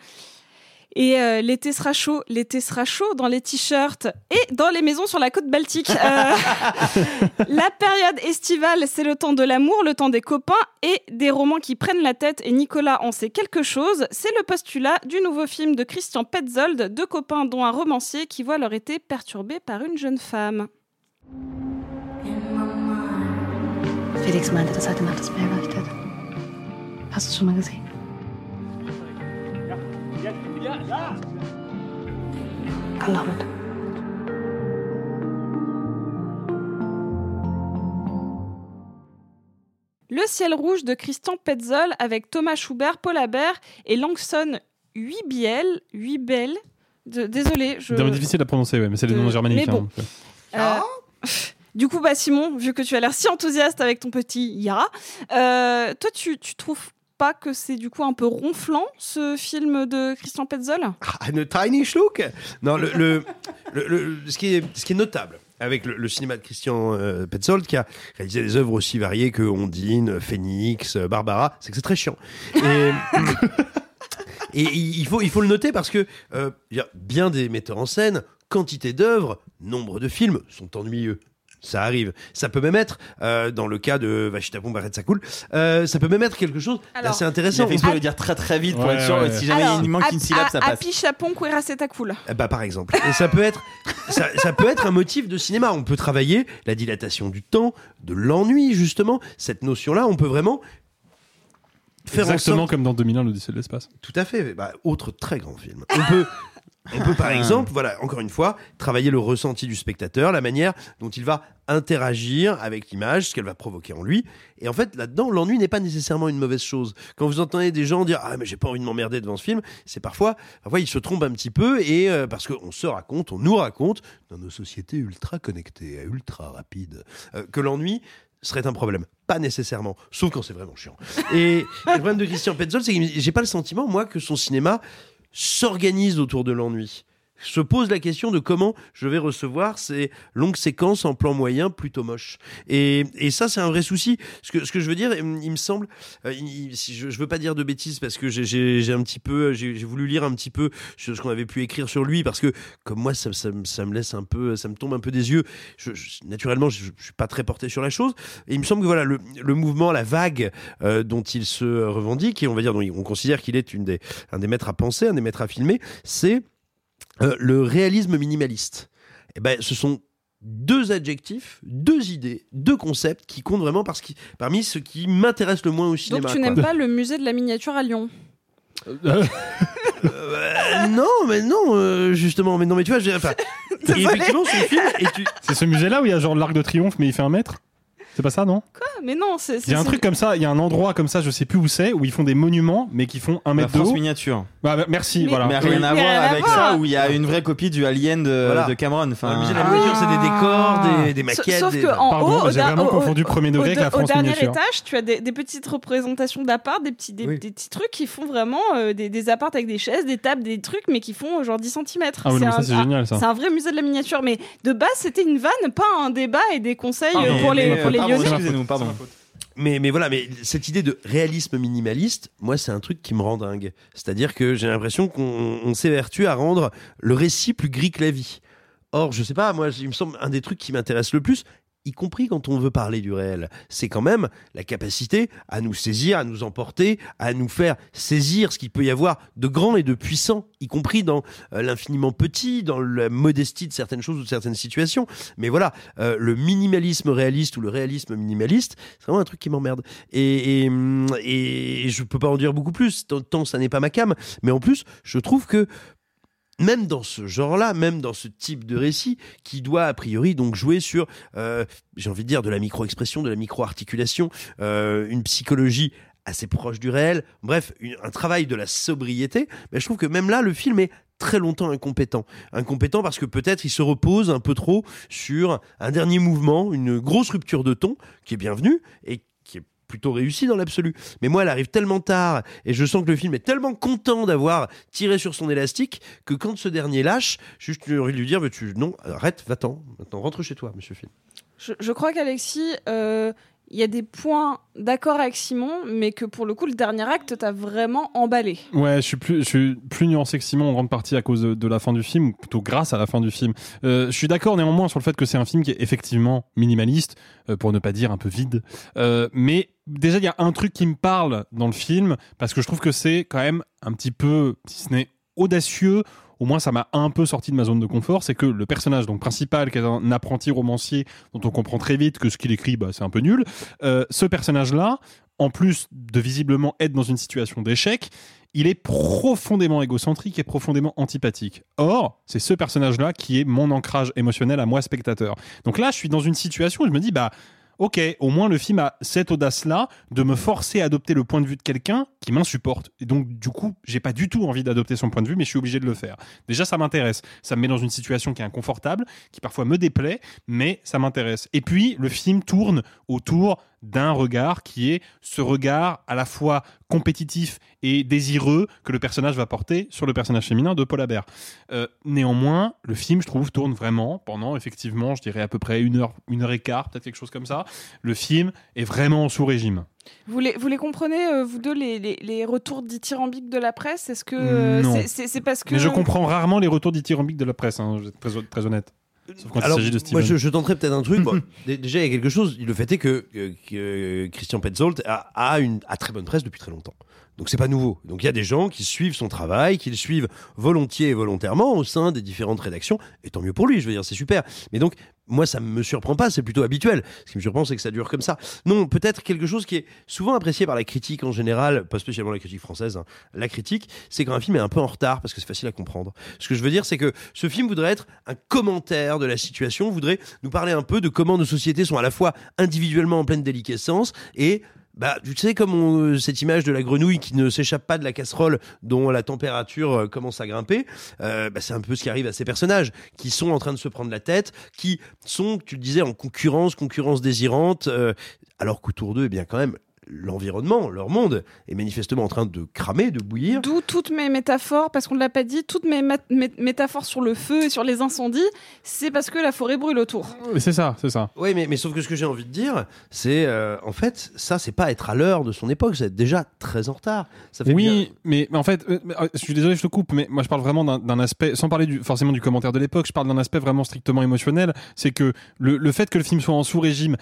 Speaker 8: Et euh, l'été sera chaud, l'été sera chaud dans les t-shirts et dans les maisons sur la côte baltique. Euh, [laughs] la période estivale, c'est le temps de l'amour, le temps des copains et des romans qui prennent la tête. Et Nicolas en sait quelque chose. C'est le postulat du nouveau film de Christian Petzold, deux copains dont un romancier qui voit leur été perturbé par une jeune femme.
Speaker 5: Felix meinte, das hatte Nacht das Meer erleuchtet. Hast du es schon mal gesehen? I love it.
Speaker 8: Le ciel rouge de Christian Petzold avec Thomas Schubert, Paul Habert et Langson Huibiel. Huibel. Désolé, je.
Speaker 10: C'est difficile à prononcer, ouais, mais c'est les
Speaker 8: de-
Speaker 10: noms germaniques.
Speaker 8: mais bon.
Speaker 10: hein,
Speaker 8: Euh, [laughs] Du coup, bah Simon, vu que tu as l'air si enthousiaste avec ton petit Yara, euh, toi, tu, tu trouves pas que c'est du coup un peu ronflant ce film de Christian Petzold?
Speaker 12: Eine tiny Schluck Non, le, le, ce, qui est, ce qui est notable avec le, cinéma de Christian euh, Petzold, qui a réalisé des œuvres aussi variées que Ondine, Phoenix, Barbara, c'est que c'est très chiant. Et, [laughs] il faut, il faut le noter parce que euh, bien des metteurs en scène, quantité d'œuvres, nombre de films sont ennuyeux. Ça arrive. Ça peut même être, euh, dans le cas de Vachitapon Barret Sakoul, euh, ça peut même être quelque chose d'assez intéressant.
Speaker 11: Il de le dire très très vite pour
Speaker 10: Ouais,
Speaker 11: être sûr,
Speaker 10: ouais.
Speaker 11: si jamais
Speaker 8: Alors,
Speaker 11: il manque une syllabe, ça passe.
Speaker 8: Api Chapon, Quera cool.
Speaker 12: Eh Bah, par exemple. Et ça peut être, ça, ça peut être un motif de cinéma. On peut travailler la dilatation du temps, de l'ennui, justement. Cette notion-là, on peut vraiment faire en
Speaker 10: Exactement
Speaker 12: sorte.
Speaker 10: comme dans 2001, l'Odyssée de l'espace.
Speaker 12: Tout à fait. Bah, autre très grand film. On peut, on peut par exemple, voilà, encore une fois, travailler le ressenti du spectateur, la manière dont il va interagir avec l'image, ce qu'elle va provoquer en lui. Et en fait, là-dedans, l'ennui n'est pas nécessairement une mauvaise chose. Quand vous entendez des gens dire ah mais j'ai pas envie de m'emmerder devant ce film, c'est parfois, parfois ils se trompent un petit peu et euh, parce qu'on se raconte, on nous raconte dans nos sociétés ultra connectées, ultra rapides, euh, que l'ennui serait un problème. Pas nécessairement, sauf quand c'est vraiment chiant. Et, et le problème de Christian Petzold, c'est que j'ai pas le sentiment, moi, que son cinéma s'organise autour de l'ennui. Se pose la question de comment je vais recevoir ces longues séquences en plan moyen plutôt moches. Et, et ça, c'est un vrai souci. Ce que, ce que je veux dire, il, me- semble, euh, je, je veux pas dire de bêtises parce que j'ai- un petit peu, j'ai voulu lire un petit peu ce qu'on avait pu écrire sur lui parce que comme moi, ça, ça, ça me laisse un peu, ça me tombe un peu des yeux. Naturellement, je, je suis pas très porté sur la chose. Il me semble que voilà, le, mouvement, la vague euh, dont il se revendique et on va dire, dont on considère qu'il est une des, un des maîtres à penser, un des maîtres à filmer, c'est euh, le réalisme minimaliste. Eh ben, ce sont deux adjectifs, deux idées, deux concepts qui comptent vraiment parce que, parmi ce qui m'intéresse le moins au
Speaker 8: Donc
Speaker 12: cinéma.
Speaker 8: tu n'aimes pas le musée de la miniature à Lyon?
Speaker 12: Euh, non, mais non, euh, justement, mais non, mais tu vois, j'ai, [laughs] effectivement, film, tu,
Speaker 10: C'est ce musée-là où il y a genre l'arc de triomphe, mais il fait un mètre? C'est pas ça, non
Speaker 8: Quoi? Mais non, c'est.
Speaker 10: Il y a un truc comme ça, il y a un endroit comme ça, je sais plus où c'est, où ils font des monuments, mais qui font un
Speaker 11: La
Speaker 10: mètre de
Speaker 11: France
Speaker 10: haut.
Speaker 11: miniature.
Speaker 10: Bah, bah, merci,
Speaker 8: Mais-
Speaker 10: voilà.
Speaker 11: Mais rien à voir avec ça où il y a une vraie copie du Alien de,
Speaker 12: Voilà.
Speaker 11: de Cameron. Enfin,
Speaker 12: le musée de la miniature, c'est des décors, des, des maquettes.
Speaker 8: Sauf
Speaker 12: des-
Speaker 8: que en
Speaker 10: Pardon,
Speaker 8: haut, au
Speaker 10: j'ai
Speaker 8: da-
Speaker 10: vraiment
Speaker 8: au-
Speaker 10: confondu premier degré
Speaker 8: au,
Speaker 10: avec la
Speaker 8: de- au
Speaker 10: France
Speaker 8: dernier
Speaker 10: miniature.
Speaker 8: étage, tu as des, des petites représentations d'appart, des petits, des,
Speaker 12: Oui.
Speaker 8: des petits trucs qui font vraiment euh, des, des apparts avec des chaises, des tables, des trucs, mais qui font euh, genre 10 cm.
Speaker 10: Ah oui, non, mais ça, c'est génial, ça.
Speaker 8: C'est un vrai musée de la miniature. Mais de base, c'était une vanne, pas un débat et des conseils
Speaker 11: Pardon,
Speaker 8: euh, pour les, pour les
Speaker 11: pardon, Excusez-nous, pardon.
Speaker 12: Mais, mais voilà, mais cette idée de réalisme minimaliste, moi, c'est un truc qui me rend dingue. C'est-à-dire que j'ai l'impression qu'on on s'évertue à rendre le récit plus gris que la vie. Or, je sais pas, moi, il me semble un des trucs qui m'intéresse le plus, y compris quand on veut parler du réel, c'est quand même la capacité à nous saisir, à nous emporter, à nous faire saisir ce qu'il peut y avoir de grand et de puissant, y compris dans euh, l'infiniment petit, dans la modestie de certaines choses ou de certaines situations. Mais voilà, euh, le minimalisme réaliste ou le réalisme minimaliste, c'est vraiment un truc qui m'emmerde. Et, et, hum, et je peux pas en dire beaucoup plus, tant, tant ça n'est pas ma cam. Mais en plus, je trouve que même dans ce genre-là, même dans ce type de récit, qui doit a priori donc jouer sur, euh, j'ai envie de dire, de la micro-expression, de la micro-articulation, euh, une psychologie assez proche du réel, bref, un travail de la sobriété, mais je trouve que même là, le film est très longtemps incompétent. Incompétent parce que peut-être il se repose un peu trop sur un dernier mouvement, une grosse rupture de ton, qui est bienvenue, et plutôt réussie dans l'absolu. Mais moi, elle arrive tellement tard, et je sens que le film est tellement content d'avoir tiré sur son élastique, que quand ce dernier lâche, juste envie de lui dire, mais tu, non, arrête, va-t'en, maintenant rentre chez toi, monsieur film.
Speaker 8: Je, je crois qu'Alexis, euh, il y a des points d'accord avec Simon, mais que pour le coup, le dernier acte t'a vraiment emballé.
Speaker 10: Ouais, je suis plus, je nuancé que Simon en grande partie à cause de, de la fin du film, ou plutôt grâce à la fin du film. Euh, je suis d'accord néanmoins sur le fait que c'est un film qui est effectivement minimaliste, euh, pour ne pas dire un peu vide. Euh, mais déjà, il y a un truc qui me parle dans le film, parce que je trouve que c'est quand même un petit peu, si ce n'est audacieux, au moins ça m'a un peu sorti de ma zone de confort, c'est que le personnage donc principal, qui est un apprenti romancier, dont on comprend très vite que ce qu'il écrit, bah, c'est un peu nul, euh, ce personnage-là, en plus de visiblement être dans une situation d'échec, il est profondément égocentrique et profondément antipathique. Or, c'est ce personnage-là qui est mon ancrage émotionnel à moi, spectateur. Donc là, je suis dans une situation où je me dis, bah, ok, au moins le film a cette audace-là de me forcer à adopter le point de vue de quelqu'un qui m'insupporte. Et donc, du coup, j'ai pas du tout envie d'adopter son point de vue, mais je suis obligé de le faire. Déjà, ça m'intéresse. Ça me met dans une situation qui est inconfortable, qui parfois me déplaît, mais ça m'intéresse. Et puis, le film tourne autour d'un regard qui est ce regard à la fois compétitif et désireux que le personnage va porter sur le personnage féminin de Paul Habert. Euh, néanmoins, le film, je trouve, tourne vraiment pendant, effectivement, je dirais à peu près une heure, une heure et quart, peut-être quelque chose comme ça. Le film est vraiment sous régime.
Speaker 8: Vous les, vous les comprenez, euh, vous deux, les, les, les retours dithyrambiques de la presse? Est-ce que euh, c'est- parce que.
Speaker 10: Mais je comprends rarement les retours dithyrambiques de la presse, hein, je vais être très, très honnête. Sauf quand
Speaker 12: Alors,
Speaker 10: il s'agit de
Speaker 12: moi,
Speaker 10: Steven.
Speaker 12: je, je tenterai peut-être un truc. [laughs] Bon, déjà, il y a quelque chose. Le fait est que, que- que Christian Petzold a, a une a très bonne presse depuis très longtemps. Donc c'est pas nouveau. Donc il y a des gens qui suivent son travail, qui le suivent volontiers et volontairement au sein des différentes rédactions. Et tant mieux pour lui. Je veux dire, c'est super. Mais donc moi, ça me surprend pas. C'est plutôt habituel. Ce qui me surprend, c'est que ça dure comme ça. Non, peut-être quelque chose qui est souvent apprécié par la critique en général, pas spécialement la critique française. hein. La critique, c'est quand un film est un peu en retard parce que c'est facile à comprendre. Ce que je veux dire, c'est que ce film voudrait être un commentaire de la situation, voudrait nous parler un peu de comment nos sociétés sont à la fois individuellement en pleine déliquescence et bah, tu sais, comme euh, cette image de la grenouille qui ne s'échappe pas de la casserole dont la température euh, commence à grimper, euh, bah, c'est un peu ce qui arrive à ces personnages qui sont en train de se prendre la tête, qui sont, tu le disais, en concurrence, concurrence désirante, euh, alors qu'autour d'eux, eh bien, quand même, l'environnement, leur monde est manifestement en train de cramer, de bouillir.
Speaker 8: D'où toutes mes métaphores, parce qu'on ne l'a pas dit, toutes mes, métaphores sur le feu et sur les incendies, c'est parce que la forêt brûle autour.
Speaker 10: C'est ça, c'est ça.
Speaker 12: Oui, mais, mais sauf que ce que j'ai envie de dire, c'est euh, en fait, ça, c'est pas être à l'heure de son époque, c'est être déjà très en retard. Ça fait bien-
Speaker 10: Oui, mais, mais en fait, euh, euh, je suis désolé, je te coupe, mais moi je parle vraiment d'un- d'un aspect, sans parler du, forcément du commentaire de l'époque, je parle d'un aspect vraiment strictement émotionnel. C'est que le, le fait que le film soit en sous-régime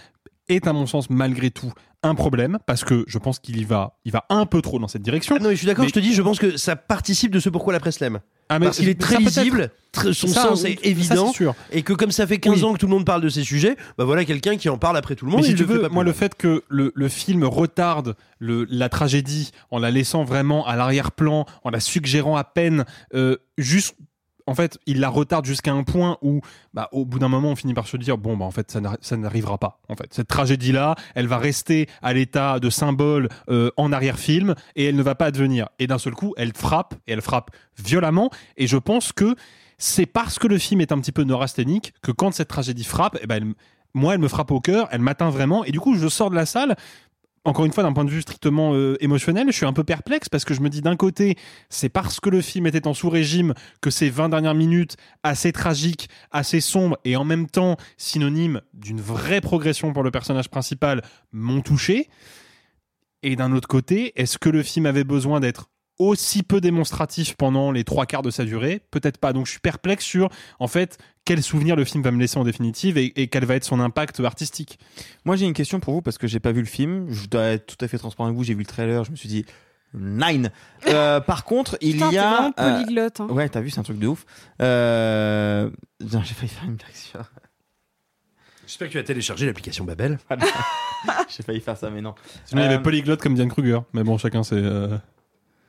Speaker 10: est, à mon sens, malgré tout, un problème, parce que je pense qu'il y va, il va un peu trop dans cette direction.
Speaker 12: Ah non, mais je suis d'accord,
Speaker 10: Mais-
Speaker 12: je te dis, je pense que ça participe de ce pourquoi la presse l'aime.
Speaker 10: Ah,
Speaker 12: Parce qu'il est très lisible, très- son
Speaker 10: Ça,
Speaker 12: sens est
Speaker 10: ça,
Speaker 12: évident,
Speaker 10: sûr.
Speaker 12: et que comme ça fait 15
Speaker 10: Oui.
Speaker 12: ans que tout le monde parle de ces sujets, bah voilà quelqu'un qui en parle après tout le monde.
Speaker 10: Mais si tu veux, moi, le fait que le, le film retarde le, la tragédie en la laissant vraiment à l'arrière-plan, en la suggérant à peine, euh, juste. En fait, il la retarde jusqu'à un point où, bah, au bout d'un moment, on finit par se dire bon, bah, en fait, ça n'arri- ça n'arrivera pas. En fait, cette tragédie-là, elle va rester à l'état de symbole euh, en arrière-film et elle ne va pas advenir. Et d'un seul coup, elle frappe et elle frappe violemment. Et je pense que c'est parce que le film est un petit peu neurasthénique que quand cette tragédie frappe, eh ben, moi, elle me frappe au cœur, elle m'atteint vraiment, et du coup, je sors de la salle. Encore une fois, d'un point de vue strictement euh, émotionnel, je suis un peu perplexe parce que je me dis d'un côté, c'est parce que le film était en sous-régime que ces 20 dernières minutes, assez tragiques, assez sombres et en même temps synonymes d'une vraie progression pour le personnage principal, m'ont touché. Et d'un autre côté, est-ce que le film avait besoin d'être aussi peu démonstratif pendant les trois quarts de sa durée Peut-être pas. Donc je suis perplexe sur, en fait, quel souvenir le film va me laisser en définitive et, et quel va être son impact artistique.
Speaker 11: Moi, j'ai une question pour vous parce que j'ai pas vu le film. Je dois être tout à fait transparent avec vous. J'ai vu le trailer. Je me suis dit. Nine. [laughs] Euh, par contre, il
Speaker 8: Putain,
Speaker 11: y
Speaker 8: t'es
Speaker 11: a.
Speaker 8: vraiment
Speaker 11: euh,
Speaker 8: polyglotte, hein.
Speaker 11: Ouais, t'as vu, c'est un truc de ouf. Euh... J'ai failli faire une blague sur.
Speaker 12: J'espère que tu as téléchargé l'application Babel. [laughs]
Speaker 11: J'ai failli faire ça, mais non.
Speaker 10: Sinon, il y avait Polyglotte comme Diane Kruger. Mais bon, chacun c'est.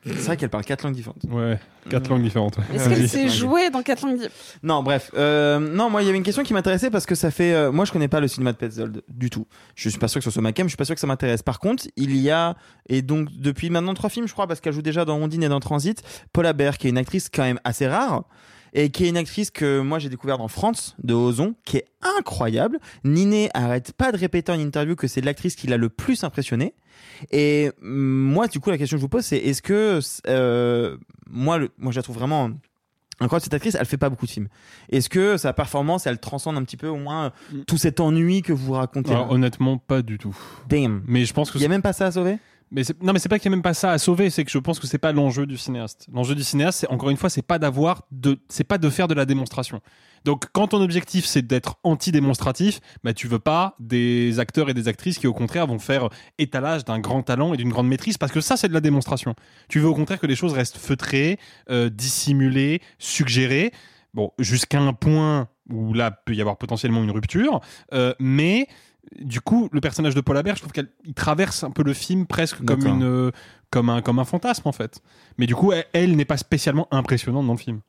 Speaker 11: C'est vrai qu'elle parle quatre langues différentes.
Speaker 10: Ouais, quatre langues différentes. ouais.
Speaker 8: Est-ce qu'elle s'est jouée dans quatre langues di-
Speaker 11: Non, bref. Euh, non, moi, il y avait une question qui m'intéressait parce que ça fait. euh, moi, je connais pas le cinéma de Petzold du tout. Je suis pas sûr que ce soit ma cam, je suis pas sûr que ça m'intéresse. Par contre, il y a, et donc depuis maintenant trois films, je crois, parce qu'elle joue déjà dans Ondine et dans Transit, Paula Baer, qui est une actrice quand même assez rare. Et qui est une actrice que moi j'ai découvert en France, de Ozon, qui est incroyable. Niné arrête pas de répéter en interview que c'est l'actrice qui l'a le plus impressionné. Et mm, moi, du coup, la question que je vous pose, c'est est-ce que euh, moi, le- moi, je la trouve vraiment incroyable cette actrice. Elle fait pas beaucoup de films. Est-ce que sa performance, elle transcende un petit peu au moins tout cet ennui que vous racontez?
Speaker 10: Alors, honnêtement, pas du tout.
Speaker 11: Damn.
Speaker 10: Mais je pense que
Speaker 11: Il y a même pas ça à sauver?
Speaker 10: Mais non, mais c'est pas qu'il y a même pas ça à sauver, c'est que je pense que c'est pas l'enjeu du cinéaste. L'enjeu du cinéaste, c'est encore une fois, c'est pas d'avoir de, c'est pas de faire de la démonstration. Donc, quand ton objectif c'est d'être anti-démonstratif, bah tu veux pas des acteurs et des actrices qui au contraire vont faire étalage d'un grand talent et d'une grande maîtrise, parce que ça c'est de la démonstration. Tu veux au contraire que les choses restent feutrées, euh, dissimulées, suggérées. Bon, jusqu'à un point où là peut y avoir potentiellement une rupture, euh, mais du coup, le personnage de Paul Habert, je trouve qu'il il traverse un peu le film presque comme une, euh, comme un, comme un fantasme en fait. Mais du coup, elle, elle n'est pas spécialement impressionnante dans le film.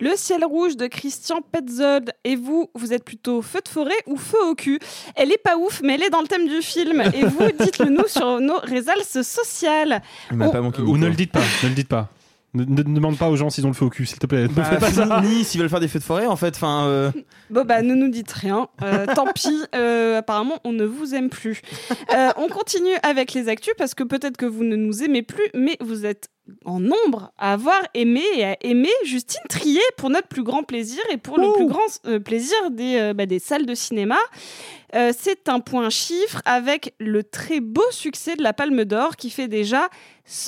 Speaker 8: Le ciel rouge de Christian Petzold. Et vous, vous êtes plutôt feu de forêt ou feu au cul? Elle est pas ouf, mais elle est dans le thème du film. Et vous, [laughs] dites-le nous sur nos réseaux sociales.
Speaker 11: Il m'a
Speaker 8: Oh.
Speaker 11: pas manqué.
Speaker 10: Ou ne le dites pas, ne le dites pas. Ne, ne- ne demande pas aux gens s'ils ont le feu au cul, s'il te plaît. [laughs] Ne
Speaker 11: Bah,
Speaker 10: fais pas ça.
Speaker 11: ni s'ils veulent faire des feux de forêt, en fait. Enfin, euh, [laughs]
Speaker 8: Bon, bah, ne nous dites rien. Euh, tant pis, euh, apparemment, on ne vous aime plus. Euh, on continue avec les actus parce que peut-être que vous ne nous aimez plus, mais vous êtes en nombre à avoir aimé et à aimer Justine Trier pour notre plus grand plaisir et pour le plus grand euh, plaisir des, euh, bah, des salles de cinéma. Euh, c'est un point chiffre avec le très beau succès de la Palme d'Or qui fait déjà,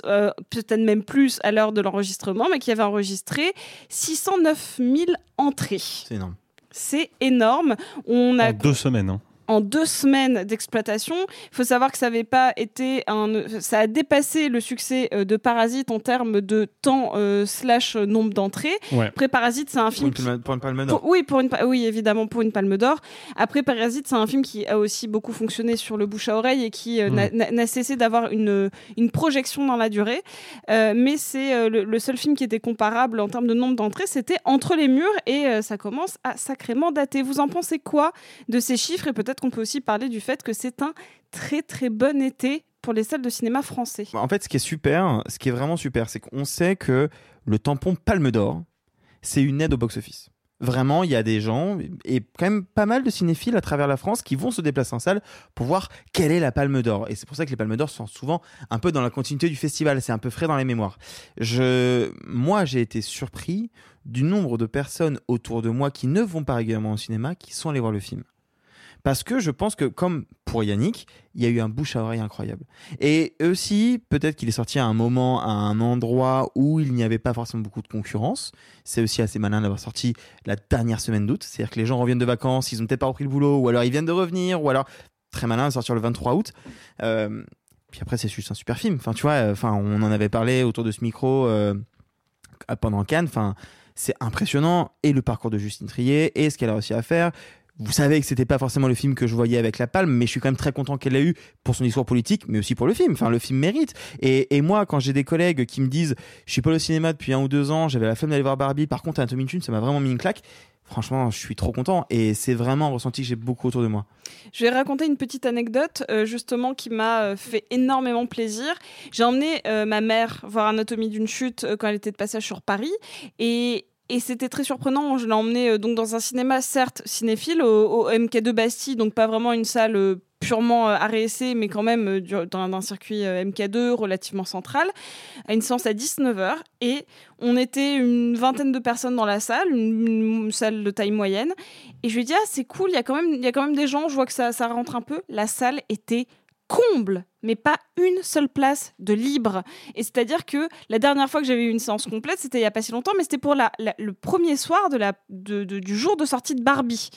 Speaker 8: euh, peut-être même plus à l'heure de l'enregistrement, mais qui avait enregistré 609 000 entrées.
Speaker 11: c'est énorme.
Speaker 8: C'est énorme. On a
Speaker 10: En deux semaines. hein.
Speaker 8: En deux semaines d'exploitation. Il faut savoir que ça avait pas été un, ça a dépassé le succès euh, de Parasite en termes de temps euh, slash nombre d'entrées.
Speaker 10: Ouais.
Speaker 8: Après Parasite, c'est un
Speaker 11: Pour
Speaker 8: film
Speaker 11: une,
Speaker 8: qui-
Speaker 11: palme- pour une palme d'or.
Speaker 8: pour- oui, pour une, oui, évidemment, pour une palme d'or. Après, Parasite, c'est un film qui a aussi beaucoup fonctionné sur le bouche à oreille et qui euh, n'a- cessé d'avoir une, une projection dans la durée. Euh, mais c'est euh, le, le seul film qui était comparable en termes de nombre d'entrées, c'était Entre les murs et euh, ça commence à sacrément dater. Vous en pensez quoi de ces chiffres Et peut-être qu'on peut aussi parler du fait que c'est un très très bon été pour les salles de cinéma français.
Speaker 11: En fait, ce qui est super, ce qui est vraiment super, c'est qu'on sait que le tampon Palme d'Or, c'est une aide au box-office. Vraiment, il y a des gens, et quand même pas mal de cinéphiles à travers la France, qui vont se déplacer en salle pour voir quelle est la Palme d'Or. Et c'est pour ça que les Palmes d'Or sont souvent un peu dans la continuité du festival, c'est un peu frais dans les mémoires. Je, moi, j'ai été surpris du nombre de personnes autour de moi qui ne vont pas régulièrement au cinéma, qui sont allées voir le film. Parce que je pense que, comme pour Yannick, il y a eu un bouche à oreille incroyable. Et aussi, peut-être qu'il est sorti à un moment, à un endroit où il n'y avait pas forcément beaucoup de concurrence. C'est aussi assez malin d'avoir sorti la dernière semaine d'août. C'est-à-dire que les gens reviennent de vacances, ils ont peut-être pas repris le boulot, ou alors ils viennent de revenir, ou alors très malin de sortir le 23 août. Euh, puis après, c'est juste un super film. Enfin, tu vois, euh, enfin, on en avait parlé autour de ce micro euh, pendant Cannes. Enfin, c'est impressionnant. Et le parcours de Justine Trier, et ce qu'elle a réussi à faire. Vous savez que c'était pas forcément le film que je voyais avec la palme, mais je suis quand même très content qu'elle l'ait eu pour son discours politique, mais aussi pour le film. Enfin, le film mérite. Et, moi, quand j'ai des collègues qui me disent, je suis pas au cinéma depuis un ou deux ans, j'avais la flemme d'aller voir Barbie, par contre, Anatomy Tune, ça m'a vraiment mis une claque. Franchement, je suis trop content et c'est vraiment un ressenti que j'ai beaucoup autour de moi.
Speaker 8: Je vais raconter une petite anecdote euh, justement qui m'a euh, fait énormément plaisir. J'ai emmené euh, ma mère voir Anatomie d'une chute quand elle était de passage sur Paris et et c'était très surprenant. Je l'ai emmené euh, donc dans un cinéma, certes cinéphile, au, au MK2 Bastille, donc pas vraiment une salle euh, purement euh, essai, mais quand même dans un circuit euh, MK2 relativement central, à une séance à 19h. Et on était une vingtaine de personnes dans la salle, une, salle de taille moyenne. Et je lui ai dit, ah, c'est cool, il y, a quand même- des gens, je vois que ça rentre un peu. La salle était comble, mais pas une seule place de libre. Et c'est-à-dire que la dernière fois que j'avais eu une séance complète, c'était il y a pas si longtemps, mais c'était pour le premier soir du jour de sortie de Barbie.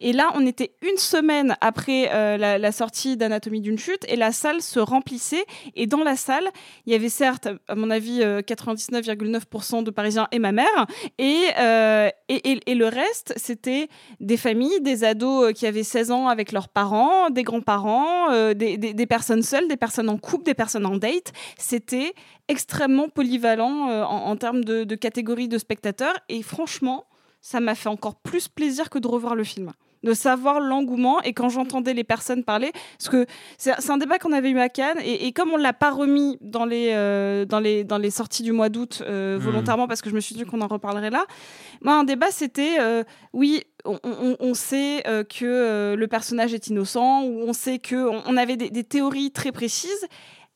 Speaker 8: Et là, on était une semaine après euh, la, sortie d'Anatomie d'une chute, et la salle se remplissait. Et dans la salle, il y avait certes, à mon avis, euh, 99,9% de Parisiens et ma mère, et, euh, et, et- le reste, c'était des familles, des ados euh, qui avaient 16 ans avec leurs parents, des grands-parents, euh, des personnes seules, des personnes en couple, des personnes en date. C'était extrêmement polyvalent euh, en, termes de, de catégorie de spectateurs. Et franchement, ça m'a fait encore plus plaisir que de revoir le film de savoir l'engouement et quand j'entendais les personnes parler parce que c'est un débat qu'on avait eu à Cannes et, et comme on l'a pas remis dans les euh, dans les dans les sorties du mois d'août euh,
Speaker 15: Mhm.
Speaker 8: volontairement parce que je me suis dit qu'on en reparlerait là moi un débat c'était euh, oui on, on- on sait euh, que euh, le personnage est innocent ou on sait que on, on avait des, des théories très précises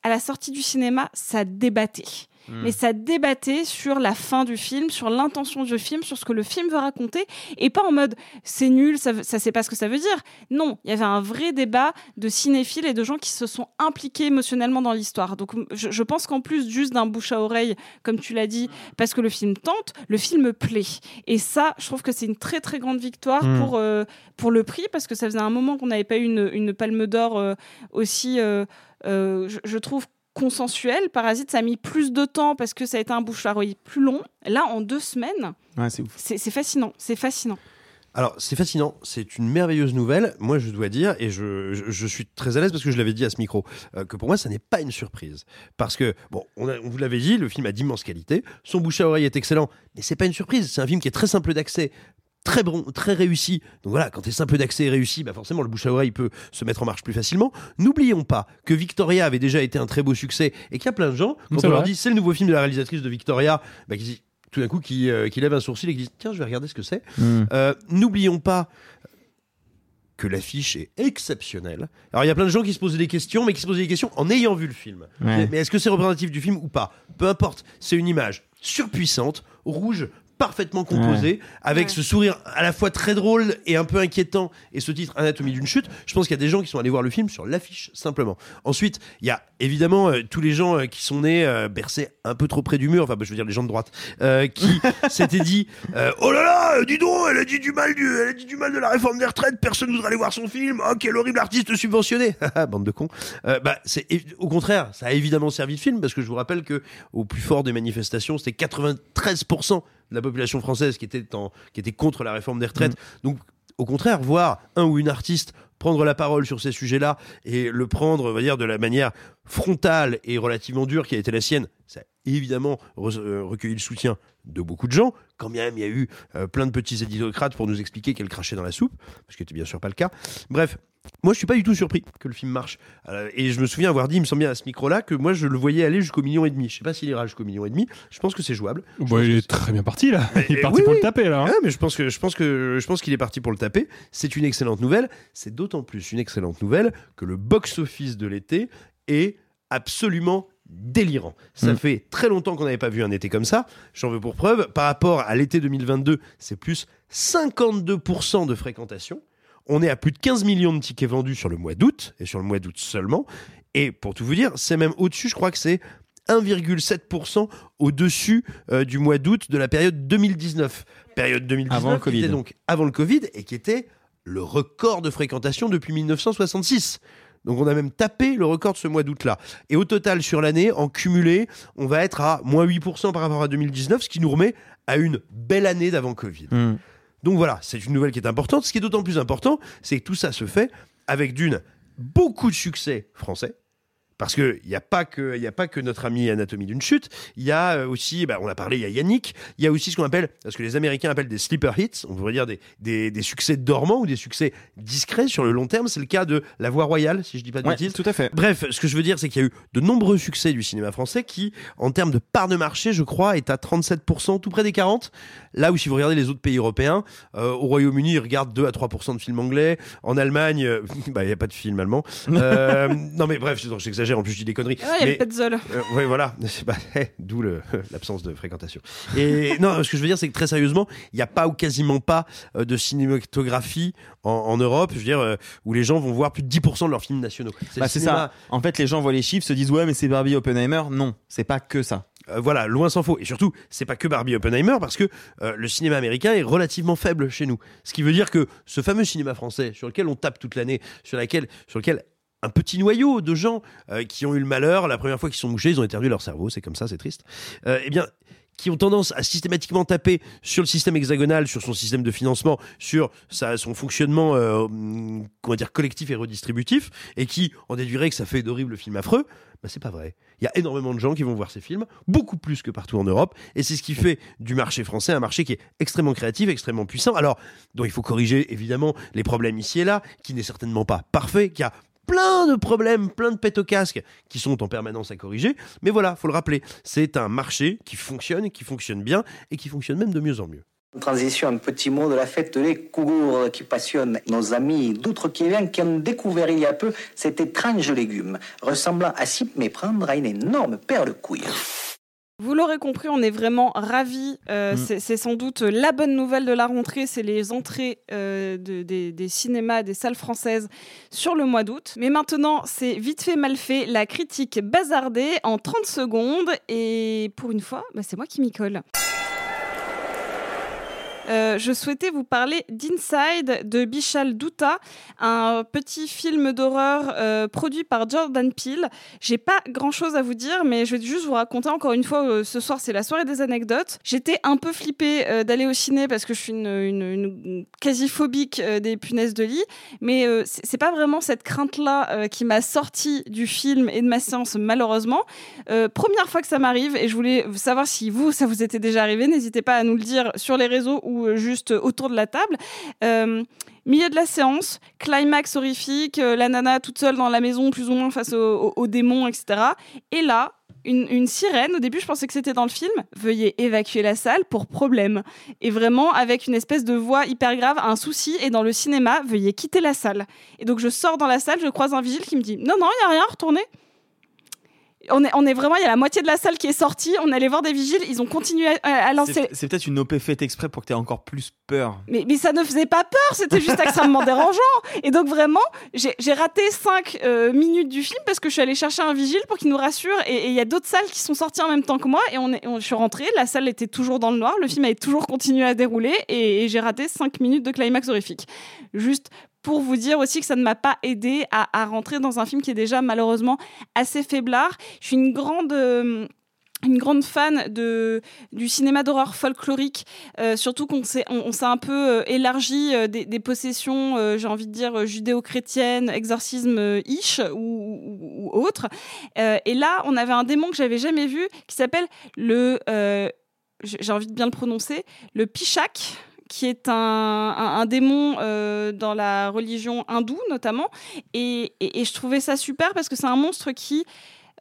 Speaker 8: à la sortie du cinéma ça débattait
Speaker 15: Hmm.
Speaker 8: mais ça débattait sur la fin du film, sur l'intention du film, sur ce que le film veut raconter, et pas en mode c'est nul, ça, ça sait pas ce que ça veut dire. Non, il y avait un vrai débat de cinéphiles et de gens qui se sont impliqués émotionnellement dans l'histoire. Donc je, je pense qu'en plus juste d'un bouche à oreille, comme tu l'as dit, parce que le film tente, le film plaît. Et ça, je trouve que c'est une très très grande victoire
Speaker 15: Mm.
Speaker 8: pour, euh, pour le prix, parce que ça faisait un moment qu'on n'avait pas eu une, une palme d'or euh, aussi, euh, euh, je, je trouve, consensuel. Parasite, ça a mis plus de temps parce que ça a été un bouche à oreille plus long. Là, en deux semaines,
Speaker 11: Ouais, c'est
Speaker 8: fascinant. C'est fascinant.
Speaker 12: Alors, c'est fascinant, c'est une merveilleuse nouvelle. Moi, je dois dire, et je, je, je suis très à l'aise parce que je l'avais dit à ce micro, euh, que pour moi, ça n'est pas une surprise. Parce que, bon, on, a- on vous l'avait dit, le film a d'immenses qualités, son bouche à oreille est excellent, mais c'est pas une surprise. C'est un film qui est très simple d'accès. Très bon, très réussi. Donc voilà, quand t'es simple d'accès et réussi, bah forcément le bouche à oreille peut se mettre en marche plus facilement. N'oublions pas que Victoria avait déjà été un très beau succès et qu'il y a plein de gens, quand
Speaker 10: C'est
Speaker 12: on leur dit c'est le nouveau film de la réalisatrice de Victoria, bah, qui, tout d'un coup qui, euh, qui lève un sourcil et qui disent tiens je vais regarder ce que c'est.
Speaker 11: Mm.
Speaker 12: Euh, N'oublions pas que l'affiche est exceptionnelle. Alors il y a plein de gens qui se posent des questions, mais qui se posent des questions en ayant vu le film.
Speaker 11: Ouais.
Speaker 12: Mais est-ce que c'est représentatif du film ou pas? Peu importe, c'est une image surpuissante, rouge, parfaitement composée, avec ce sourire à la fois très drôle et un peu inquiétant, et ce titre Anatomie d'une chute. Je pense qu'il y a des gens qui sont allés voir le film sur l'affiche simplement. Ensuite, il y a évidemment euh, tous les gens euh, qui sont nés euh, bercés un peu trop près du mur, enfin bah, je veux dire les gens de droite, euh, qui [laughs] s'étaient dit euh, oh là là, dis donc, elle a dit du mal du, elle a dit du mal de la réforme des retraites, personne ne voudra aller voir son film. Oh quel horrible artiste subventionné, [laughs] bande de cons. Euh, bah c'est au contraire, ça a évidemment servi de film parce que je vous rappelle que au plus fort des manifestations, c'était 93% de la population française qui était en, qui était contre la réforme des retraites. Donc au contraire, voir un ou une artiste prendre la parole sur ces sujets-là et le prendre, on va dire, de la manière frontale et relativement dure qui a été la sienne, ça évidemment re- euh, recueilli le soutien de beaucoup de gens, quand même il y a eu euh, plein de petits éditocrates pour nous expliquer qu'elle crachait dans la soupe, ce qui n'était bien sûr pas le cas. Bref, moi je suis pas du tout surpris que le film marche. Euh, et je me souviens avoir dit, il me semble bien à ce micro-là, que moi je le voyais aller jusqu'au million et demi. Je sais pas s'il ira jusqu'au million et demi, je pense que c'est jouable.
Speaker 10: Bon, il est très bien parti là. [laughs] Il est
Speaker 12: eh
Speaker 10: parti
Speaker 12: oui,
Speaker 10: pour
Speaker 12: oui.
Speaker 10: le taper là. hein.
Speaker 12: Ah, mais je pense que je pense que je pense qu'il est parti pour le taper. C'est une excellente nouvelle. C'est d'autant plus une excellente nouvelle que le box-office de l'été est absolument délirant. Ça
Speaker 11: Mm.
Speaker 12: fait très longtemps qu'on n'avait pas vu un été comme ça. J'en veux pour preuve. Par rapport à l'été 2022, c'est plus 52% de fréquentation. On est à plus de 15 millions de tickets vendus sur le mois d'août, et sur le mois d'août seulement. Et pour tout vous dire, c'est même au-dessus, je crois que c'est 1,7% au-dessus euh, du mois d'août de la période 2019. Période 2019
Speaker 11: Avant le
Speaker 12: qui
Speaker 11: Covid.
Speaker 12: était donc avant le Covid et qui était le record de fréquentation depuis 1966. Donc on a même tapé le record de ce mois d'août-là. Et au total, sur l'année, en cumulé, on va être à moins 8% par rapport à 2019, ce qui nous remet à une belle année d'avant Covid.
Speaker 11: Mm.
Speaker 12: Donc voilà, c'est une nouvelle qui est importante. Ce qui est d'autant plus important, c'est que tout ça se fait avec d'une beaucoup de succès français. Parce qu'il n'y a, pas que- y a pas que notre ami Anatomie d'une chute, il y a euh, aussi, bah, on a parlé, il y a Yannick, il y a aussi ce qu'on appelle, ce que les Américains appellent des sleeper hits, on pourrait dire des, des, des succès dormants ou des succès discrets sur le long terme. C'est le cas de La Voix Royale, si je dis pas de
Speaker 11: Ouais,
Speaker 12: bêtises.
Speaker 11: tout à fait.
Speaker 12: Bref, ce que je veux dire, c'est qu'il y a eu de nombreux succès du cinéma français qui, en termes de part de marché, je crois, est à 37%, tout près des 40%. Là où, si vous regardez les autres pays européens, euh, au Royaume-Uni, ils regardent 2 à 3% de films anglais. En Allemagne, euh, [laughs] bah, il n'y a pas de film allemand. Euh, [laughs] non, mais bref, je- j'exagère, en plus, je dis des conneries.
Speaker 8: Ah, il y a
Speaker 12: Mais-
Speaker 8: le
Speaker 12: euh, ouais, voilà. [laughs] Bah, eh, D'où [laughs] l'absence de fréquentation. Et [laughs] non, ce que je veux dire, c'est que très sérieusement, il n'y a pas ou quasiment pas euh, de cinématographie en, en Europe, je veux dire, euh, où les gens vont voir plus de 10% de leurs films nationaux.
Speaker 11: Bah, c'est
Speaker 12: cinéma-
Speaker 11: ça. En fait, les gens voient les chiffres, se disent ouais, mais c'est Barbie Oppenheimer. Non, c'est pas que ça.
Speaker 12: Euh, voilà, loin s'en faut. Et surtout, c'est pas que Barbie Oppenheimer, parce que euh, le cinéma américain est relativement faible chez nous. Ce qui veut dire que ce fameux cinéma français, sur lequel on tape toute l'année, sur, laquelle, sur lequel un petit noyau de gens euh, qui ont eu le malheur, la première fois qu'ils sont mouchés, ils ont éternué leur cerveau, c'est comme ça, c'est triste. Euh, eh bien, qui ont tendance à systématiquement taper sur le système hexagonal, sur son système de financement, sur son fonctionnement euh, hum, comment dire collectif et redistributif, et qui en déduiraient que ça fait d'horribles films affreux, bah, c'est pas vrai. Il y a énormément de gens qui vont voir ces films, beaucoup plus que partout en Europe, et c'est ce qui fait du marché français un marché qui est extrêmement créatif, extrêmement puissant. Alors, dont il faut corriger évidemment les problèmes ici et là, qui n'est certainement pas parfait, qui a plein de problèmes, plein de pètes au casque qui sont en permanence à corriger. Mais voilà, faut le rappeler, c'est un marché qui fonctionne, qui fonctionne bien et qui fonctionne même de mieux en mieux.
Speaker 15: Transition, un petit mot de la fête des Kougours qui passionne nos amis d'outre-Québec qui ont découvert il y a peu cet étrange légume, ressemblant à s'y méprendre à une énorme paire de couilles.
Speaker 8: Vous l'aurez compris, on est vraiment ravis. Euh,
Speaker 11: Mm.
Speaker 8: c'est- C'est sans doute la bonne nouvelle de la rentrée, c'est les entrées euh, de- des, des cinémas, des salles françaises sur le mois d'août. Mais maintenant, c'est vite fait, mal fait, la critique bazardée en 30 secondes. Et pour une fois, bah, c'est moi qui m'y colle. Euh, je souhaitais vous parler d'Inside de Bichal Douta, un petit film d'horreur euh, produit par Jordan Peele. J'ai pas grand chose à vous dire, mais je vais juste vous raconter encore une fois. euh, ce soir, c'est la soirée des anecdotes. J'étais un peu flippée d'aller au ciné parce que je suis une, une- quasi phobique des punaises de lit, mais c'est pas vraiment cette crainte-là qui m'a sorti du film et de ma séance, malheureusement. Première fois que ça m'arrive, et je voulais savoir si vous, ça vous était déjà arrivé. N'hésitez pas à nous le dire sur les réseaux ou euh, juste autour de la table. Euh, Milieu de la séance, climax horrifique, euh, la nana toute seule dans la maison, plus ou moins face au- au- aux démons, etc. Et là, une, une sirène, au début je pensais que c'était dans le film, veuillez évacuer la salle pour problème. Et vraiment avec une espèce de voix hyper grave, un souci, et dans le cinéma, veuillez quitter la salle. Et donc je sors dans la salle, je croise un vigile qui me dit non, non, il n'y a rien, retournez. On est, on est vraiment, il y a la moitié de la salle qui est sortie, on est allé voir des vigiles, ils ont continué à, à lancer.
Speaker 11: C'est peut-être une OP faite exprès pour que tu aies encore plus peur.
Speaker 8: Mais, mais ça ne faisait pas peur, c'était juste extrêmement dérangeant. Et donc vraiment, j'ai raté 5 minutes du film parce que je suis allée chercher un vigile pour qu'il nous rassure. Et et il y a d'autres salles qui sont sorties en même temps que moi. Et on est, on- je suis rentrée, la salle était toujours dans le noir, le film avait toujours continué à dérouler. Et, et j'ai raté 5 minutes de climax horrifique. Juste pour vous dire aussi que ça ne m'a pas aidé à, rentrer dans un film qui est déjà malheureusement assez faiblard. Je suis une grande... euh, une grande fan de, du cinéma d'horreur folklorique, euh, surtout qu'on s'est on, un peu euh, élargi des, possessions, j'ai envie de dire judéo-chrétiennes, exorcisme euh, ish ou, ou, autre. Et là, on avait un démon que j'avais jamais vu qui s'appelle le, j'ai envie de bien le prononcer, le Pichak qui est un, démon euh, dans la religion hindoue notamment. Et je trouvais ça super parce que c'est un monstre qui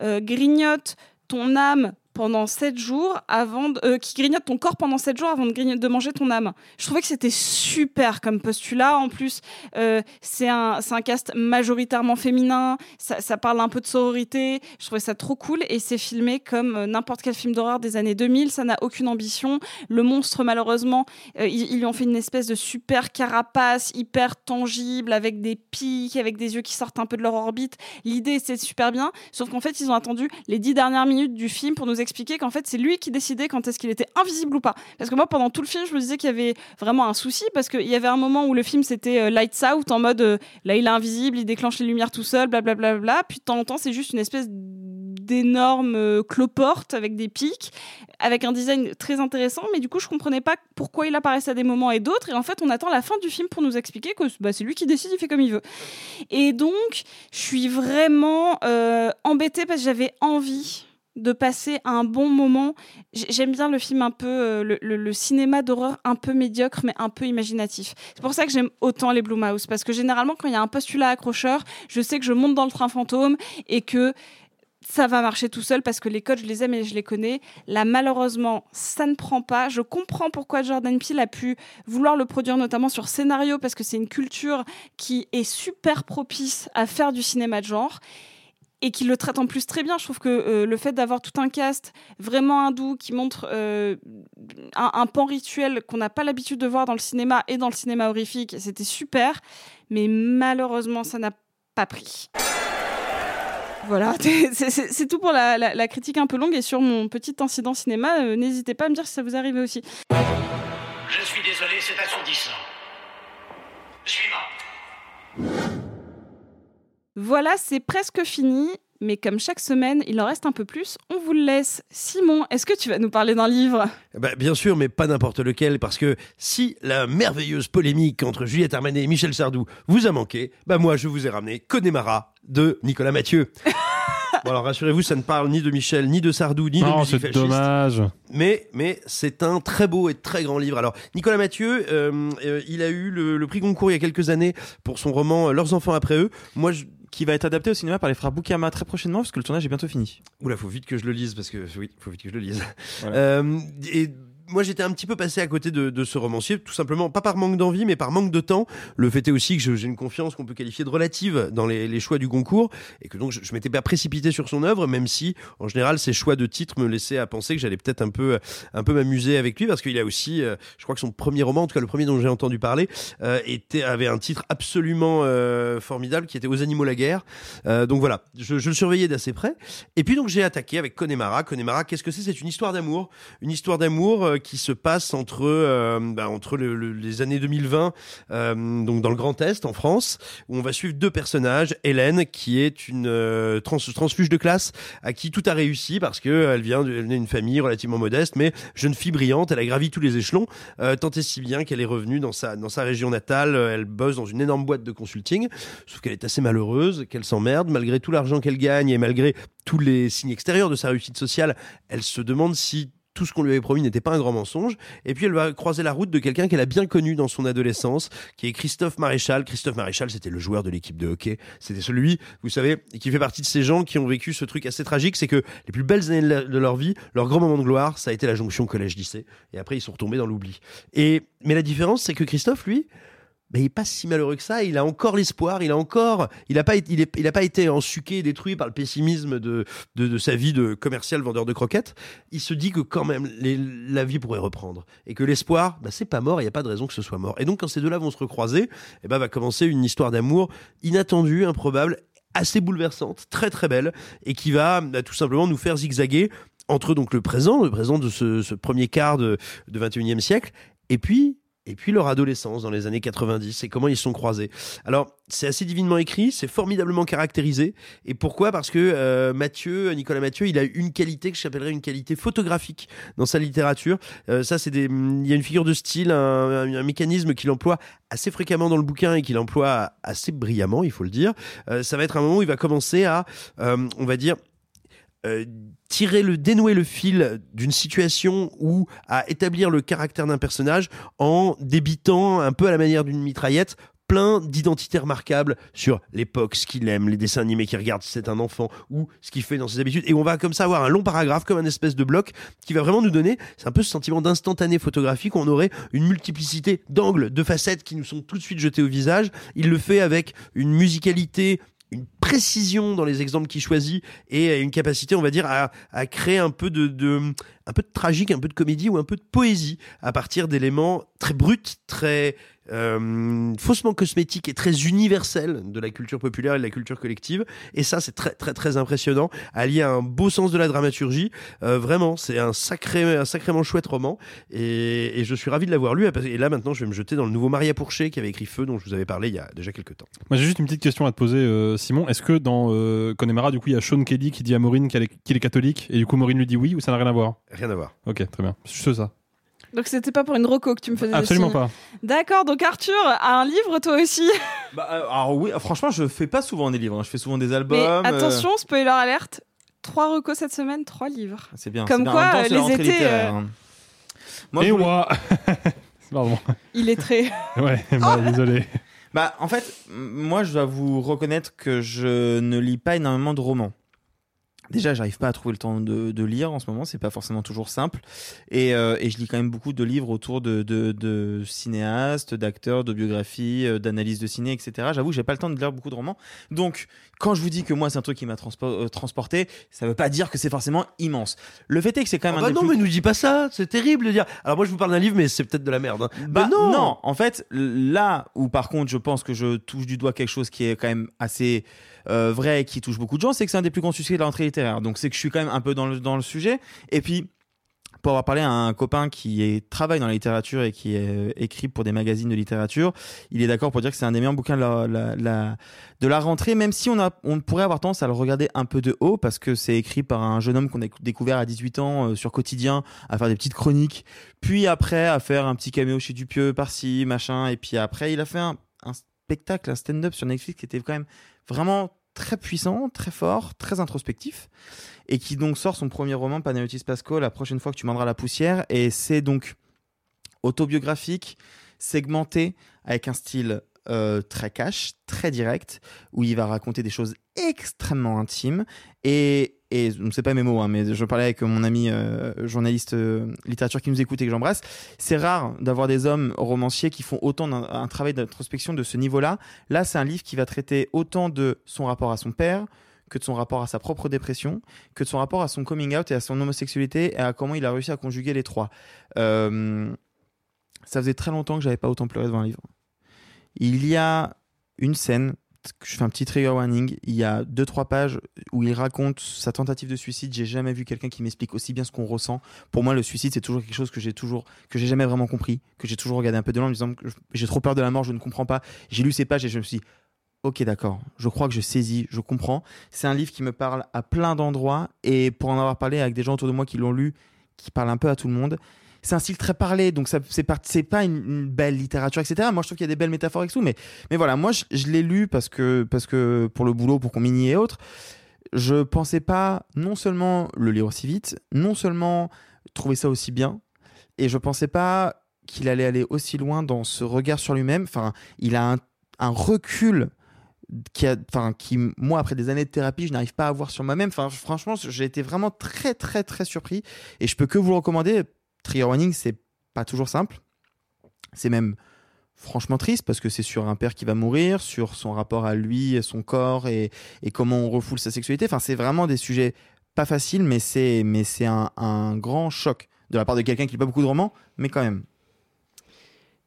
Speaker 8: euh, grignote ton âme pendant 7 jours avant de- euh, qui grignote ton corps pendant 7 jours avant de, de manger ton âme. Je trouvais que c'était super comme postulat. En plus, euh, c'est un, un cast majoritairement féminin. Ça, parle un peu de sororité. Je trouvais ça trop cool. Et c'est filmé comme euh, n'importe quel film d'horreur des années 2000. Ça n'a aucune ambition. Le monstre, malheureusement, ils, ils lui ont fait une espèce de super carapace hyper tangible avec des pics, avec des yeux qui sortent un peu de leur orbite. L'idée, c'est super bien. Sauf qu'en fait, ils ont attendu les dix dernières minutes du film pour nous expliquer qu'en fait, c'est lui qui décidait quand est-ce qu'il était invisible ou pas. Parce que moi, pendant tout le film, je me disais qu'il y avait vraiment un souci parce qu'il y avait un moment où le film c'était euh, lights out en mode euh, là, il est invisible, il déclenche les lumières tout seul, blablabla. Bla, bla, bla. Puis de temps en temps, c'est juste une espèce d'énorme euh, cloporte avec des pics, avec un design très intéressant. Mais du coup, je comprenais pas pourquoi il apparaissait à des moments et d'autres. Et en fait, on attend la fin du film pour nous expliquer que bah, c'est lui qui décide, il fait comme il veut. Et donc, je suis vraiment embêtée parce que j'avais envie de passer un bon moment. J'aime bien le film un peu, euh, le, cinéma d'horreur un peu médiocre, mais un peu imaginatif. C'est pour ça que j'aime autant les Blumhouse, parce que généralement, quand il y a un postulat accrocheur, je sais que je monte dans le train fantôme et que ça va marcher tout seul parce que les codes, je les aime et je les connais. Là, malheureusement, ça ne prend pas. Je comprends pourquoi Jordan Peele a pu vouloir le produire, notamment sur scénario, parce que c'est une culture qui est super propice à faire du cinéma de genre et qui le traite en plus très bien. Je trouve que euh, le fait d'avoir tout un cast vraiment hindou qui montre euh, un, pan rituel qu'on n'a pas l'habitude de voir dans le cinéma et dans le cinéma horrifique, c'était super. Mais malheureusement, ça n'a pas pris. Voilà, [laughs] c'est- tout pour la critique un peu longue et sur mon petit incident cinéma, euh, n'hésitez pas à me dire si ça vous arrive aussi.
Speaker 6: Je suis désolé, c'est assourdissant. Suivant.
Speaker 8: Voilà, c'est presque fini. Mais comme chaque semaine, il en reste un peu plus, on vous le laisse. Simon, est-ce que tu vas nous parler d'un livre?
Speaker 12: Bah, bien sûr, mais pas n'importe lequel, parce que si la merveilleuse polémique entre Juliette Armanet et Michel Sardou vous a manqué, bah moi je vous ai ramené Connemara de Nicolas Mathieu. [laughs] Bon alors rassurez-vous, ça ne parle ni de Michel, ni de Sardou, ni de
Speaker 10: Non,
Speaker 12: musique
Speaker 10: c'est dommage.
Speaker 12: Mais, mais c'est un très beau et très grand livre. Alors, Nicolas Mathieu, euh, euh, il a eu le, le prix Goncourt il y a quelques années pour son roman Leurs enfants après eux. Moi, je...
Speaker 11: Qui va être adapté au cinéma par les frères Boukama très prochainement, parce que le tournage est bientôt fini.
Speaker 12: Oula, faut vite que je le lise parce que oui, faut vite que je le lise.
Speaker 11: Voilà.
Speaker 12: Euh, et moi, j'étais un petit peu passé à côté de, de ce romancier, tout simplement, pas par manque d'envie, mais par manque de temps. Le fait est aussi que j'ai une confiance qu'on peut qualifier de relative dans les, les choix du Goncourt, et que donc je, je m'étais pas précipité sur son œuvre, même si, en général, ses choix de titres me laissaient à penser que j'allais peut-être un peu, un peu m'amuser avec lui, parce qu'il a aussi, euh, je crois que son premier roman, en tout cas le premier dont j'ai entendu parler, euh, était avait un titre absolument euh, formidable, qui était Aux animaux la guerre. Euh, donc voilà, je, je le surveillais d'assez près. Et puis donc j'ai attaqué avec Connemara. Connemara, qu'est-ce que c'est? C'est une histoire d'amour, une histoire d'amour euh, qui se passe entre euh, bah, entre le- le- les années 2020, euh, donc dans le Grand Est en France, où on va suivre deux personnages. Hélène, qui est une trans- transfuge de classe, à qui tout a réussi parce que elle vient d'une famille relativement modeste, mais jeune fille brillante. Elle a gravi tous les échelons, tant et si bien qu'elle est revenue dans sa dans sa région natale. Elle bosse dans une énorme boîte de consulting, sauf qu'elle est assez malheureuse, qu'elle s'emmerde malgré tout l'argent qu'elle gagne et malgré tous les signes extérieurs de sa réussite sociale. Elle se demande si tout ce qu'on lui avait promis n'était pas un grand mensonge. Et puis elle va croiser la route de quelqu'un qu'elle a bien connu dans son adolescence, qui est Christophe Maréchal. Christophe Maréchal, c'était le joueur de l'équipe de hockey. C'était celui, vous savez, qui fait partie de ces gens qui ont vécu ce truc assez tragique, c'est que les plus belles années de leur vie, leur grand moment de gloire, ça a été la jonction collège-lycée. Et après, ils sont retombés dans l'oubli. Et, mais la différence, c'est que Christophe, lui, ben, il est pas si malheureux que ça. Il a encore l'espoir. Il a encore, il a pas, été- il, il a pas été ensuqué et détruit par le pessimisme de, de, de sa vie de commercial vendeur de croquettes. Il se dit que quand même, la vie pourrait reprendre et que l'espoir, ben, c'est pas mort. Il y a pas de raison que ce soit mort. Et donc, quand ces deux-là vont se recroiser, eh ben, va commencer une histoire d'amour inattendue, improbable, assez bouleversante, très très belle, et qui va bah, tout simplement nous faire zigzaguer entre donc le présent, le présent de ce, ce premier quart de, de 21e siècle, et puis et puis leur adolescence dans les années 90 et comment ils sont croisés. Alors, c'est assez divinement écrit, c'est formidablement caractérisé. Et pourquoi? Parce que euh, Mathieu, Nicolas Mathieu, il a une qualité que j'appellerais une qualité photographique dans sa littérature. Euh, ça, c'est des, il y a une figure de style, un, un- un mécanisme qu'il emploie assez fréquemment dans le bouquin et qu'il emploie assez brillamment, il faut le dire. Euh, ça va être un moment où il va commencer à, euh, on va dire, euh, tirer le dénouer le fil d'une situation ou à établir le caractère d'un personnage en débitant un peu à la manière d'une mitraillette plein d'identités remarquables sur l'époque, ce qu'il aime, les dessins animés qu'il regarde si c'est un enfant ou ce qu'il fait dans ses habitudes. Et on va comme ça avoir un long paragraphe comme un espèce de bloc qui va vraiment nous donner, c'est un peu ce sentiment d'instantané photographique où on aurait une multiplicité d'angles, de facettes qui nous sont tout de suite jetées au visage. Il le fait avec une musicalité une précision dans les exemples qu'il choisit et une capacité, on va dire, à, à créer un peu de, de, un peu de tragique, un peu de comédie ou un peu de poésie à partir d'éléments très bruts, très euh, faussement cosmétiques et très universels de la culture populaire et de la culture collective. Et ça, c'est très, très, très impressionnant, allié à un beau sens de la dramaturgie. Euh, vraiment, c'est un sacré, un sacrément chouette roman. Et, et je suis ravi de l'avoir lu. Et là, maintenant, je vais me jeter dans le nouveau Maria Pourchet qui avait écrit Feu, dont je vous avais parlé il y a déjà quelques temps.
Speaker 10: Moi, j'ai juste une petite question à te poser, euh, Simon. Est-ce que dans Connemara, du coup, il y a Sean Kelly qui dit à Maureen est- qu'il est catholique et du coup, Maureen lui dit oui ou ça n'a rien à voir?
Speaker 12: Rien à voir.
Speaker 10: Ok, très bien. C'est juste ça.
Speaker 8: Donc c'était pas pour une reco que tu me faisais des
Speaker 10: Absolument pas.
Speaker 8: D'accord, donc Arthur a un livre toi aussi. [laughs]
Speaker 11: Bah, euh, alors oui, franchement, je fais pas souvent des livres. hein. Je fais souvent des
Speaker 8: Mais
Speaker 11: albums. euh,
Speaker 8: attention, spoiler alerte. Trois recos cette semaine, trois livres.
Speaker 11: C'est bien.
Speaker 8: Comme
Speaker 11: bien.
Speaker 8: Quoi,
Speaker 11: temps,
Speaker 8: euh,
Speaker 11: la
Speaker 8: les étés, euh,
Speaker 11: hein. Moi,
Speaker 10: Et
Speaker 11: voulais- [laughs]
Speaker 10: Pardon.
Speaker 8: Il est très. [laughs]
Speaker 10: Ouais, bah, désolé.
Speaker 11: Bah, en fait, moi, je dois vous reconnaître que je ne lis pas énormément de romans. Déjà, j'arrive pas à trouver le temps de, lire en ce moment, c'est pas forcément toujours simple. Et, euh, je lis quand même beaucoup de livres autour de, cinéastes, d'acteurs, de biographies, euh, d'analyses de ciné, etc. J'avoue j'ai pas le temps de lire beaucoup de romans. Donc, quand je vous dis que moi, c'est un truc qui m'a transpo- euh, transporté, ça veut pas dire que c'est forcément immense. Le fait est que c'est quand même
Speaker 12: Ah
Speaker 11: un
Speaker 12: bah non,
Speaker 11: plus-
Speaker 12: mais nous dis pas ça, c'est terrible de dire. Alors moi je vous parle d'un livre, mais c'est peut-être de la merde. hein.
Speaker 11: Bah
Speaker 12: Mais
Speaker 11: non. en fait, là où par contre je pense que je touche du doigt quelque chose qui est quand même assez euh, vrai et qui touche beaucoup de gens, c'est que c'est un des plus grands succès de la rentrée littéraire. Donc c'est que je suis quand même un peu dans le, dans le sujet. Et puis, pour avoir parlé à un copain qui est, travaille dans la littérature et qui est euh, écrit pour des magazines de littérature, il est d'accord pour dire que c'est un des meilleurs bouquins de la, la- la- de la rentrée, même si on, a, on pourrait avoir tendance à le regarder un peu de haut, parce que c'est écrit par un jeune homme qu'on a découvert à 18 ans euh, sur Quotidien, à faire des petites chroniques, puis après à faire un petit caméo chez Dupieux par-ci, machin, et puis après il a fait un, un spectacle, un stand-up sur Netflix qui était quand même vraiment très puissant, très fort, très introspectif, et qui donc sort son premier roman, Panayotis Pasco, la prochaine fois que tu mordras la poussière, et c'est donc autobiographique, segmenté, avec un style euh, très cash, très direct, où il va raconter des choses extrêmement intimes, et, et c'est pas mes mots, hein, mais je parlais avec mon ami euh, journaliste euh, littérature qui nous écoute et que j'embrasse, c'est rare d'avoir des hommes romanciers qui font autant d'un un travail d'introspection de ce niveau-là. Là, c'est un livre qui va traiter autant de son rapport à son père, que de son rapport à sa propre dépression, que de son rapport à son coming out et à son homosexualité et à comment il a réussi à conjuguer les trois. Euh, ça faisait très longtemps que j'avais pas autant pleuré devant un livre. Il y a une scène, je fais un petit trigger warning, il y a deux trois pages où il raconte sa tentative de suicide. J'ai jamais vu quelqu'un qui m'explique aussi bien ce qu'on ressent. Pour moi, le suicide c'est toujours quelque chose que j'ai toujours que j'ai jamais vraiment compris, que j'ai toujours regardé un peu de loin en me disant j'ai trop peur de la mort, je ne comprends pas. J'ai lu ces pages et je me suis dit, Ok, d'accord. Je crois que je saisis, je comprends. C'est un livre qui me parle à plein d'endroits et pour en avoir parlé avec des gens autour de moi qui l'ont lu, qui parlent un peu à tout le monde. C'est un style très parlé, donc ça, c'est, pas- une, belle littérature, etc. Moi, je trouve qu'il y a des belles métaphores et tout, mais, mais voilà, moi, je, l'ai lu parce que, parce que pour le boulot, pour qu'on m'y et autres. Je pensais pas non seulement le lire aussi vite, non seulement trouver ça aussi bien, et je pensais pas qu'il allait aller aussi loin dans ce regard sur lui-même. Enfin, il a un recul qui, enfin, qui, moi, après des années de thérapie, je n'arrive pas à avoir sur moi-même. Enfin, franchement, j'ai été vraiment très, très, très surpris. Et je peux que vous le recommander. Trigger Warning, c'est pas toujours simple. C'est même franchement triste parce que c'est sur un père qui va mourir, sur son rapport à lui, son corps et, et comment on refoule sa sexualité. Enfin, c'est vraiment des sujets pas faciles, mais c'est, mais c'est un, un grand choc de la part de quelqu'un qui lit pas beaucoup de romans, mais quand même.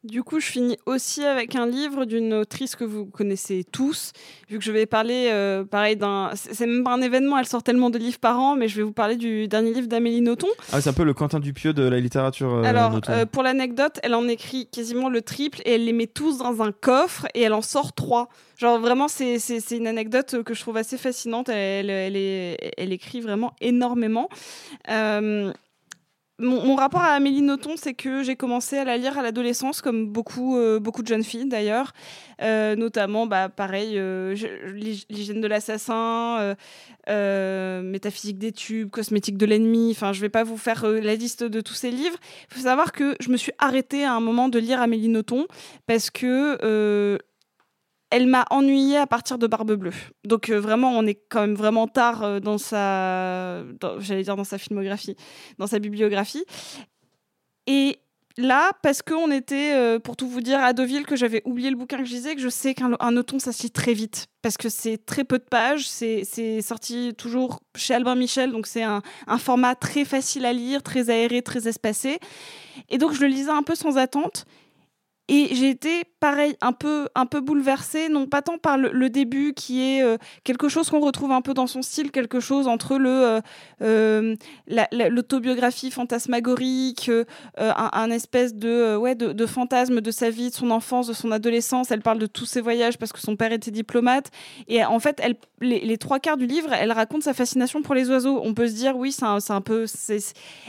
Speaker 8: Du coup, je finis aussi avec un livre d'une autrice que vous connaissez tous, vu que je vais parler, euh, pareil, d'un. C'est même pas un événement, elle sort tellement de livres par an, mais je vais vous parler du dernier livre d'Amélie Nothomb.
Speaker 11: Ah, c'est un peu le Quentin Dupieux de la littérature. euh,
Speaker 8: Alors, euh, pour l'anecdote, elle en écrit quasiment le triple et elle les met tous dans un coffre et elle en sort trois. Genre, vraiment, c'est une anecdote que je trouve assez fascinante. Elle, elle, est- elle écrit vraiment énormément. Euh, mon, rapport à Amélie Nothomb, c'est que j'ai commencé à la lire à l'adolescence, comme beaucoup, euh, beaucoup de jeunes filles d'ailleurs. Euh, notamment, bah, pareil, euh, l'hygiène de l'assassin, euh, métaphysique des tubes, cosmétique de l'ennemi. Enfin, je vais pas vous faire la liste de tous ces livres. Il faut savoir que je me suis arrêtée à un moment de lire Amélie Nothomb parce que elle m'a ennuyée à partir de Barbe Bleue. Donc euh, vraiment, on est quand même vraiment tard euh, dans sa, j'allais dire dans sa filmographie, dans sa bibliographie. Et là, parce qu'on était, euh, pour tout vous dire, à Deauville, que j'avais oublié le bouquin que je lisais, que je sais qu'un un automne, ça se lit très vite. Parce que c'est très peu de pages, c'est sorti toujours chez Albin Michel, donc c'est un format très facile à lire, très aéré, très espacé. Et donc je le lisais un peu sans attente. Et j'ai été, pareil, un peu, un peu bouleversée, non pas tant par le, début qui est euh, quelque chose qu'on retrouve un peu dans son style, quelque chose entre le euh, euh, la- la- l'autobiographie fantasmagorique, un, espèce de, ouais, de, fantasme de sa vie, de son enfance, de son adolescence. Elle parle de tous ses voyages parce que son père était diplomate. Et en fait, les, trois quarts du livre, elle raconte sa fascination pour les oiseaux. On peut se dire, oui, c'est un, un peu...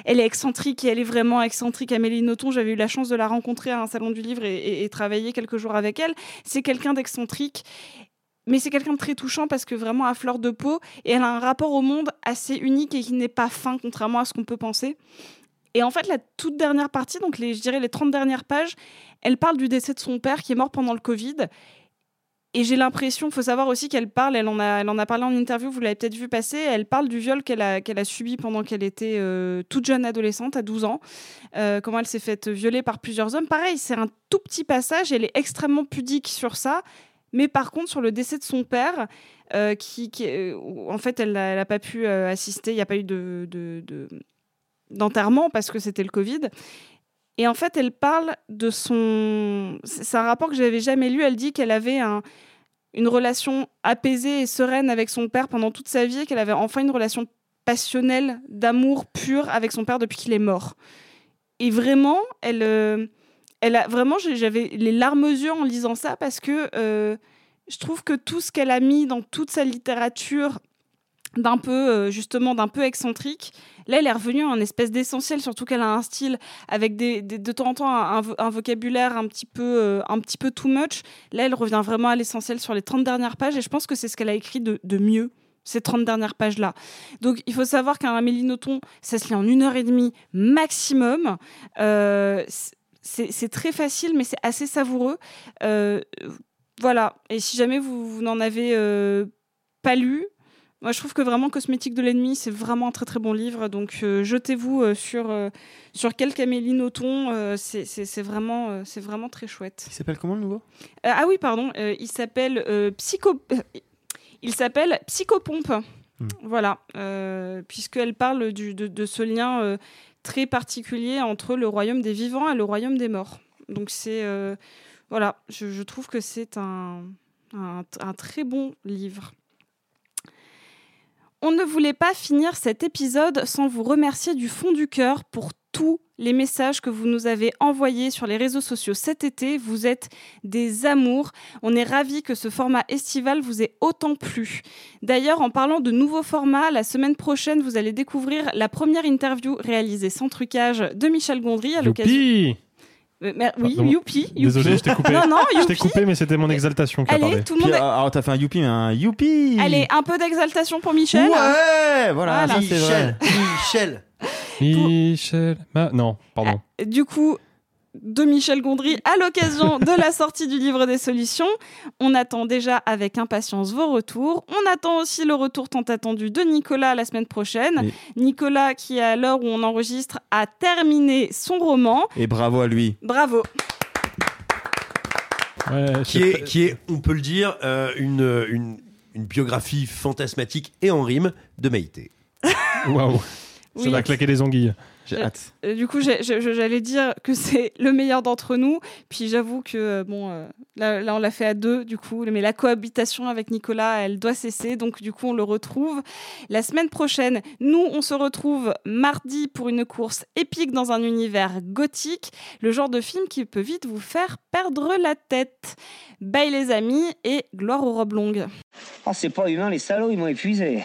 Speaker 8: elle est excentrique et elle est vraiment excentrique. Amélie Nothomb, j'avais eu la chance de la rencontrer à un salon du livre et- travailler quelques jours avec elle. C'est quelqu'un d'excentrique. Mais c'est quelqu'un de très touchant parce que vraiment à fleur de peau, et elle a un rapport au monde assez unique et qui n'est pas fin, contrairement à ce qu'on peut penser. Et en fait, la toute dernière partie, donc les, je dirais les 30 dernières pages, elle parle du décès de son père qui est mort pendant le Covid. Et j'ai l'impression, il faut savoir aussi qu'elle parle, elle en, a, elle en a parlé en interview, vous l'avez peut-être vu passer, elle parle du viol qu'elle a, subi pendant qu'elle était euh, toute jeune adolescente, à 12 ans, euh, comment elle s'est faite violer par plusieurs hommes. Pareil, c'est un tout petit passage, elle est extrêmement pudique sur ça, mais par contre, sur le décès de son père, euh, qui, euh, en fait, elle n'a pas pu assister, il n'y a pas eu de, de- de- d'enterrement parce que c'était le Covid. Et en fait, elle parle de son. C'est un rapport que j'avais jamais lu. Elle dit qu'elle avait un- une relation apaisée et sereine avec son père pendant toute sa vie, qu'elle avait enfin une relation passionnelle d'amour pur avec son père depuis qu'il est mort. Et vraiment, elle, euh, elle a vraiment, j'avais les larmes aux yeux en lisant ça parce que euh, je trouve que tout ce qu'elle a mis dans toute sa littérature d'un peu euh, justement d'un peu excentrique. Là, elle est revenue à espèce d'essentiel, surtout qu'elle a un style avec des, de temps en temps un, un vo- un vocabulaire un petit peu euh, un petit peu too much. Là, elle revient vraiment à l'essentiel sur les 30 dernières pages et je pense que c'est ce qu'elle a écrit de, de mieux ces 30 dernières pages-là. Donc, il faut savoir qu'un Amélie Nothomb, ça se lit en une heure et demie maximum. Euh, c'est très facile, mais c'est assez savoureux. Voilà. Et si jamais vous, vous n'en avez pas lu, moi je trouve que vraiment Cosmétique de l'ennemi, c'est vraiment un très très bon livre. Donc euh, jetez-vous euh, sur, euh, sur quelques Amélie Nothomb. euh, c'est c'est- vraiment, c'est vraiment très chouette.
Speaker 11: Il s'appelle comment le nouveau?
Speaker 8: Ah oui, pardon. il s'appelle Psycho. Il s'appelle Psychopompe. Voilà, euh, puisqu'elle parle du, de, de ce lien très particulier entre le royaume des vivants et le royaume des morts. Donc c'est voilà, je, je trouve que c'est un, un, un très bon livre. On ne voulait pas finir cet épisode sans vous remercier du fond du cœur pour tous les messages que vous nous avez envoyés sur les réseaux sociaux cet été. Vous êtes des amours. On est ravis que ce format estival vous ait autant plu. D'ailleurs, en parlant de nouveaux formats, la semaine prochaine, vous allez découvrir la première interview réalisée sans trucage de Michel Gondry à l'occasion. Euh, mais- oui,
Speaker 10: Pardon.
Speaker 8: youpi, youpi.
Speaker 10: Désolé, je t'ai coupé.
Speaker 8: Non, non,
Speaker 10: je t'ai
Speaker 8: youpi.
Speaker 10: coupé, mais c'était mon exaltation qui a
Speaker 8: Allez,
Speaker 10: parlé.
Speaker 8: tout le monde.
Speaker 11: Puis, ah, Alors, t'as fait un youpi, mais un youpi
Speaker 8: Allez, un peu d'exaltation pour Michel.
Speaker 11: Ouais, voilà, ça c'est vrai.
Speaker 12: Michel.
Speaker 10: Michel. Ma- Non, pardon.
Speaker 8: du coup de Michel Gondry à l'occasion de la sortie du livre des solutions. On attend déjà avec impatience vos retours. On attend aussi le retour tant attendu de Nicolas la semaine prochaine. Nicolas qui, à l'heure où on enregistre, a terminé son roman.
Speaker 11: Et bravo à lui.
Speaker 8: Bravo.
Speaker 12: qui est, qui est, on peut le dire, euh, une, une, une biographie fantasmatique et en rime de Maïté.
Speaker 10: Waouh. Ça
Speaker 8: Oui.
Speaker 10: va claquer les anguilles.
Speaker 11: J'ai hâte.
Speaker 8: Euh, du coup, j'allais dire que c'est le meilleur d'entre nous. Puis j'avoue que, euh, bon, euh, là, là, on l'a fait à deux, du coup. Mais la cohabitation avec Nicolas, elle doit cesser. Donc, du coup, on le retrouve la semaine prochaine. Nous, on se retrouve mardi pour une course épique dans un univers gothique. Le genre de film qui peut vite vous faire perdre la tête. Bye les amis et gloire aux robes longues.
Speaker 16: Oh, c'est pas humain, les salauds, ils m'ont épuisé.